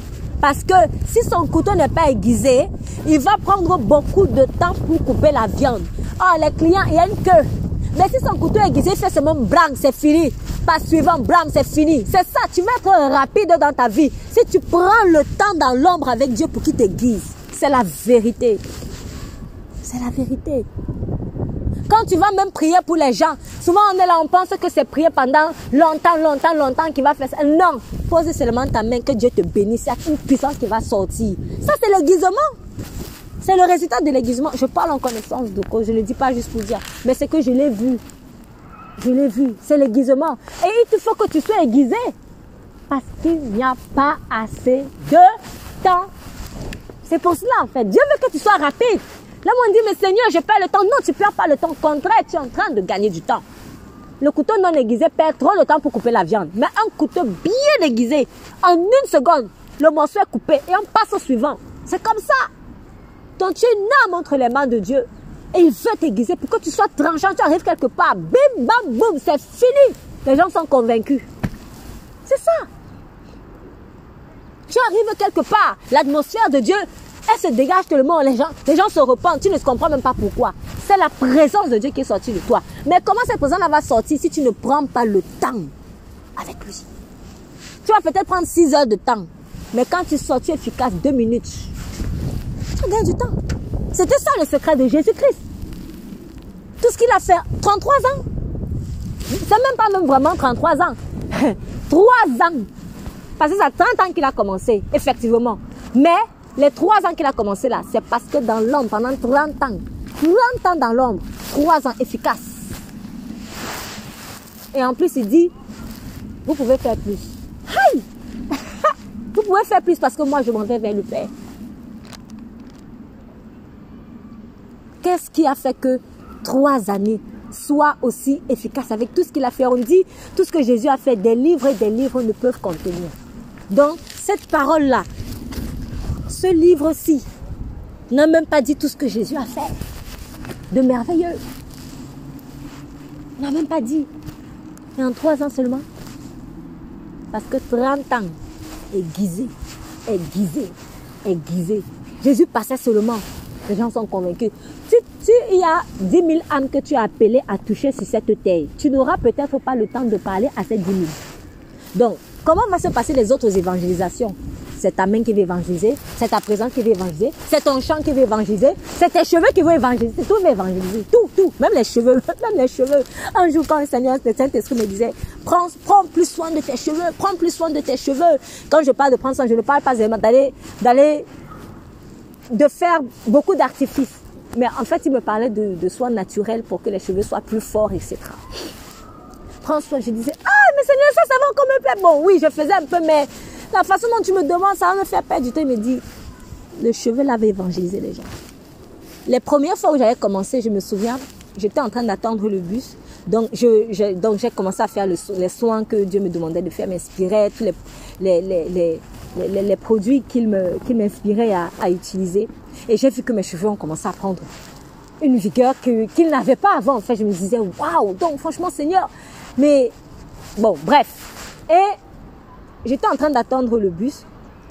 Parce que si son couteau n'est pas aiguisé, il va prendre beaucoup de temps pour couper la viande. Ah, les clients, il y a une queue. Mais si son couteau est aiguisé, il fait seulement blanc, c'est fini. Pas suivant, blanc, c'est fini. C'est ça, tu vas être rapide dans ta vie. Si tu prends le temps dans l'ombre avec Dieu pour qu'il t'aiguise, c'est la vérité. C'est la vérité. Quand tu vas même prier pour les gens, souvent on est là, on pense que c'est prier pendant longtemps, longtemps, longtemps qu'il va faire ça. Non, pose seulement ta main, que Dieu te bénisse. Il y a une puissance qui va sortir. Ça, c'est l'aiguisement. C'est le résultat de l'aiguisement. Je parle en connaissance de cause, je ne le dis pas juste pour dire, mais c'est que je l'ai vu. Je l'ai vu, c'est l'aiguisement. Et il te faut que tu sois aiguisé. Parce qu'il n'y a pas assez de temps. C'est pour cela, en fait. Dieu veut que tu sois rapide. Là, on dit, mais Seigneur, je perds le temps. Non, tu perds pas le temps. Contraire, tu es en train de gagner du temps. Le couteau non aiguisé perd trop de temps pour couper la viande. Mais un couteau bien aiguisé, en une seconde, le morceau est coupé et on passe au suivant. C'est comme ça. Donc tu es une âme entre les mains de Dieu. Et il veut t'aiguiser pour que tu sois tranchant. Tu arrives quelque part. Bim, bam, boum, c'est fini. Les gens sont convaincus. C'est ça. Tu arrives quelque part. L'atmosphère de Dieu elle se dégage tellement, les gens, les gens se repentent, tu ne comprends même pas pourquoi. C'est la présence de Dieu qui est sortie de toi. Mais comment cette présence va sortir si tu ne prends pas le temps avec lui? Tu vas peut-être prendre 6 heures de temps, mais quand tu sors, tu es efficace 2 minutes. Tu gagnes du temps. C'était ça le secret de Jésus-Christ. Tout ce qu'il a fait, 33 ans. C'est même pas même vraiment 33 ans. 3 ans. Parce que c'est à 30 ans qu'il a commencé, effectivement. Mais les trois ans qu'il a commencé là, c'est parce que dans l'ombre, pendant 30 ans, 30 ans dans l'ombre, trois ans efficaces. Et en plus, il dit, vous pouvez faire plus. vous pouvez faire plus parce que moi, je m'en vais vers le Père. Qu'est-ce qui a fait que trois années soient aussi efficaces avec tout ce qu'il a fait? On dit, tout ce que Jésus a fait, des livres et des livres ne peuvent contenir. Donc, cette parole-là, ce livre-ci n'a même pas dit tout ce que Jésus a fait de merveilleux. Il n'a même pas dit. Et en trois ans seulement, Parce que 30 ans, aiguisé, aiguisé, aiguisé. Jésus passait seulement. Les gens sont convaincus. Si, si il y a 10 000 âmes que tu as appelées à toucher sur cette terre, tu n'auras peut-être pas le temps de parler à ces 10 000. Donc, comment va se passer les autres évangélisations? C'est ta main qui va évangéliser, c'est ta présence qui va évangéliser, c'est ton chant qui va évangéliser, c'est tes cheveux qui vont évangéliser, tout va évangéliser, tout, tout, même les cheveux, même les cheveux. Un jour, quand le Seigneur, le Saint-Esprit me disait, prends, prends plus soin de tes cheveux, prends plus soin de tes cheveux. Quand je parle de prendre soin, je ne parle pas d'aller, d'aller, de faire beaucoup d'artifices. Mais en fait, il me parlait de, soins naturels pour que les cheveux soient plus forts, etc. Prends soin, je disais, ah, mais Seigneur, ça, ça va encore me plaire. Bon, oui, je faisais un peu, mais la façon dont tu me demandes, ça va me faire perdre du temps. Il me dit, le cheveu l'avait évangélisé les gens. Les premières fois où j'avais commencé, je me souviens, j'étais en train d'attendre le bus. Donc, je, donc j'ai commencé à faire les soins que Dieu me demandait de faire, m'inspirer, tous les, les, les, produits qu'il m'inspirait à, à, utiliser. Et j'ai vu que mes cheveux ont commencé à prendre une vigueur qu'ils n'avaient pas avant. En fait, je me disais, waouh, donc franchement, Seigneur. Mais bon, bref. Et J'étais en train d'attendre le bus.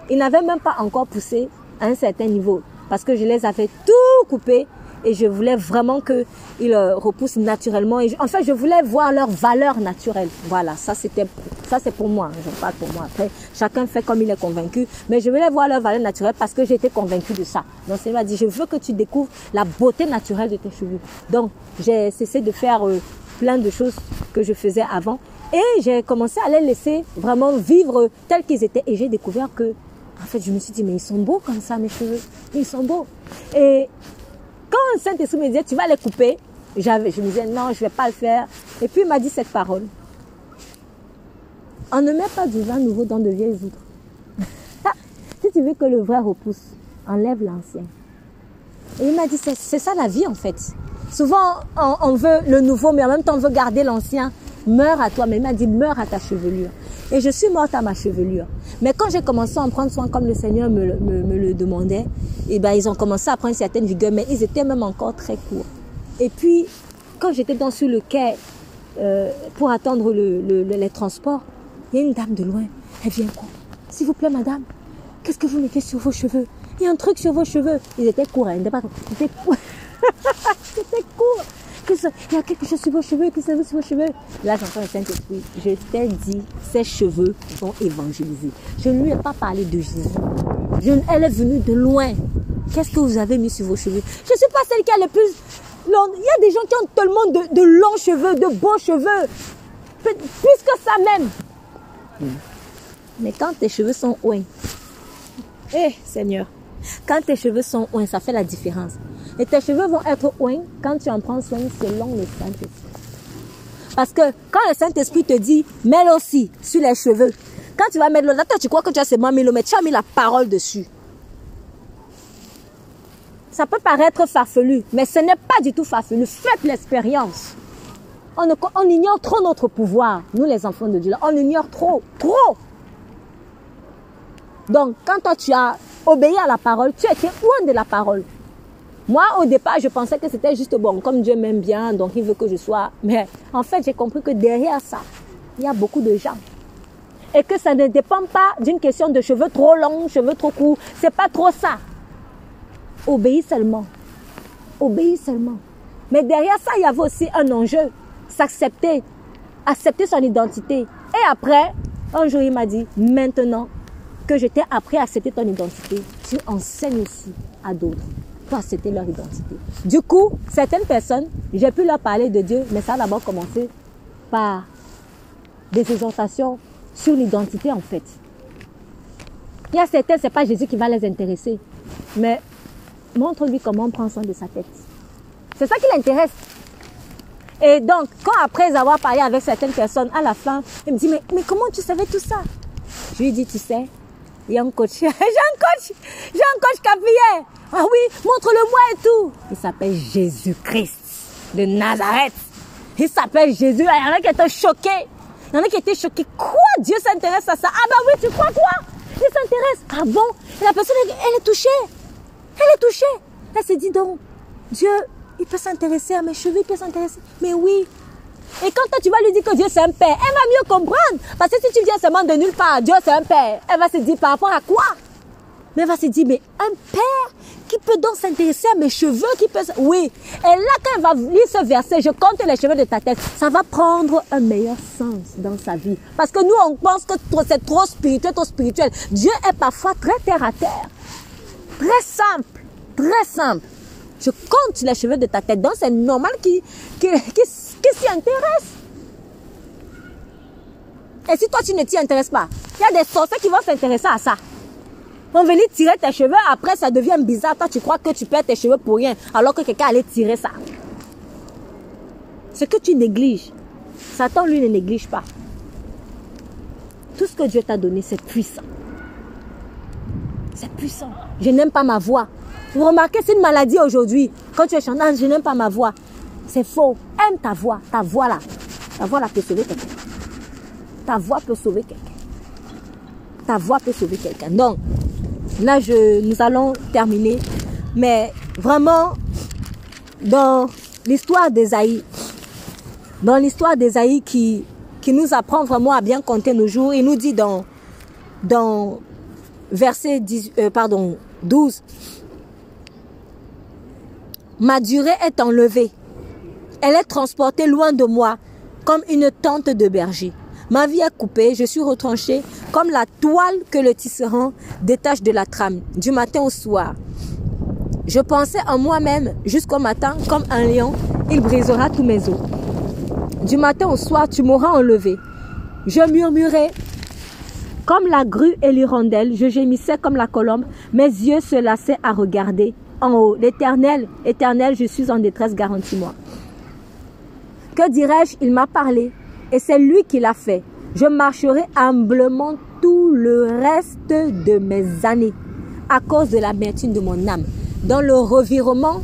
Il n'avait même pas encore poussé à un certain niveau parce que je les avais tout coupés et je voulais vraiment qu'ils euh, repoussent naturellement. Et en fait, je voulais voir leur valeur naturelle. Voilà, ça c'était, ça c'est pour moi. Je parle pour moi. Après, chacun fait comme il est convaincu, mais je voulais voir leur valeur naturelle parce que j'étais convaincue de ça. Donc, il m'a dit, je veux que tu découvres la beauté naturelle de tes cheveux. Donc, j'ai cessé de faire euh, plein de choses que je faisais avant et j'ai commencé à les laisser vraiment vivre tels qu'ils étaient. Et j'ai découvert que, en fait, je me suis dit, mais ils sont beaux comme ça, mes cheveux. Ils sont beaux. Et quand Saint-Esprit me disait, tu vas les couper, je me disais, non, je vais pas le faire. Et puis il m'a dit cette parole. On ne met pas du vin nouveau dans de vieilles outres. si tu veux que le vrai repousse, enlève l'ancien. Et il m'a dit, c'est ça la vie en fait. Souvent, on, on, veut le nouveau, mais en même temps, on veut garder l'ancien meurs à toi. Mais il m'a dit, meurs à ta chevelure. Et je suis morte à ma chevelure. Mais quand j'ai commencé à en prendre soin comme le Seigneur me, le demandait, et eh ben, ils ont commencé à prendre certaines vigueurs, mais ils étaient même encore très courts. Et puis, quand j'étais dans sur le quai euh, pour attendre le, les transports, il y a une dame de loin. Elle vient quoi? S'il vous plaît, madame, qu'est-ce que vous mettez sur vos cheveux? Il y a un truc sur vos cheveux. Ils étaient courts, hein, ils pas... C'était court il y a quelque chose sur vos cheveux, sur vos cheveux. Là, j'entends le Saint-Esprit. Je t'ai dit, ses cheveux sont évangélisés. Je ne lui ai pas parlé de Jésus. elle est venue de loin. Qu'est-ce que vous avez mis sur vos cheveux? Je ne suis pas celle qui a le plus long. Il y a des gens qui ont tellement de, de longs cheveux, de beaux cheveux. Plus que ça même. Mais quand tes cheveux sont ouins, eh Seigneur, quand tes cheveux sont ouins, ça fait la différence. Et tes cheveux vont être ouins quand tu en prends soin selon le Saint-Esprit. Parce que quand le Saint-Esprit te dit, mets aussi sur les cheveux. Quand tu vas mettre l'eau, toi tu crois que tu as seulement mis l'eau, mais tu as mis la parole dessus. Ça peut paraître farfelu, mais ce n'est pas du tout farfelu. Faites l'expérience. On, on, ignore trop notre pouvoir, nous les enfants de Dieu. On ignore trop, trop. Donc, quand toi tu as obéi à la parole, tu étais loin de la parole. Moi, au départ, je pensais que c'était juste bon, comme Dieu m'aime bien, donc il veut que je sois. Mais en fait, j'ai compris que derrière ça, il y a beaucoup de gens. Et que ça ne dépend pas d'une question de cheveux trop longs, cheveux trop courts. C'est pas trop ça. Obéis seulement. Obéis seulement. Mais derrière ça, il y avait aussi un enjeu. S'accepter. Accepter son identité. Et après, un jour, il m'a dit, maintenant que je t'ai appris à accepter ton identité, tu enseignes aussi à d'autres c'était leur identité. Du coup, certaines personnes, j'ai pu leur parler de Dieu, mais ça a d'abord commencé par des exhortations sur l'identité en fait. Il y a certains, c'est pas Jésus qui va les intéresser, mais montre-lui comment prendre soin de sa tête. C'est ça qui l'intéresse. Et donc, quand après avoir parlé avec certaines personnes, à la fin, il me dit, mais, mais comment tu savais tout ça? Je lui dis, tu sais, il y a un coach. J'ai un coach. J'ai un coach capillaire. Ah oui, montre-le-moi et tout. Il s'appelle Jésus-Christ de Nazareth. Il s'appelle Jésus. Il y en a qui étaient choqués. Il y en a qui étaient choqués. Quoi? Dieu s'intéresse à ça Ah bah oui, tu crois quoi? Il s'intéresse. Ah bon? La personne, elle est touchée. Elle est touchée. Elle s'est dit donc, Dieu, il peut s'intéresser à mes cheveux, il peut s'intéresser. Mais oui, Et quand toi, tu vas lui dire que Dieu c'est un père, elle va mieux comprendre. Parce que si tu viens seulement de nulle part, Dieu c'est un père, elle va se dire par rapport à quoi? Mais elle va se dire, mais un père qui peut donc s'intéresser à mes cheveux, qui peut... Oui. Et là, quand elle va lire ce verset, je compte les cheveux de ta tête, ça va prendre un meilleur sens dans sa vie. Parce que nous, on pense que c'est trop spirituel, trop spirituel. Dieu est parfois très terre à terre. Très simple. Très simple. Je compte les cheveux de ta tête. Donc, c'est normal qu'il qui, qui, s'y intéresse? Et si toi, tu ne t'y intéresses pas, il y a des sorciers qui vont s'intéresser à ça. On venir tirer tes cheveux, après ça devient bizarre. Toi, tu crois que tu perds tes cheveux pour rien, alors que quelqu'un allait tirer ça. Ce que tu négliges, Satan, lui, ne néglige pas. Tout ce que Dieu t'a donné, c'est puissant. C'est puissant. Je n'aime pas ma voix. Vous remarquez, c'est une maladie aujourd'hui. Quand tu es chantant, je n'aime pas ma voix. C'est faux. Aime ta voix. Ta voix là. Ta voix là peut sauver quelqu'un. Ta voix peut sauver quelqu'un. Ta voix peut sauver quelqu'un. Donc, là, je, nous allons terminer. Mais vraiment, dans l'histoire d'Esaïe, dans l'histoire d'Esaïe qui, qui nous apprend vraiment à bien compter nos jours, il nous dit dans, dans verset 10, euh, pardon, 12, Ma durée est enlevée. Elle est transportée loin de moi, comme une tente de berger. Ma vie est coupée, je suis retranchée comme la toile que le tisserand détache de la trame, du matin au soir. Je pensais en moi-même jusqu'au matin, comme un lion, il brisera tous mes os. Du matin au soir, tu m'auras enlevé. Je murmurais comme la grue et l'hirondelle, je gémissais comme la colombe, mes yeux se lassaient à regarder en haut. L'éternel, éternel, je suis en détresse, garantis-moi. Que dirais-je? Il m'a parlé et c'est lui qui l'a fait. Je marcherai humblement tout le reste de mes années à cause de l'amertume de mon âme. Dans le revirement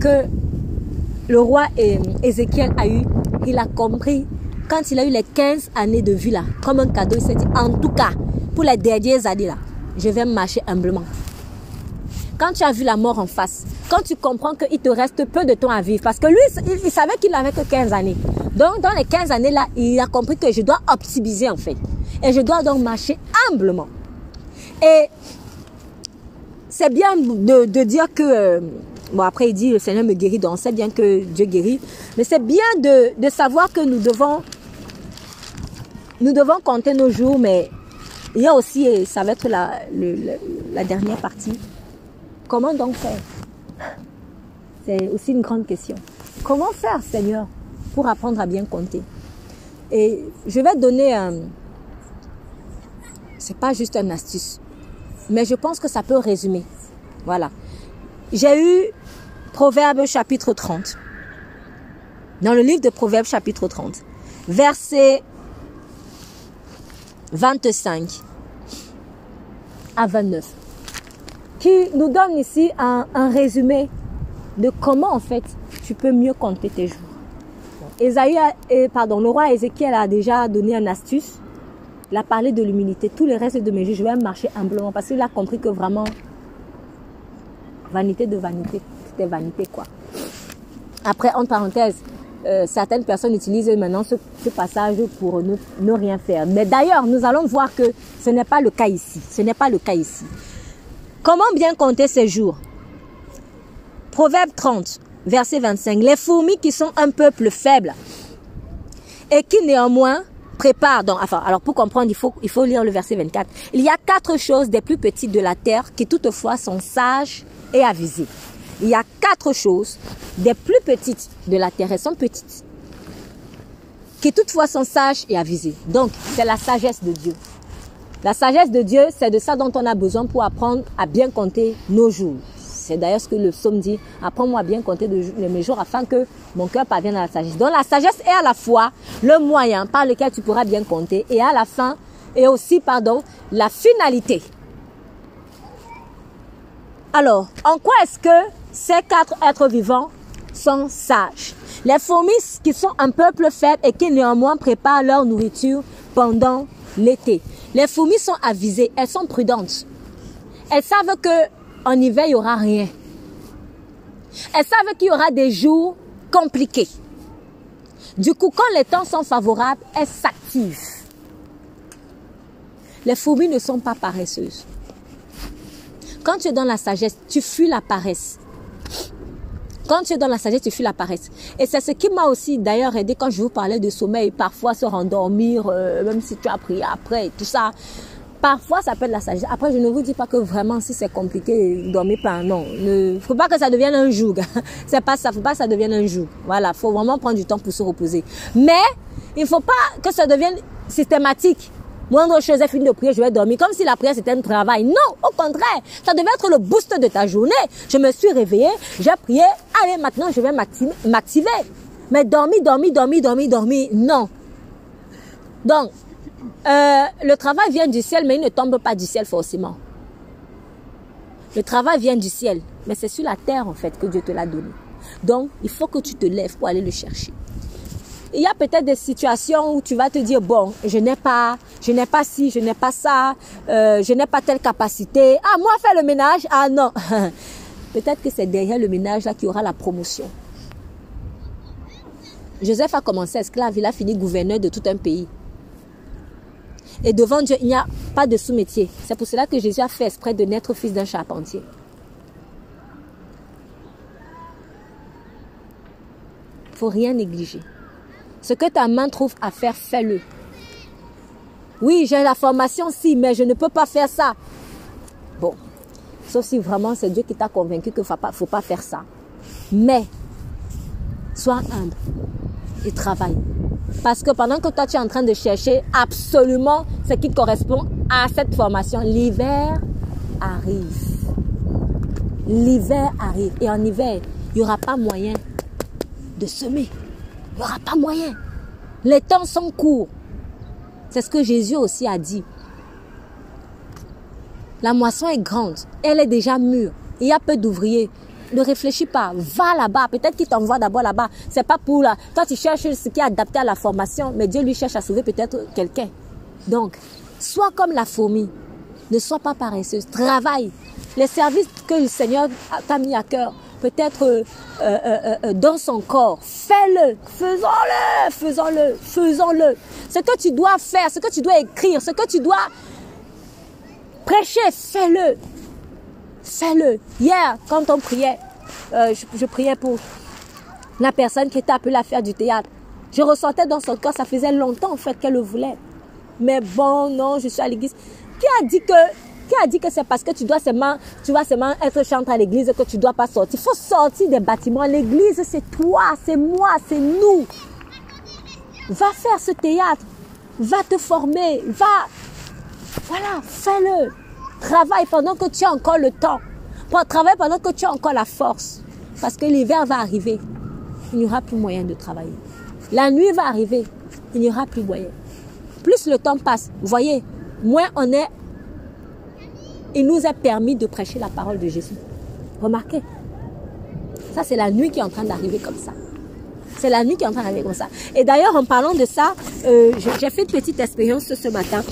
que le roi Ézéchiel a eu, il a compris quand il a eu les 15 années de vie là, comme un cadeau, il s'est dit en tout cas, pour les dernières années là, je vais marcher humblement. Quand tu as vu la mort en face, quand tu comprends qu'il te reste peu de temps à vivre, parce que lui, il, savait qu'il n'avait que 15 années. Donc, dans les 15 années-là, il a compris que je dois optimiser en fait. Et je dois donc marcher humblement. Et c'est bien de, dire que, euh, bon après il dit le Seigneur me guérit, donc c'est bien que Dieu guérit, mais c'est bien de, savoir que nous devons, nous devons compter nos jours, mais il y a aussi, et ça va être la dernière partie, Comment donc faire? C'est aussi une grande question. Comment faire, Seigneur, pour apprendre à bien compter? Et je vais donner un... C'est pas juste une astuce, mais je pense que ça peut résumer. Voilà. J'ai eu Proverbe chapitre 30. Dans le livre de Proverbe chapitre 30, verset 25 à 29 qui nous donne ici un, résumé de comment en fait tu peux mieux compter tes jours. Esaïe, pardon, le roi Ézéchiel a déjà donné une astuce. Il a parlé de l'humilité. Tout le reste de mes jours, je vais marcher humblement parce qu'il a compris que vraiment, vanité de vanité, c'était vanité quoi. Après, entre parenthèses, euh, certaines personnes utilisent maintenant ce, passage pour ne, rien faire. Mais d'ailleurs, nous allons voir que ce n'est pas le cas ici. Ce n'est pas le cas ici. Comment bien compter ces jours? Proverbe 30, verset 25. Les fourmis qui sont un peuple faible et qui néanmoins préparent. Donc, enfin, alors pour comprendre, il faut, il faut lire le verset 24. Il y a quatre choses des plus petites de la terre qui toutefois sont sages et avisées. Il y a quatre choses des plus petites de la terre, elles sont petites, qui toutefois sont sages et avisées. Donc, c'est la sagesse de Dieu. La sagesse de Dieu, c'est de ça dont on a besoin pour apprendre à bien compter nos jours. C'est d'ailleurs ce que le psaume dit. Apprends-moi à bien compter mes jours afin que mon cœur parvienne à la sagesse. Donc la sagesse est à la fois le moyen par lequel tu pourras bien compter et à la fin, et aussi, pardon, la finalité. Alors, en quoi est-ce que ces quatre êtres vivants sont sages? Les fourmis qui sont un peuple faible et qui néanmoins préparent leur nourriture pendant l'été. Les fourmis sont avisées, elles sont prudentes. Elles savent que hiver, il n'y aura rien. Elles savent qu'il y aura des jours compliqués. Du coup, quand les temps sont favorables, elles s'activent. Les fourmis ne sont pas paresseuses. Quand tu es dans la sagesse, tu fuis la paresse. Quand tu es dans la sagesse, tu fuis la paresse. Et c'est ce qui m'a aussi d'ailleurs aidé quand je vous parlais de sommeil, parfois se rendormir, euh, même si tu as prié après, tout ça. Parfois, ça peut être la sagesse. Après, je ne vous dis pas que vraiment, si c'est compliqué, dormez pas. Non, ne faut pas que ça devienne un joug. c'est pas ça. Faut pas que ça devienne un joug. Voilà, faut vraiment prendre du temps pour se reposer. Mais il faut pas que ça devienne systématique. Moindre chose est fini de prier, je vais dormir. Comme si la prière c'était un travail. Non, au contraire. Ça devait être le boost de ta journée. Je me suis réveillée, j'ai prié. Allez, maintenant, je vais m'activer. Mais dormir, dormir, dormir, dormir, dormir, non. Donc, euh, le travail vient du ciel, mais il ne tombe pas du ciel forcément. Le travail vient du ciel, mais c'est sur la terre en fait que Dieu te l'a donné. Donc, il faut que tu te lèves pour aller le chercher. Il y a peut-être des situations où tu vas te dire bon, je n'ai pas, je n'ai pas ci, je n'ai pas ça, euh, je n'ai pas telle capacité. Ah moi faire le ménage, ah non. peut-être que c'est derrière le ménage là qu'il y aura la promotion. Joseph a commencé esclave, il a fini gouverneur de tout un pays. Et devant Dieu, il n'y a pas de sous-métier. C'est pour cela que Jésus a fait exprès de naître fils d'un charpentier. Il faut rien négliger. Ce que ta main trouve à faire, fais-le. Oui, j'ai la formation, si, mais je ne peux pas faire ça. Bon, sauf si vraiment c'est Dieu qui t'a convaincu qu'il ne faut pas, faire ça. Mais, sois humble et travaille. Parce que pendant que toi tu es en train de chercher absolument ce qui correspond à cette formation, l'hiver arrive. L'hiver arrive. Et en hiver, il n'y aura pas moyen de semer. Il n'y aura pas moyen. Les temps sont courts. C'est ce que Jésus aussi a dit. La moisson est grande. Elle est déjà mûre. Il y a peu d'ouvriers. Ne réfléchis pas. Va là-bas. Peut-être qu'il t'envoie d'abord là-bas. C'est pas pour là. Toi, tu cherches ce qui est adapté à la formation, mais Dieu lui cherche à sauver peut-être quelqu'un. Donc, sois comme la fourmi. Ne sois pas paresseuse. Travaille. Les services que le Seigneur t'a mis à cœur, peut-être euh, euh, euh, dans son corps. Fais-le, faisons-le, faisons-le, faisons-le. Ce que tu dois faire, ce que tu dois écrire, ce que tu dois prêcher, fais-le. Fais-le. Hier, quand on priait, je, priais pour la personne qui était appelée à faire du théâtre. Je ressentais dans son corps, ça faisait longtemps en fait qu'elle le voulait. Mais bon, non, je suis à l'église. Qui a dit que qui a dit que c'est parce que tu dois seulement, tu vas seulement être chanteur à l'église que tu dois pas sortir? Il faut sortir des bâtiments. L'église, c'est toi, c'est moi, c'est nous. Va faire ce théâtre. Va te former. Va. Voilà, fais-le. Travaille pendant que tu as encore le temps. Travaille pendant que tu as encore la force. Parce que l'hiver va arriver. Il n'y aura plus moyen de travailler. La nuit va arriver. Il n'y aura plus moyen. Plus le temps passe, vous voyez, moins on est il nous a permis de prêcher la parole de Jésus. Remarquez. Ça, c'est la nuit qui est en train d'arriver comme ça. C'est la nuit qui est en train d'arriver comme ça. Et d'ailleurs, en parlant de ça, euh, j'ai fait une petite expérience ce matin.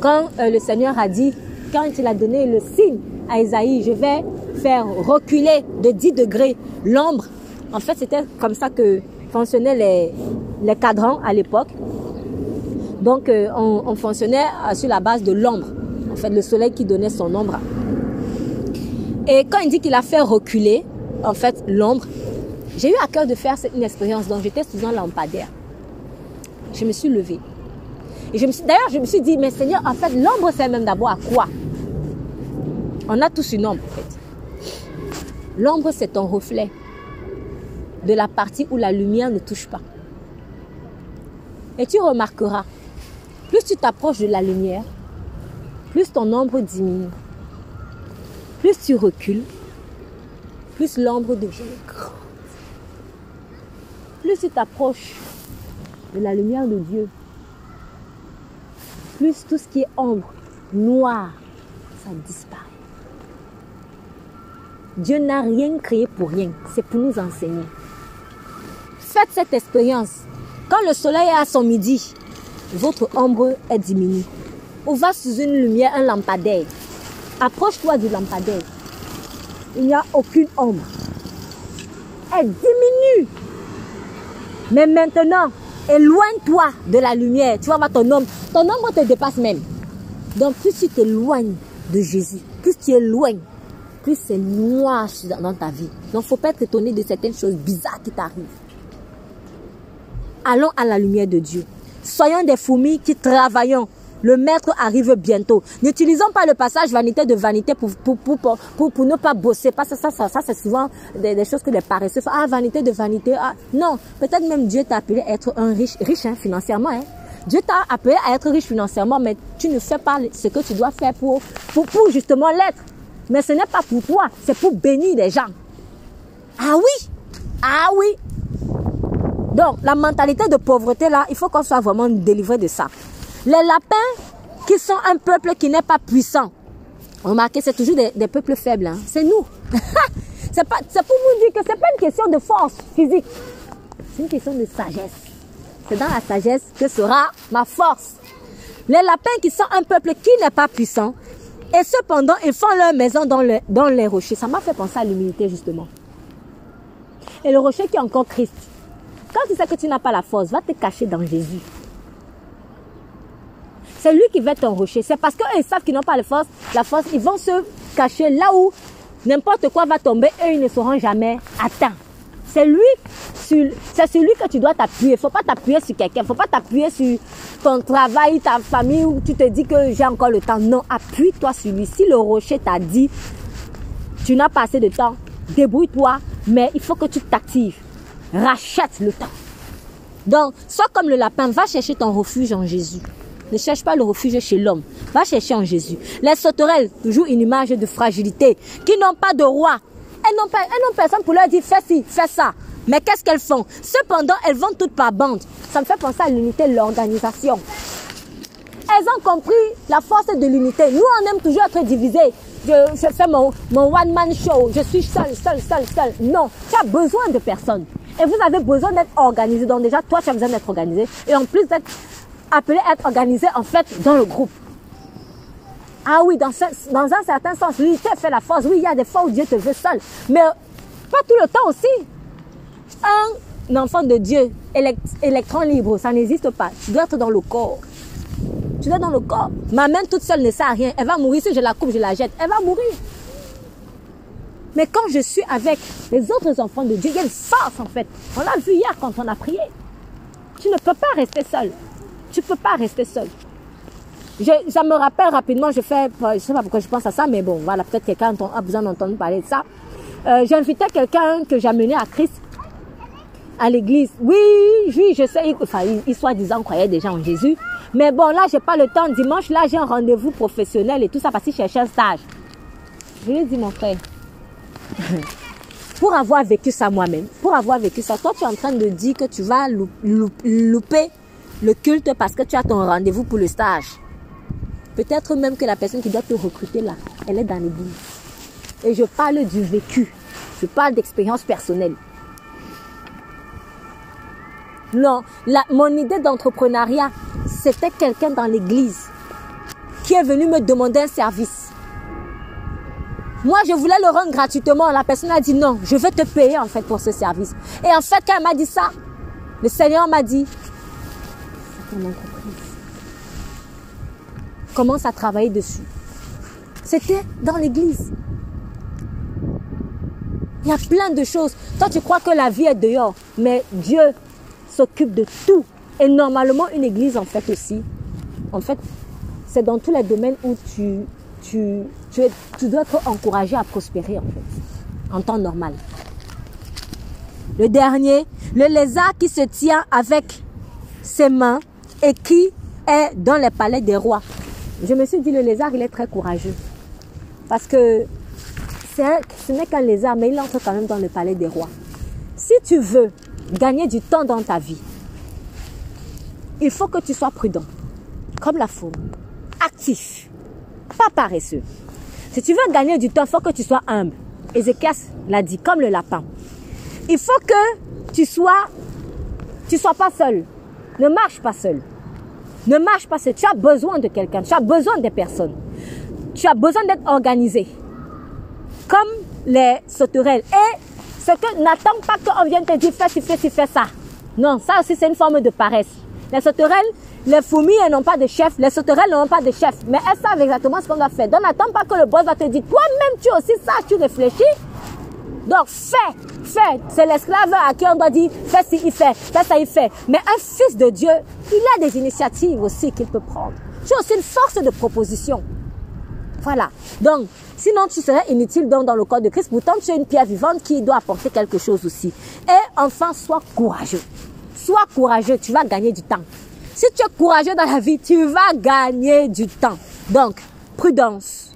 Quand euh, le Seigneur a dit, quand il a donné le signe à Isaïe, je vais faire reculer de 10 degrés l'ombre. En fait, c'était comme ça que fonctionnaient les, les cadrans à l'époque. Donc, euh, on, on, fonctionnait sur la base de l'ombre le soleil qui donnait son ombre. Et quand il dit qu'il a fait reculer, en fait, l'ombre, j'ai eu à cœur de faire une expérience. Donc, j'étais sous un lampadaire. Je me suis levée. Et je me suis, d'ailleurs, je me suis dit, mais Seigneur, en fait, l'ombre, c'est même d'abord à quoi? On a tous une ombre, en fait. L'ombre, c'est ton reflet de la partie où la lumière ne touche pas. Et tu remarqueras, plus tu t'approches de la lumière, plus ton ombre diminue. Plus tu recules, plus l'ombre devient grande. Plus tu t'approches de la lumière de Dieu, plus tout ce qui est ombre, noir, ça disparaît. Dieu n'a rien créé pour rien, c'est pour nous enseigner. Faites cette expérience. Quand le soleil est à son midi, votre ombre est diminuée va sous une lumière, un lampadaire. Approche-toi du lampadaire. Il n'y a aucune ombre. Elle diminue. Mais maintenant, éloigne-toi de la lumière. Tu vas voir ton homme. Ton ombre te dépasse même. Donc, plus tu t'éloignes de Jésus, plus tu éloignes, plus c'est noir dans ta vie. Donc, faut pas être étonné de certaines choses bizarres qui t'arrivent. Allons à la lumière de Dieu. Soyons des fourmis qui travaillons. Le maître arrive bientôt. N'utilisons pas le passage vanité de vanité pour, pour, pour, pour, pour ne pas bosser. Parce que ça, ça, ça c'est souvent des, choses que les paresseux font. Ah, vanité de vanité. Ah. Non, peut-être même Dieu t'a appelé à être un riche, riche hein, financièrement. Hein. Dieu t'a appelé à être riche financièrement, mais tu ne fais pas ce que tu dois faire pour, pour, pour justement l'être. Mais ce n'est pas pour toi, c'est pour bénir les gens. Ah oui, ah oui, donc, la mentalité de pauvreté, là, il faut qu'on soit vraiment délivré de ça. Les lapins, qui sont un peuple qui n'est pas puissant, remarquez, c'est toujours des, peuples faibles. Hein. C'est nous. c'est pour vous dire que ce n'est pas une question de force physique. C'est une question de sagesse. C'est dans la sagesse que sera ma force. Les lapins qui sont un peuple qui n'est pas puissant, et cependant, ils font leur maison dans, dans les rochers. Ça m'a fait penser à l'humilité, justement. Et le rocher qui est encore Christ. Quand tu sais que tu n'as pas la force, va te cacher dans Jésus. C'est lui qui va être ton rocher. C'est parce qu'ils savent qu'ils n'ont pas la force, la force, ils vont se cacher là où n'importe quoi va tomber et ils ne seront jamais atteints. C'est lui, c'est celui que tu dois t'appuyer. Faut pas t'appuyer sur quelqu'un. Faut pas t'appuyer sur ton travail, ta famille, où tu te dis que j'ai encore le temps. Non, appuie-toi sur lui. Si le rocher t'a dit, tu n'as pas assez de temps, débrouille-toi, mais il faut que tu t'actives rachète le temps. Donc, sois comme le lapin, va chercher ton refuge en Jésus. Ne cherche pas le refuge chez l'homme. Va chercher en Jésus. Les sauterelles, toujours une image de fragilité, qui n'ont pas de roi. Elles n'ont, pas, personne pour leur dire fais ci, fais ça. Mais qu'est-ce qu'elles font? Cependant, elles vont toutes par bande. Ça me fait penser à l'unité l'organisation. Elles ont compris la force de l'unité. Nous, on aime toujours être divisés. Je, je fais mon, mon one-man show. Je suis seul, seul, seul, seul. Non, tu as besoin de personne. Et vous avez besoin d'être organisé. Donc déjà, toi, tu as besoin d'être organisé. Et en plus d'être appelé à être organisé, en fait, dans le groupe. Ah oui, dans, dans un certain sens, l'unité fait la force. Oui, il y a des fois où Dieu te veut seul. Mais pas tout le temps aussi. Un enfant de Dieu, électron libre, ça n'existe pas. Tu dois être dans le corps. Tu dois être dans le corps. Ma main toute seule ne sert à rien. Elle va mourir si je la coupe, je la jette. Elle va mourir. Mais quand je suis avec les autres enfants de Dieu, il y a une force en fait. On l'a vu hier quand on a prié. Tu ne peux pas rester seul. Tu peux pas rester seul. Je, me rappelle rapidement, je fais, je sais pas pourquoi je pense à ça, mais bon, voilà, peut-être quelqu'un a besoin d'entendre parler de ça. Euh, j'ai invité quelqu'un que amené à Christ à l'église. Oui, oui, je sais, enfin, il, il soi-disant croyait déjà en Jésus. Mais bon, là, j'ai pas le temps. Dimanche, là, j'ai un rendez-vous professionnel et tout ça parce qu'il cherchait un stage. Je lui ai dit, mon frère, pour avoir vécu ça moi-même, pour avoir vécu ça, toi tu es en train de dire que tu vas louper le culte parce que tu as ton rendez-vous pour le stage. Peut-être même que la personne qui doit te recruter là, elle est dans l'église. Et je parle du vécu. Je parle d'expérience personnelle. Non, mon idée d'entrepreneuriat, c'était quelqu'un dans l'église qui est venu me demander un service. Moi, je voulais le rendre gratuitement. La personne a dit non, je vais te payer en fait pour ce service. Et en fait, quand elle m'a dit ça, le Seigneur m'a dit, entreprise. Commence à travailler dessus. C'était dans l'église. Il y a plein de choses. Toi, tu crois que la vie est dehors, mais Dieu s'occupe de tout. Et normalement, une église, en fait, aussi, en fait, c'est dans tous les domaines où tu tu, tu, dois être encouragé à prospérer en fait, en temps normal. Le dernier, le lézard qui se tient avec ses mains et qui est dans les palais des rois. Je me suis dit, le lézard, il est très courageux. Parce que ce n'est qu'un lézard, mais il entre quand même dans le palais des rois. Si tu veux gagner du temps dans ta vie, il faut que tu sois prudent, comme la fourmi, actif, pas paresseux. Si tu veux gagner du temps, il faut que tu sois humble. Ézéchias l'a dit, comme le lapin. Il faut que tu sois, tu sois pas seul. Ne marche pas seul. Ne marche pas seul. Tu as besoin de quelqu'un. Tu as besoin des personnes. Tu as besoin d'être organisé. Comme les sauterelles. Et ce que n'attends pas qu'on vienne te dire fais, tu fais, tu fais ça. Non, ça aussi c'est une forme de paresse. Les sauterelles, les fourmis, elles n'ont pas de chef. Les sauterelles n'ont pas de chef. Mais elles savent exactement ce qu'on doit faire. Donc n'attends pas que le boss va te dire, toi-même tu aussi ça, tu réfléchis. Donc fais, fais. C'est l'esclave à qui on doit dire, fais ci, il fait, fais ça, il fait. Mais un fils de Dieu, il a des initiatives aussi qu'il peut prendre. Tu as aussi une force de proposition. Voilà. Donc, sinon tu serais inutile donc dans le corps de Christ. Pourtant, tu es une pierre vivante qui doit apporter quelque chose aussi. Et enfin, sois courageux. Sois courageux, tu vas gagner du temps. Si tu es courageux dans la vie, tu vas gagner du temps. Donc, prudence,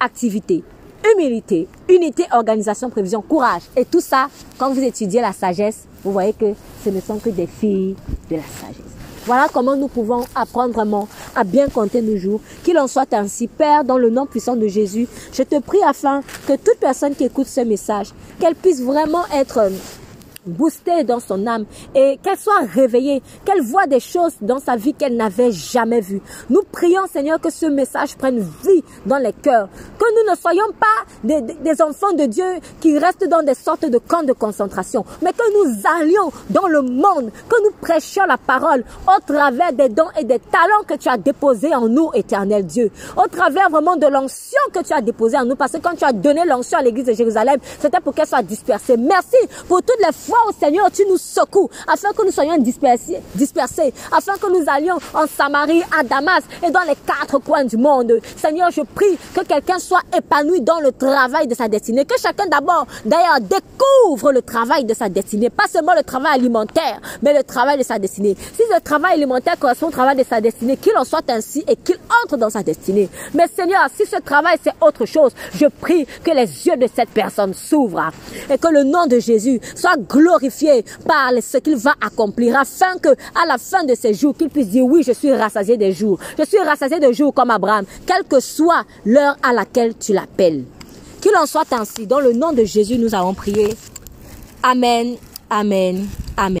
activité, humilité, unité, organisation, prévision, courage. Et tout ça, quand vous étudiez la sagesse, vous voyez que ce ne sont que des filles de la sagesse. Voilà comment nous pouvons apprendre vraiment à bien compter nos jours. Qu'il en soit ainsi. Père, dans le nom puissant de Jésus, je te prie afin que toute personne qui écoute ce message, qu'elle puisse vraiment être boostée dans son âme et qu'elle soit réveillée, qu'elle voit des choses dans sa vie qu'elle n'avait jamais vues. Nous prions, Seigneur, que ce message prenne vie dans les cœurs, que nous ne soyons pas des, enfants de Dieu qui restent dans des sortes de camps de concentration, mais que nous allions dans le monde, que nous prêchions la parole au travers des dons et des talents que tu as déposés en nous, éternel Dieu, au travers vraiment de l'onction que tu as déposée en nous, parce que quand tu as donné l'onction à l'église de Jérusalem, c'était pour qu'elle soit dispersée. Merci pour toutes les fois au Seigneur, tu nous secoues, afin que nous soyons dispersés, dispersés, afin que nous allions en Samarie, à Damas et dans les quatre coins du monde. Seigneur, je prie que quelqu'un soit épanoui dans le travail de sa destinée, que chacun d'abord, d'ailleurs, découvre le travail de sa destinée, pas seulement le travail alimentaire, mais le travail de sa destinée. Si le travail alimentaire correspond au travail de sa destinée, qu'il en soit ainsi et qu'il entre dans sa destinée. Mais Seigneur, si ce travail c'est autre chose, je prie que les yeux de cette personne s'ouvrent et que le nom de Jésus soit glorifié par ce qu'il va accomplir afin que à la fin de ses jours, qu'il puisse dire oui, je suis rassasié des jours. Je suis rassasié de jours comme Abraham, quelle que soit l'heure à laquelle tu l'appelles. Qu'il en soit ainsi. Dans le nom de Jésus, nous avons prié. Amen. Amen.